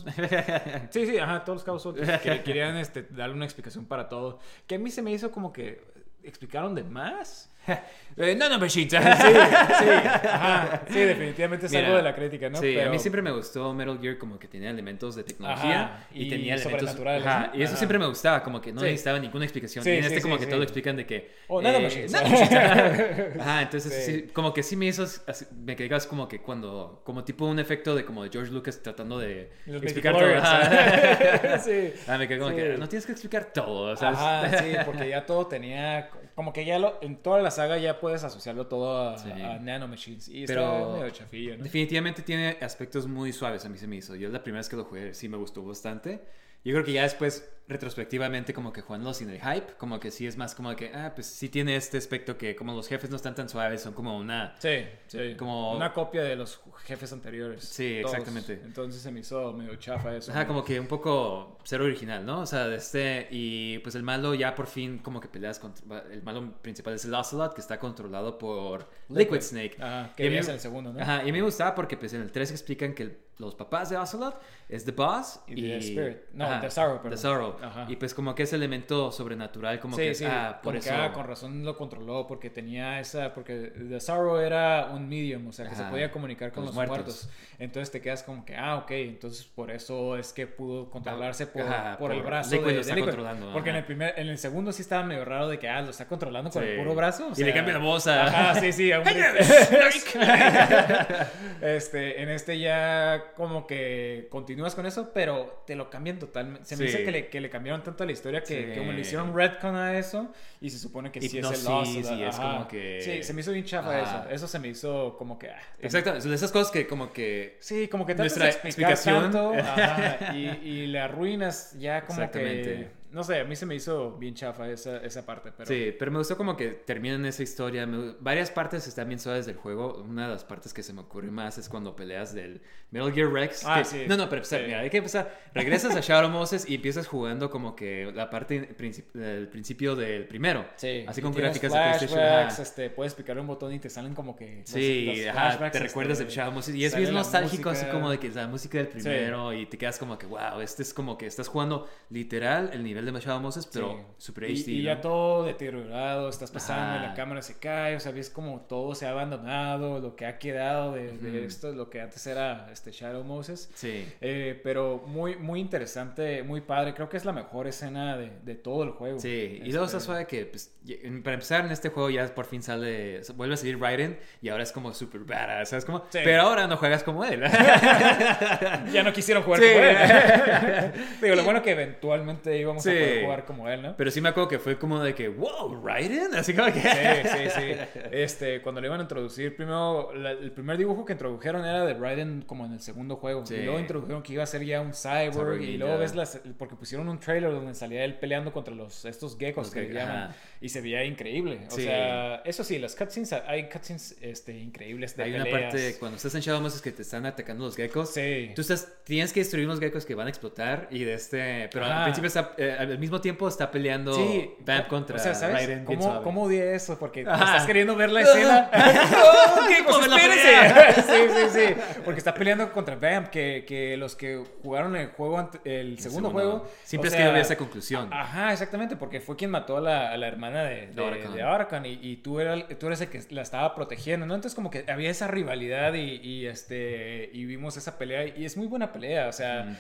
Sí, sí, ajá, todos los cabos sueltos. Que- <laughs> querían, este, darle una explicación para todo. Que a mí se me hizo como que explicaron de más. <laughs>
Eh, no, no, Machine.
Sí, <laughs> sí, ajá. Sí, definitivamente es
Mira,
algo de la crítica, ¿no?
Sí, a
Pero-
mí siempre me gustó Metal Gear como que tenía elementos de tecnología
Ajá,
y,
y
tenía elementos Ajá,
¿no?
y eso
Ajá.
siempre me gustaba, como que no
Sí.
necesitaba ninguna explicación.
Sí,
y en este como que todo lo explican de que
Oh, nanomachines. <laughs>
nanomachines. Ajá, entonces como que sí me hizo así- me quedé como que cuando como tipo un efecto de como de George Lucas tratando de
Los
explicar todo. Ajá.
sí.
Ah, me quedé como que no tienes que explicar todo, ¿sabes?
Ajá, sí, porque ya todo tenía. Como que ya lo, en toda la saga ya puedes asociarlo todo a,
Sí.
a nanomachines. Y
Pero-
está medio chafillo, ¿no?
Definitivamente tiene aspectos muy suaves, a mí se me hizo. Yo la primera vez que lo jugué sí me gustó bastante. Yo creo que ya después, retrospectivamente, como que jugándolo sin el hype, como que sí es más como que, ah, pues sí tiene este aspecto que como los jefes no están tan suaves, son como una...
Sí, sí.
Como-
Una copia de los jefes anteriores.
Sí,
todos.
exactamente.
Entonces se me hizo medio chafa eso.
Ajá, como que un poco cero original, ¿no? O sea, de este... Y pues el malo ya por fin como que peleas contra... El malo principal es el Ocelot, que está controlado por Liquid, Snake.
Ajá,
Y
que es el segundo, ¿no?
Ajá, y a mí me gustaba porque pues en el 3 explican que el- los papás de Ocelot es The Boss
Y The Spirit. No, The Sorrow, perdón.
The Sorrow.
Ajá.
Y pues como que ese elemento sobrenatural, como
sí,
que
sí,
ah, por
como que,
eso...
ah, con razón lo controló porque tenía esa, porque The Sorrow era un medium, o sea, que se podía comunicar con,
con
los
los
muertos.
muertos.
Entonces te quedas como que, ah, ok, entonces por eso es que pudo controlarse por,
Ajá,
por el brazo
Liquid
de,
lo está controlando,
Porque en el primer, en el segundo sí estaba medio raro de que, ah, lo está controlando con el puro brazo. o
Y le cambia la voz a-
Ajá, sí, sí, a un <laughs> este, en este ya como que continúas con eso, pero te lo cambian totalmente. Se me dice que le, que le cambiaron tanto a la historia que
Sí.
como le hicieron retcon a eso y se supone que sí es el Lost.
y es
ajá.
como que-
Sí, se me hizo bien chafa
Ajá.
eso. Eso se me hizo como que... ah,
Exacto, de esas cosas que como que...
Sí, como que
Nuestra explicación.
tanto ajá, <laughs> y, y le arruinas ya como que... No sé, a mí se me hizo bien chafa esa, esa parte, pero...
Sí, pero me gustó como que terminan esa historia. me- varias partes están bien suaves del juego. Una de las partes que se me ocurre más es cuando peleas del Metal Gear Rex.
Ah,
que-
sí.
No, no, pero empezar,
Sí.
mira, hay que empezar. Regresas a Shadow Moses y empiezas jugando como que la parte princip- del principio del primero.
Sí,
Así con gráficas de PlayStation.
este, puedes picarle un botón y te salen como que
Sí,
los
ajá, te
este,
recuerdas de Shadow Moses y es bien nostálgico, así
música.
como de que la música del primero y te quedas como que, wow, este es como que estás jugando literal el nivel de Shadow Moses, pero
Sí.
super HD.
y
¿no?
ya todo deteriorado, estás pasando
Ajá.
la cámara se cae, o sea, ves como todo se ha abandonado, lo que ha quedado de, esto, lo que antes era este Shadow Moses.
Sí.
Eh, pero muy, muy interesante, muy padre. Creo que es la mejor escena de, de todo el juego.
Sí, y luego está
Este,
suave que, pues, para empezar en este juego ya por fin sale, vuelve a salir Raiden y ahora es como super badass, ¿sabes cómo?
Sí.
Pero ahora no juegas como él. <laughs>
Ya no quisieron jugar
Sí.
como él. <laughs> Digo, lo bueno que eventualmente íbamos a poder
Sí.
jugar como él, ¿no?
Pero sí me acuerdo que fue como de que, wow, Raiden. Así como que.
Sí, sí, <laughs> sí. Este, cuando le iban a introducir, primero, la- el primer dibujo que introdujeron era de Raiden como en el segundo juego.
Sí.
Y luego introdujeron que iba a ser ya un cyborg.
Cyborg
y luego ves las, porque pusieron un trailer donde salía él peleando contra los, estos geckos
Los
que llaman.
ajá.
Y se veía increíble. O
Sí.
sea, eso sí, las cutscenes, hay cutscenes este, increíbles de
Hay una parte cuando estás en Shadow Moses que te están atacando los geckos.
Sí.
Tú estás, tienes que destruir unos geckos que van a explotar y de este, pero al principio está, eh, al mismo tiempo está peleando
Sí,
Vamp contra
o sea, ¿sabes?
Raiden. bien
¿Cómo. ¿Cómo odié eso? Porque estás queriendo ver la escena. Pues
pues
espérense. sí, sí, sí. Porque está peleando contra Vamp, que, que los que jugaron el juego, el segundo,
segundo.
juego.
Siempre
o
es que había esa conclusión.
Ajá, exactamente, porque fue quien mató a la, a la hermana de, de,
Arkan.
de Arkan y, y tú, era, tú eres el que la estaba protegiendo, ¿no? Entonces como que había esa rivalidad y, y, este, y vimos esa pelea y es muy buena pelea, o sea,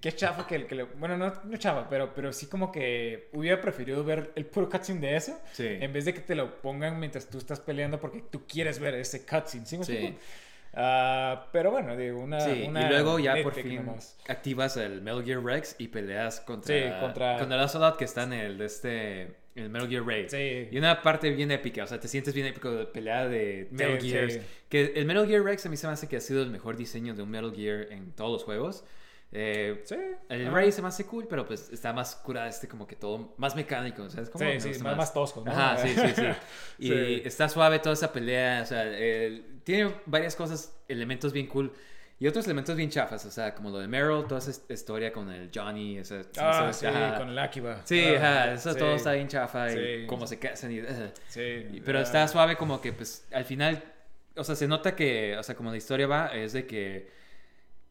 qué chafa que, el que le- bueno, no, no chafa, pero, pero sí como que hubiera preferido ver el puro cutscene de eso
Sí.
en vez de que te lo pongan mientras tú estás peleando porque tú quieres ver ese cutscene, ¿sí
Sí.
Ah, pero bueno, digo, una,
Sí,
una
y luego ya por fin
nomás.
activas el Metal Gear Rex y peleas contra,
Sí, contra-
contra el Ocelot que está en el, de este, el Metal Gear Raid.
Sí.
Y una parte bien épica, o sea, te sientes bien épico de pelea de Metal
Sí,
Gears.
sí.
Que el Metal Gear Rex a mí se me hace que ha sido el mejor diseño de un Metal Gear en todos los juegos. Eh,
Sí.
El
Ajá.
Raid se me hace cool, pero pues está más curada este como que todo, más mecánico, ¿sabes? Como
Sí,
me
sí,
gusta
más- más tosco, ¿no?
Ajá, sí, sí, sí. <laughs> Y
Sí.
está suave toda esa pelea, o sea, tiene varias cosas, elementos bien cool. Y otros elementos bien chafas, o sea, como lo de Meryl, toda esa his- historia con el Johnny, esa,
Ah,
esa-
sí,
ajá.
con el Akiba.
Sí,
Ah,
ajá, eso
sí.
todo está bien chafa y
Sí.
cómo se casan y... uh,
Sí.
y- Pero
ah,
está suave como que, pues, al final, o sea, se nota que, o sea, como la historia va, es de que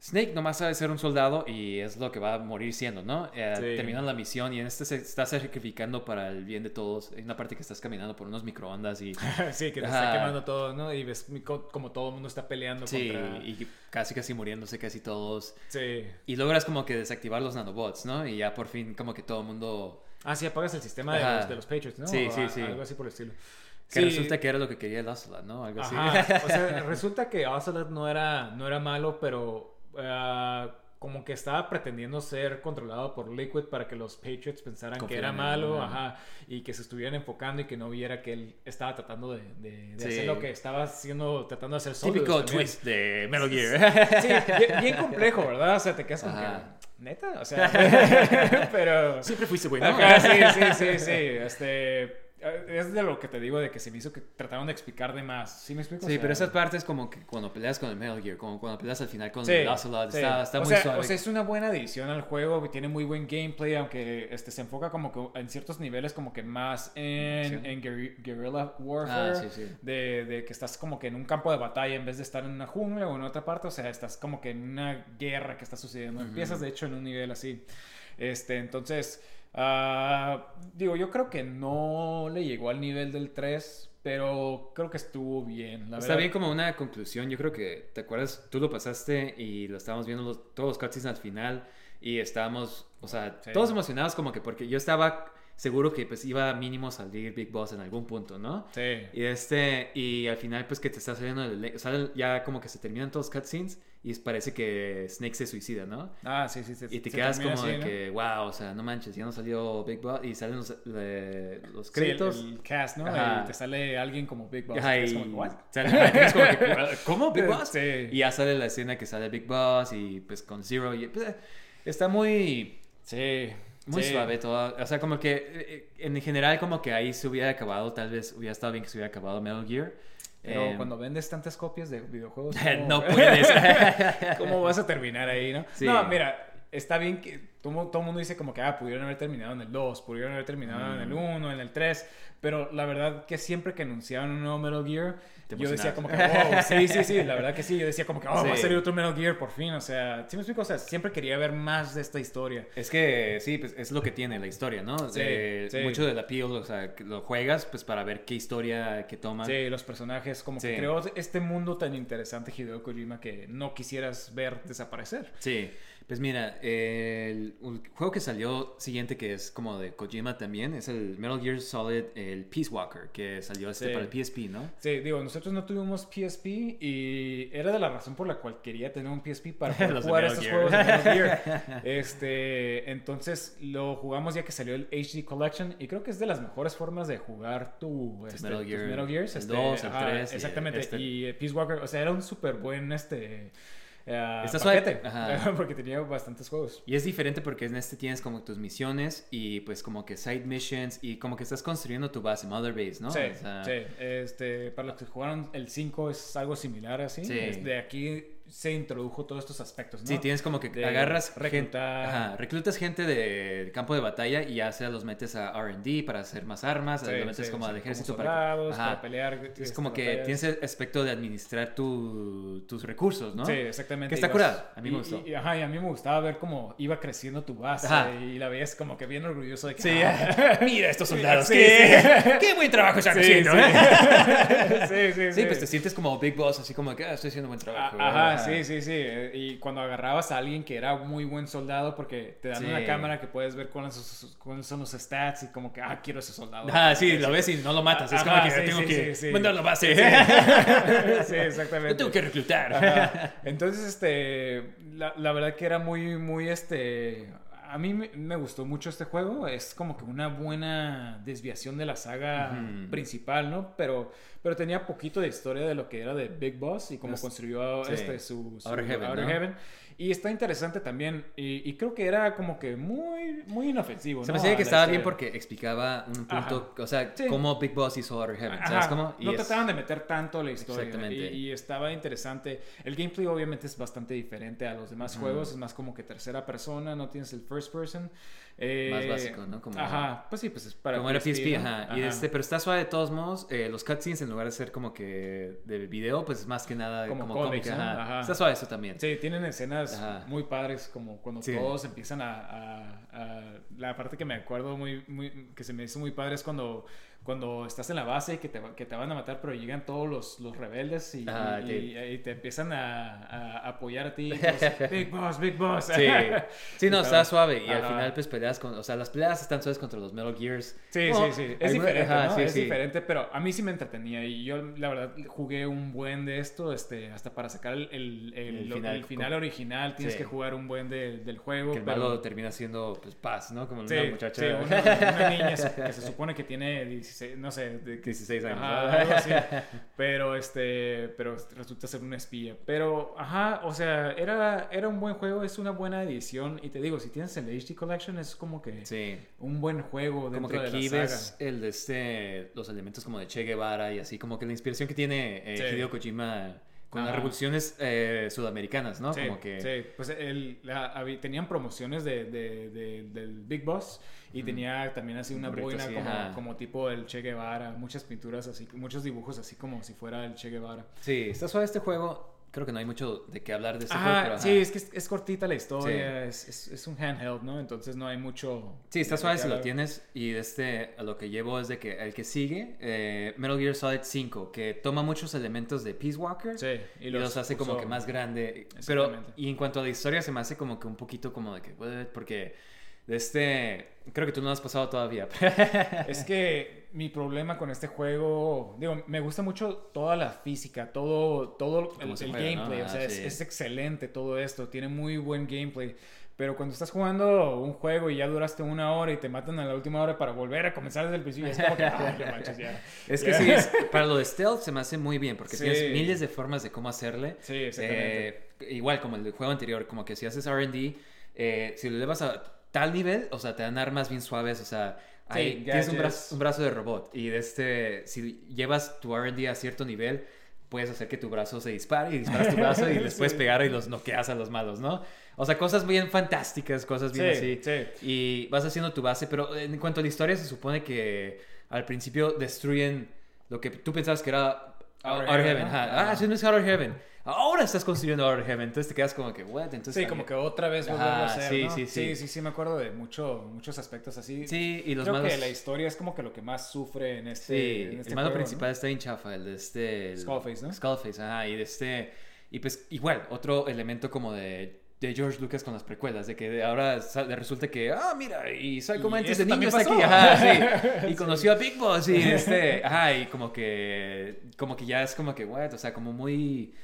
Snake nomás sabe ser un soldado y es lo que va a morir siendo, ¿no? Eh,
Sí.
Terminan la misión y en este se está sacrificando para el bien de todos. Hay una parte que estás caminando por unos microondas y... <laughs>
sí, que te está quemando todo, ¿no? Y ves como todo el mundo está peleando
Sí,
contra...
y casi casi muriéndose casi todos.
Sí.
Y logras como que desactivar los nanobots, ¿no? Y ya por fin como que todo el mundo...
Ah, sí, apagas el sistema de los, de los Patriots, ¿no?
Sí, sí, sí.
Algo así por el estilo.
Que
Sí.
resulta que era lo que quería el Ocelot, ¿no? Algo así.
O sea, <laughs> resulta que Ocelot no era, no era malo, pero ah, como que estaba pretendiendo ser controlado por Liquid para que los Patriots pensaran que era malo,
él.
ajá, y que se estuvieran enfocando y que no viera que él estaba tratando de, de- de
Sí.
hacer lo que estaba haciendo, tratando de hacer solo.
Típico twist de Metal Gear.
Sí, bien, bien complejo, ¿verdad? O sea, te quedas
Ajá.
que, neta, o sea, <laughs> pero...
Siempre fuiste bueno.
Ajá, sí, sí, sí, sí. Este, es de lo que te digo de que se me hizo que trataron de explicar de más. ¿Sí me explico? O
Sí,
sea,
pero esas partes como que cuando peleas con el Metal Gear, como cuando peleas al final con
Sí,
el Ocelot,
sí.
está, está
o
muy
sea,
suave.
O sea, es una buena adición al juego, tiene muy buen gameplay, aunque este, se enfoca como que en ciertos niveles como que más en,
Sí.
en guerri- guerrilla warfare,
Ah.
De, de que estás como que en un campo de batalla en vez de estar en una jungla o en otra parte, o sea, estás como que en una guerra que está sucediendo. Empiezas de hecho en un nivel así. Este, entonces, ah, digo, yo creo que no le llegó al nivel del 3, pero creo que estuvo bien. La
Está
verdad.
bien como una conclusión. Yo creo que, ¿te acuerdas? Tú lo pasaste y lo estábamos viendo los- todos los cutscenes al final y estábamos, o sea,
Sí.
todos emocionados como que porque yo estaba seguro que pues iba mínimo a salir Big Boss en algún punto, ¿no?
Sí.
Y este, y al final pues que te está saliendo, el, ya como que se terminan todos los cutscenes y parece que Snake se suicida, ¿no?
Ah, sí, sí, sí.
Y te quedas como
así,
de
¿no?
que, wow, o sea, no manches, ya no salió Big Boss y salen los, le- los
Sí, el,
créditos.
el cast, ¿no?
Ajá.
Y te sale alguien como Big Boss.
Ajá,
y es
y
como, ¿what?
sale- ajá, tienes como que, <laughs> ¿Cómo? ¿Big Boss?
Sí.
Y ya sale la escena que sale Big Boss y pues con Zero. Y, pues, está muy,
Sí.
Muy
sí.
suave todo. O sea, como que eh, en general como que ahí se hubiera acabado, tal vez hubiera estado bien que se hubiera acabado Metal Gear.
Pero
Eh,
cuando vendes tantas copias de videojuegos. <laughs>
no puedes. <laughs>
¿Cómo vas a terminar ahí, no?
Sí.
No, mira, está bien que todo, todo el mundo dice como que, ah, pudieron haber terminado en el 2, pudieron haber terminado en el
Mm.
1, en el 3, pero la verdad que siempre que anunciaban un nuevo Metal Gear,
Te
yo decía como que, wow, sí, sí, sí, <laughs> la verdad que sí, yo decía como que, oh, va a
Sí.
salir otro Metal Gear por fin, o sea, ¿sí me explico? O sea, siempre quería ver más de esta historia.
Es que sí, pues es lo que tiene la historia, ¿no?
Sí,
De-
sí.
Mucho del appeal, o sea, lo juegas pues para ver qué historia que toman.
Sí, los personajes, como que
Sí.
creó este mundo tan interesante Hideo Kojima que no quisieras ver desaparecer.
Sí, Pues mira, el, el juego que salió siguiente, que es como de Kojima también, es el Metal Gear Solid, el Peace Walker, que salió este
Sí.
para el PSP, ¿no?
Sí, digo, nosotros no tuvimos PSP y era de la razón por la cual quería tener un PSP para <laughs> poder jugar estos
Gear.
juegos de Metal <laughs> Gear. Este, entonces lo jugamos ya que salió el HD Collection y creo que es de las mejores formas de jugar tu, este,
Metal
tus
Gear,
Metal Gears.
el
este,
2, el
ajá,
3 y
Exactamente.
este.
Y eh, Peace Walker, o sea, era un súper buen este, eh,
Está suave.
paquete <laughs> porque tenía bastantes juegos.
Y es diferente porque en este tienes como tus misiones y pues como que side missions y como que estás construyendo tu base, Mother Base, ¿no?
Sí,
O sea,
sí. Este, para los que jugaron el 5 es algo similar así.
Sí.
Es De aquí se introdujo todos estos aspectos, ¿no?
Sí, tienes como que
De
agarras gente,
reclutar.
ajá, reclutas gente del campo de batalla y ya sea los metes a R&D para hacer más armas,
Sí,
los metes
sí,
como
sí,
al ejército
como
para,
soldados,
ajá.
para pelear.
Es
este,
como que
batallas.
tienes el aspecto de administrar tu- tus recursos, ¿no?
Sí, exactamente.
Que está curado. A mí me gustó.
Y, ajá, y a mí me gustaba ver cómo iba creciendo tu base
Ajá.
y la veías como que bien orgulloso de que...
Sí,
ah, <laughs>
mira estos soldados, <laughs> qué, buen trabajo están haciendo,
sí.
¿eh? <laughs>
sí, sí,
Sí, pues te sientes como Big Boss, así como que ah, estoy haciendo buen trabajo.
Ajá, sí, sí, sí. eh, Y cuando agarrabas a alguien que era muy buen soldado, porque te dan
Sí.
una cámara que puedes ver cuáles son, cuáles son los stats y como que, ah, quiero ese soldado.
Ah, sí, lo ves y no lo matas. Es como
Ajá,
que
sí,
tengo
sí,
que mandarlo a base. <laughs>
sí, exactamente.
Lo tengo que reclutar.
Ajá. <laughs> Entonces, este, la, la verdad que era muy, muy, este, a mí me, gustó mucho este juego. Es como que una buena desviación de la saga principal, ¿no? Pero, pero tenía poquito de historia de lo que era de Big Boss y cómo construyó
sí.
este, su, su
Outer Heaven,
Outer
¿no?
Heaven. Y está interesante también. Y, y creo que era como que muy, muy inofensivo,
Se
¿no?
me hacía que estaba bien porque explicaba un punto, o sea,
Sí.
cómo Big Boss hizo Outer Heaven, ¿sabes
Ajá,
cómo? Y
no
es-
trataban de meter tanto la historia.
Exactamente.
Y, y estaba interesante. El gameplay obviamente es bastante diferente a los demás juegos. Es más como que tercera persona, no tienes el first person. Eh,
Más básico, ¿no? Como-
Ajá, pues sí, pues es para
Como era PSP,
¿no?
ajá. Y este, pero está suave de todos modos. eh, los cutscenes, en lugar de ser como que de video, pues es más que nada
Como
como,
cómics,
cómic,
¿no?
ajá.
Ajá.
Está suave eso también.
Sí, tienen escenas muy padres, como cuando
Sí.
todos empiezan a, a- a- La parte que me acuerdo muy, muy... que se me hizo muy padre es cuando, cuando estás en la base y que te, que te van a matar, pero llegan todos los, los rebeldes y,
Ajá,
y-
que-
y- y te empiezan a, a apoyar a ti. <laughs> Big Boss, Big Boss.
Sí, sí, no, está suave. Y al final, pues peleas con. O sea, las peleas están suaves contra los Metal Gears.
Sí,
Oh,
sí, sí. Es diferente,
ajá,
¿no?
sí,
es
sí.
diferente, pero a mí sí me entretenía. Y yo, la verdad, jugué un buen de esto, este, hasta para sacar el, el- el-
El
lo-
final,
original. Tienes
Sí.
que jugar un buen de- del juego.
Que el
pero-
malo termina siendo, pues, paz, ¿no? Como una muchacha.
sí, una, una niña que se supone que tiene 16, no sé, de,
16 años.
Ajá,
¿no? <laughs>
algo así. <laughs> Pero este, pero resulta ser una espía. Pero, ajá, o sea, era, era un buen juego, es una buena edición. Y te digo, si tienes el HD Collection, es como que
Sí.
un buen juego
Como
dentro
que
de
aquí
la saga.
el de este, los elementos como de Che Guevara y así, como que la inspiración que tiene eh,
Sí.
Hideo Kojima con las
Ajá.
revoluciones eh, sudamericanas, ¿no?
Sí,
como que...
sí, pues el, la- tenían promociones de, de- de- del Big Boss y tenía también así una
gorrito
boina como, como tipo el Che Guevara, muchas pinturas así, muchos dibujos así como si fuera el Che Guevara.
Sí, está suave este juego. Creo que no hay mucho de qué hablar de este
Ajá,
juego, pero...
sí, es que es, es cortita la historia, es, es- es un handheld, ¿no? Entonces no hay mucho...
Sí, está suave si lo tienes. Y de este, a lo que llevo es de que el que sigue, eh, Metal Gear Solid 5, que toma muchos elementos de Peace Walker
Sí,
y los, hace como que más grande. Pero, y en cuanto a la historia, se me hace como que un poquito como de que, "What?", porque de este, creo que tú no lo has pasado todavía. <laughs>
Es que mi problema con este juego, digo, me gusta mucho toda la física, todo, todo el, el
juega, ¿no?
gameplay, o
Ah,
sea, es,
sí.
es excelente todo esto, tiene muy buen gameplay. Pero cuando estás jugando un juego y ya duraste una hora y te matan a la última hora para volver a comenzar desde el principio, es como que, no manches, ya. <laughs>
Es que
Ya.
sí, es- para lo de stealth se me hace muy bien, porque
Sí.
tienes miles de formas de cómo hacerle.
Sí, exactamente.
Eh, igual como el del juego anterior, como que si haces RD, eh, si lo llevas a tal nivel, o sea, te dan armas bien suaves, o sea,
Sí,
ahí tienes un brazo, un brazo de robot. Y de este, si llevas tu RD a cierto nivel, puedes hacer que tu brazo se dispare y disparas tu brazo y <laughs> les puedes
Sí.
pegar y los noqueas a los malos, ¿no? O sea, cosas bien fantásticas, cosas bien
Sí,
así.
sí.
Y vas haciendo tu base, pero en cuanto a la historia, se supone que al principio destruyen lo que tú pensabas que era
Outer Heaven.
Ah, eso no es Outer Heaven. Ahora estás construyendo Outer Heaven. Entonces te quedas como que, what? Entonces,
Sí, como que otra vez volverlo a hacer,
sí,
¿no?
sí,
sí,
sí.
sí, sí, me acuerdo de mucho, muchos aspectos así.
Sí, y los
Creo
malos...
que la historia es como que lo que más sufre en este,
Sí,
en este
el malo
juego, ¿no?
principal está bien chafa, el de este... el-
Skullface, ¿no?
Skullface, ajá, y de este... Y pues igual, otro elemento como de de George Lucas con las precuelas, de que ahora sa- resulta que, ah, mira, y Psycho Mantis de niño está aquí, ajá, sí, y <laughs> conoció a Big Boss, y este, <laughs> ajá, y como que, como que ya es como que, what, o sea, como muy,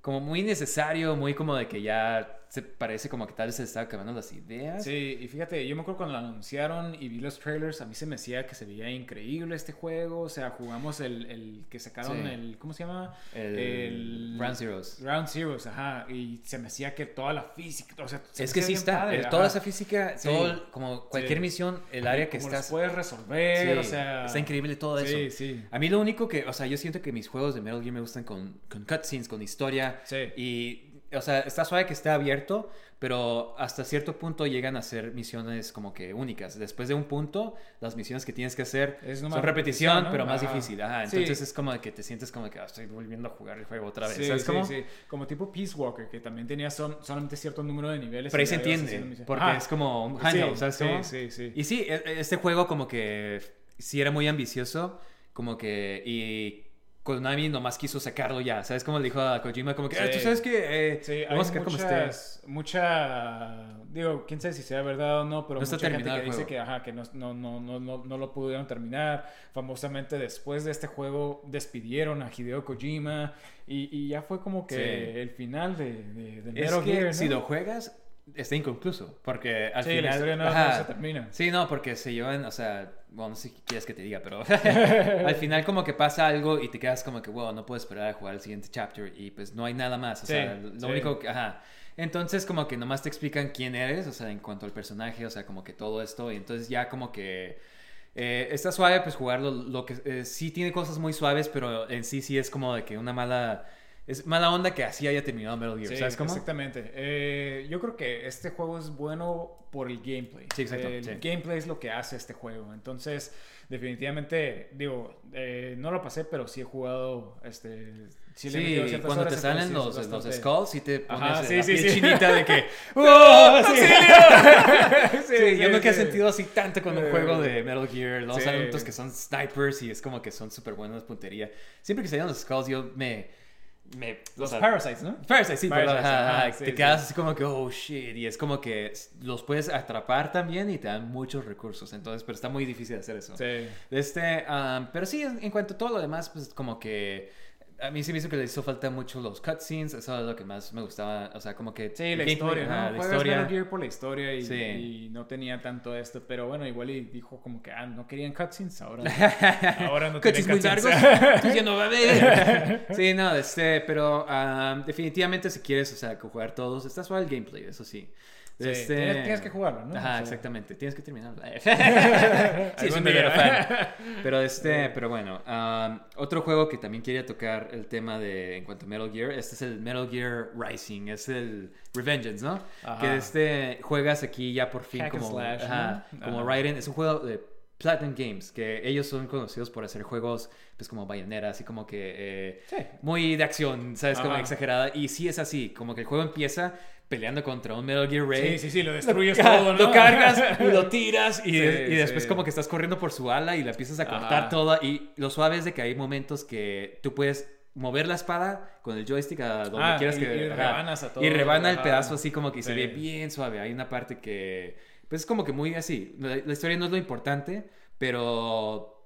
como muy necesario, muy como de que ya se parece como que tal vez se estaba acabando las ideas.
Sí, y fíjate, yo me acuerdo cuando lo anunciaron y vi los trailers, a mí se me decía que se veía increíble este juego. O sea, jugamos el, el que sacaron
Sí.
el. ¿Cómo se llama?
El Ground Zeroes.
Ground Zeroes, ajá. Y se me decía que toda la física. O sea, se
Es que sí está,
padre,
toda esa física,
Sí.
todo, como cualquier
Sí.
misión, el área que
los
estás...
puedes resolver, o sea.
está increíble todo eso.
Sí, sí.
A mí lo único que, o sea, yo siento que mis juegos de Metal Gear me gustan con, con cutscenes, con historia.
Sí.
Y, o sea, está suave que esté abierto, pero hasta cierto punto llegan a ser misiones como que únicas. Después de un punto, las misiones que tienes que hacer
Es
son repetición,
¿no?
pero más difícil. Ajá,
Sí.
entonces es como que te sientes como que "Ah, estoy volviendo a jugar el juego otra vez.
Sí,
¿Sabes
sí,
cómo?
sí. Como tipo Peace Walker, que también tenía son, solamente cierto número de niveles.
Pero ahí se entiende, porque
Ajá.
es como un handheld,
Sí,
¿sabes
sí,
cómo?
sí, sí.
Y sí, e- este juego como que sí era muy ambicioso, como que... Y Konami nomás quiso sacarlo ya, ¿sabes? Como le dijo a Kojima, como que, "Ah, tú sabes que eh,
Sí,
vamos a sacar como esté.
mucha, digo, quién sabe si sea verdad o no, pero
No
mucha gente que dice que, ajá, que no, no, no, no, no, no lo pudieron terminar. Famosamente después de este juego despidieron a Hideo Kojima y, y ya fue como que
Sí.
el final de, de, de
Es
Metal
que
Gear, ¿no?
si lo juegas, está inconcluso, porque al
Sí,
final...
la historia no,
ajá.
no se termina.
Sí, no, porque se llevan, o sea, bueno, no sé qué quieres que te diga, pero <laughs> al final como que pasa algo y te quedas como que, wow, no puedo esperar a jugar el siguiente chapter y pues no hay nada más, o
Sí,
sea, lo
sí.
único que, ajá. Entonces como que nomás te explican quién eres, o sea, en cuanto al personaje, o sea, como que todo esto, y entonces ya como que... eh, está suave pues jugarlo, lo que eh, sí tiene cosas muy suaves, pero en sí sí es como de que una mala... Es mala onda que así haya terminado Metal Gear,
Sí,
¿sabes cómo?
exactamente. Eh, yo creo que este juego es bueno por el gameplay.
Sí, exacto,
El
sí.
gameplay es lo que hace este juego. Entonces, definitivamente, digo, eh, no lo pasé, pero sí he jugado, este... Sí,
Sí, cuando te salen los,
sí
los skulls y te pones
Ajá,
la
sí, sí,
piel
sí.
chinita de que <laughs> ¡Oh, sí! <laughs> sí,
Sí,
yo
sí,
nunca he
sí.
sentido así tanto con un juego de Metal Gear. Los
sí.
otros que son snipers y es como que son súper buenos puntería. Siempre que salían los skulls yo me... me o
Los
sea,
Parasites, ¿no?
Parasite, sí,
Parasites,
ajá,
ajá,
ajá,
sí,
te
sí.
quedas así como que, oh shit, y es como que los puedes atrapar también y te dan muchos recursos, entonces, pero está muy difícil hacer eso.
Sí.
Este, pero sí, en, en cuanto a todo lo demás, pues como que a mí sí me hizo que le hizo falta mucho los cutscenes, eso es lo que más me gustaba, o sea, como que...
Sí, la historia, ¿no?
ajá, la historia.
Gear por la historia y,
Sí.
y no tenía tanto esto, pero bueno, igual y dijo como que, ah, no querían cutscenes, ahora, <laughs> ahora no tienen
Cutscenes muy largos, <laughs> ya no va a haber. sí, no, este, pero am, definitivamente si quieres, o sea, jugar todos, está suave el gameplay, eso sí.
Sí,
Este-
tienes- tienes que jugarlo, ¿no?
Ajá,
O sea-
exactamente. Tienes que terminarlo. <laughs> sí, es un verdadero fan. <laughs> Pero este, pero bueno, um, otro juego que también quería tocar el tema de en cuanto a Metal Gear, este es el Metal Gear Rising, es el Revengeance, ¿no?
Ajá.
Que este juegas aquí ya por fin
Hack
como
slash,
ajá,
¿no?
como
Ajá.
Raiden, es un juego de Platinum Games, que ellos son conocidos por hacer juegos pues como Bayonetta, así como que eh,
Sí.
muy de acción, ¿sabes? Como
Ajá.
exagerada. Y sí es así, como que el juego empieza peleando contra un Metal Gear Ray.
Sí, sí, sí, lo destruyes todo, ¿no?
Lo cargas <laughs> y lo tiras y,
Sí,
y después
sí.
como que estás corriendo por su ala y la empiezas a cortar
Ajá.
toda. Y lo suave es de que hay momentos que tú puedes mover la espada con el joystick a donde
Ah,
quieras
y-
que...
y rebanas a todo.
Y rebana el pedazo así como que se
Sí.
ve bien suave. Hay una parte que... Pues es como que muy así. La, la historia no es lo importante, pero...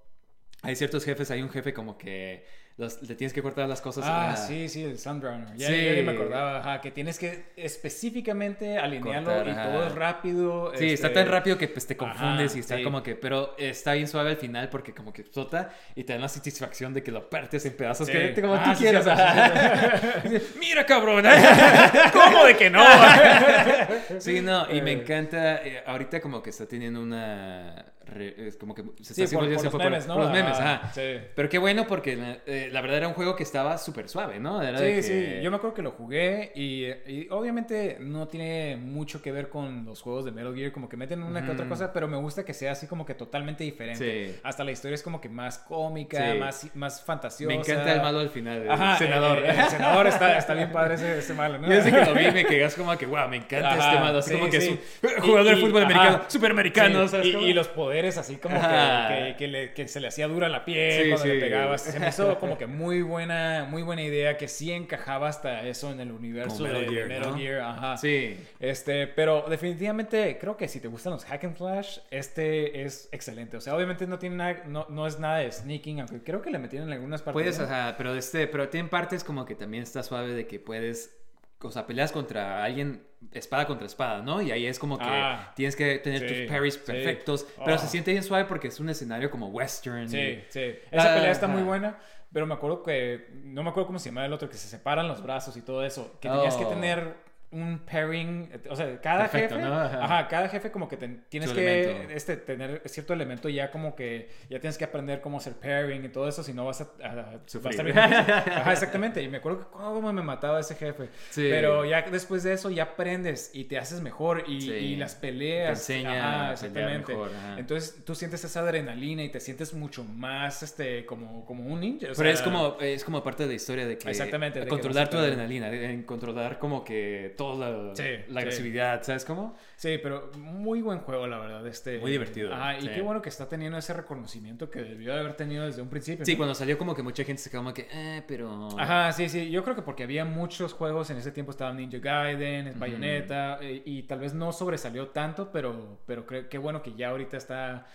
Hay ciertos jefes, hay un jefe como que los- le tienes que cortar las cosas.
Ah,
a-
sí, sí, el Sundrunner. Ya,
Sí.
ya me acordaba, ajá, que tienes que específicamente alinearlo
Cortar,
y
ajá.
todo es rápido.
Sí, está
este,
tan rápido que pues te confundes
Ajá,
y está
sí.
como que, pero está bien suave al final porque como que explota y te da la satisfacción de que lo partes en pedazos
Sí.
que te- como
Ah,
tú quieras. <laughs> Mira cabrón. <laughs>
¿Cómo de que no? <laughs>
sí, no, y me
Eh.
encanta, eh, ahorita como que está teniendo una, re- es como que se está
Sí,
haciendo
por, los
popular-
memes, ¿no?
por los memes,
Ah,
ajá.
Sí.
Pero qué bueno porque la, eh, la verdad era un juego que estaba súper suave, ¿no? Era de
Sí,
que-
sí, yo me acuerdo que lo jugué y, y obviamente no tiene mucho que ver con los juegos de Metal Gear, como que meten una que otra cosa, pero me gusta que sea así como que totalmente diferente.
Sí.
Hasta la historia es como que más cómica, más, más fantasiosa.
Me encanta el malo al final, el
Ajá,
senador.
El, el <laughs> senador está, está bien padre ese, ese malo, ¿no?
Yo desde que lo vi me quedas como que, wow, me encanta
Ajá,
este malo. Así
sí,
como que es un jugador de fútbol americano,
ajá.
superamericano,
Sí,
¿sabes
y, y los poderes poderes así como que, que, que le- que se le hacía dura la piel
Sí,
cuando le pegabas. Se me hizo <laughs> como que muy buena, muy buena idea que sí encajaba hasta eso en el universo
Como Metal
de
Gear,
Metal
¿no?
Gear. Ajá.
Sí.
Este, pero definitivamente creo que si te gustan los hack and slash, este es excelente. O sea, obviamente no tiene nada, no, no es nada de sneaking, aunque creo que le metieron en algunas partes.
Puedes, ajá, pero este, pero tiene partes como que también está suave de que puedes, o sea, peleas contra alguien espada contra espada, ¿no? Y ahí es como que
Ah.
tienes que tener
Sí,
tus parries
sí.
perfectos, pero
Oh.
se siente bien suave porque es un escenario como western.
Sí,
y-
sí. Esa
Ah,
pelea está muy buena, pero me acuerdo que. No me acuerdo cómo se llama el otro, que se separan los brazos y todo eso. Que tenías que
Oh.
tener un pairing. O sea, cada
Perfecto,
jefe.
¿no? Ajá.
Ajá. cada jefe como que te- tienes
Su
que
elemento.
este, tener cierto elemento ya como que. Ya tienes que aprender cómo hacer pairing y todo eso, si no vas a. a- a estar bien. <laughs> Ajá, exactamente. Y me acuerdo que cómo me mataba ese jefe.
Sí.
Pero ya después de eso ya aprendes y te haces mejor y,
Sí.
y las peleas.
Te enseña
Ajá, exactamente.
mejor, ajá.
Entonces tú sientes esa adrenalina y te sientes mucho más este como, como un ninja. o
Pero es
sea,
como, es como parte de la historia de que
Exactamente, de que
controlar
a
tu adrenalina, en controlar como que toda la,
Sí,
la
sí.
agresividad, ¿sabes cómo?
Sí, pero muy buen juego, la verdad. Este,
Muy divertido,
Ajá, y
sí.
qué bueno que está teniendo ese reconocimiento que debió de haber tenido desde un principio.
Sí,
¿no?
cuando salió como que mucha gente se quedó como que, eh, pero...
Ajá, sí, sí. Yo creo que porque había muchos juegos en ese tiempo. Estaba Ninja Gaiden, Bayonetta, eh, y, tal vez no sobresalió tanto, pero, pero creo qué bueno que ya ahorita está.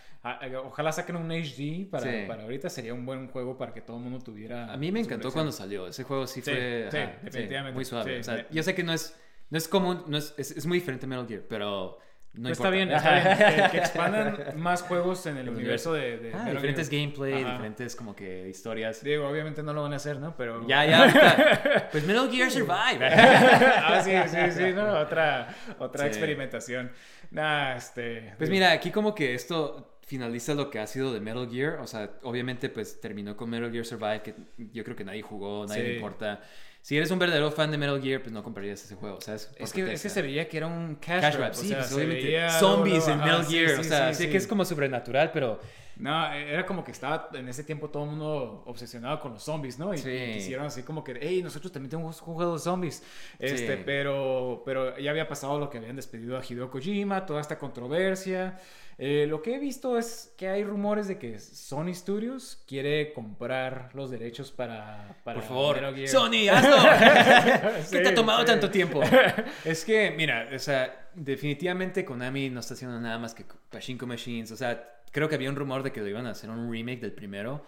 ojalá saquen un HD para,
Sí.
para ahorita. Sería un buen juego para que todo el mundo tuviera.
A mí me encantó cuando salió. Ese juego sí,
Sí,
fue
sí,
ajá,
definitivamente.
muy suave.
Sí,
o sea, yo sé que no es, no es común, no es, es, es muy diferente a Metal Gear, pero no
Pues
importa.
está bien, está bien. Que, que expandan más juegos en el
El
universo de, de
Ah, diferentes
Gear.
gameplay,
Ajá.
diferentes como que historias.
Digo, obviamente no lo van a hacer, ¿no? Pero.
Ya, ya. <laughs> pues Metal Gear Survive. <laughs>
ah, sí, sí, sí, ¿no? <laughs> Otra, otra
Sí.
experimentación. Nah, este.
Pues mira, aquí como que esto finaliza lo que ha sido de Metal Gear. O sea, obviamente pues terminó con Metal Gear Survive, que yo creo que nadie jugó, nadie le
Sí.
importa. Si eres un verdadero fan de Metal Gear, pues no comprarías ese juego, ¿sabes?
Es que, es que se veía que era un cash,
Cash
grab, o
sí,
sea,
pues obviamente. Zombies en Metal Gear, o sea,
sí.
que es como sobrenatural, pero
No, era como que estaba en ese tiempo todo el mundo obsesionado con los zombies, ¿no? Y,
Sí.
y quisieron así como que, hey, nosotros también tenemos un juego de zombies. Este,
Sí.
pero, pero ya había pasado lo que habían despedido a Hideo Kojima, toda esta controversia. Eh, lo que he visto es que hay rumores de que Sony Studios quiere comprar los derechos para, para
por favor. Sony, <laughs> hazlo. ¿Qué te ha tomado tanto tiempo? <laughs> es que, mira, o sea, definitivamente Konami no está haciendo nada más que Pachinko Machines. O sea, creo que había un rumor de que lo iban a hacer un remake del primero.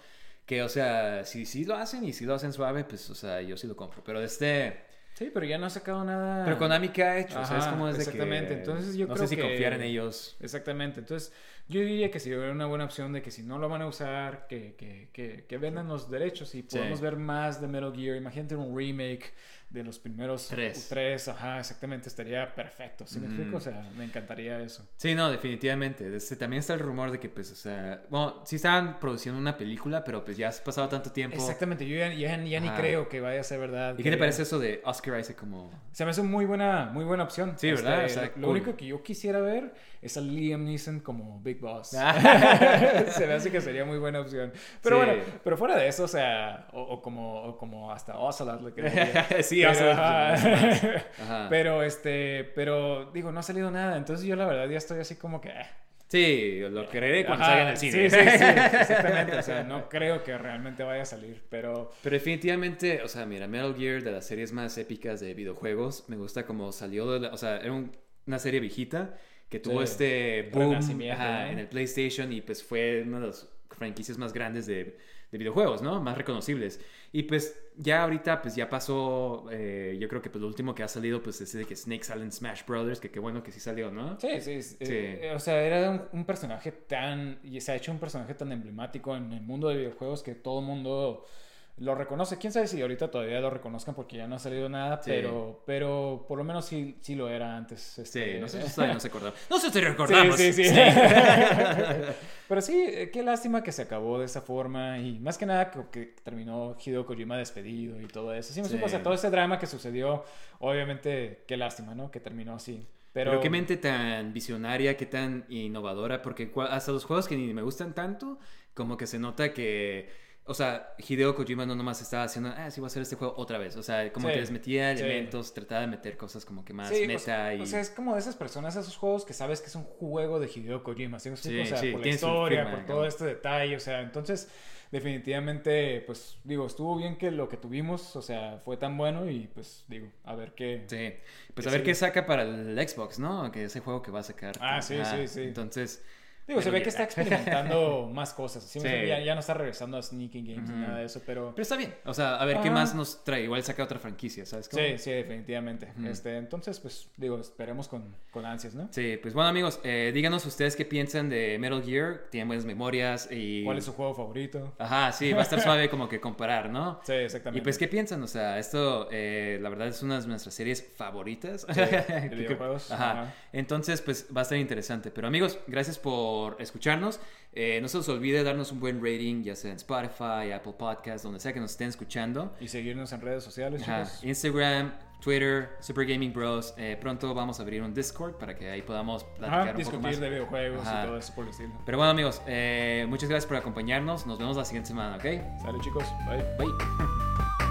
Que, o sea, si sí lo hacen y si lo hacen suave, pues, o sea, yo sí lo compro. Pero este...
Sí, pero ya no ha sacado nada.
Pero Konami, ¿qué ha hecho? o sea, es
Ajá,
como es de que...
exactamente. Entonces, yo
no
creo
sé si
que-
confiar en ellos.
Exactamente. Entonces, yo diría que sería una buena opción de que si no lo van a usar, que, que, que, que vendan los derechos y
Sí.
podamos ver más de Metal Gear. Imagínate un remake de los primeros
Tres.
tres, ajá, exactamente. Estaría perfecto. ¿Sí me
Mm.
explico? O sea, me encantaría eso.
Sí, no, definitivamente. Este, también está el rumor de que, pues, o sea... Bueno, sí estaban produciendo una película, pero pues ya ha pasado tanto tiempo.
Exactamente. Yo ya, ya- ya ni creo que vaya a ser verdad.
¿Y qué te parece eso de Oscar Isaac como...
Se me hace muy buena, muy buena opción.
Sí, ¿verdad?
Este,
O sea,
lo
cool.
único que yo quisiera ver es a Liam Neeson como Big Boss. <laughs> Se me hace que sería muy buena opción. Pero
Sí.
bueno, pero fuera de eso, o sea, o, o como, o como hasta Ocelot le quedaría. <laughs>
sí,
Pero,
Ocelot,
ajá.
más, Ajá.
Pero este, pero digo, no ha salido nada. Entonces yo la verdad ya estoy así como que. eh.
Sí, lo creeré cuando
Ajá,
salga en el cine.
Sí, sí, sí, <laughs> exactamente. O sea, no creo que realmente vaya a salir, pero.
Pero definitivamente, o sea, mira, Metal Gear de las series más épicas de videojuegos, me gusta como salió de la, o sea, era un- una serie viejita que tuvo
Sí,
este boom ajá,
¿no?
en el PlayStation y pues fue una de las franquicias más grandes de, de videojuegos, ¿no? Más reconocibles. Y pues ya ahorita pues ya pasó, eh, yo creo que pues lo último que ha salido pues es de que Snake sale en Smash Brothers, que qué bueno que sí salió, ¿no?
Sí, sí, sí. Eh, o sea, era un, un personaje tan. Y se ha hecho un personaje tan emblemático en el mundo de videojuegos que todo el mundo lo reconoce. Quién sabe si ahorita todavía lo reconozcan porque ya no ha salido nada,
Sí.
pero, pero por lo menos sí, sí lo era antes.
Sí,
este-
nosotros <laughs> todavía no se acordamos. Nosotros te
Sí,
recordamos.
sí, sí.
Snake. <laughs>
Pero sí, eh, qué lástima que se acabó de esa forma y más que nada que, que terminó Hideo Kojima despedido y todo eso. Sí, me
Sí.
supo, o sea, todo ese drama que sucedió, obviamente, qué lástima, ¿no? Que terminó así. Pero,
Pero... qué mente tan visionaria, qué tan innovadora, porque hasta los juegos que ni me gustan tanto, como que se nota que, o sea, Hideo Kojima no nomás estaba haciendo, ah, sí, voy a hacer este juego otra vez. O sea, como
Sí,
que les metía
sí.
elementos, trataba de meter cosas como que más
Sí, o
meta
sea,
y...
o sea, es como de esas personas, esos juegos que sabes que es un juego de Hideo Kojima, ¿sí o sea,
sí,
por la historia,
firma,
por todo este detalle, o sea, entonces definitivamente, pues digo, estuvo bien que lo que tuvimos, o sea, fue tan bueno y pues digo, a ver qué...
Sí, pues a ver qué saca para el Xbox, ¿no? Que ese juego que va a sacar.
Ah, sí, sí, sí.
Entonces...
Digo, se ve que está experimentando <laughs> más cosas. Ya, ya no está regresando a Sneaking Games ni nada de eso, pero...
Pero está bien. O sea, a ver qué más nos trae. Igual saca otra franquicia, ¿sabes? cómo?
Sí, sí, definitivamente. Este, entonces, pues, digo, esperemos con, con ansias, ¿no?
Sí, pues bueno amigos, eh, díganos ustedes qué piensan de Metal Gear, tienen buenas memorias y...
¿Cuál es su juego favorito?
Ajá, sí, va a estar suave como que comparar, ¿no? <laughs>
Sí, exactamente.
Y pues, ¿qué piensan? O sea, esto, eh, la verdad, es una de nuestras series favoritas.
Sí, de <laughs> videojuegos,
Ajá.
ajá.
Entonces, pues, va a estar interesante. Pero, amigos, gracias por escucharnos. Eh, no se os olvide darnos un buen rating, ya sea en Spotify, Apple Podcasts, donde sea que nos estén escuchando.
Y seguirnos en redes sociales, chicos.
Instagram, Twitter, Super Gaming Bros. Eh, pronto vamos a abrir un Discord para que ahí podamos platicar
Ajá,
un poco
discutir
más.
de videojuegos
Ajá.
y todo eso por el estilo.
Pero bueno, amigos, eh, muchas gracias por acompañarnos. Nos vemos la siguiente semana, ¿ok?
Sale, chicos. Bye.
Bye. <laughs>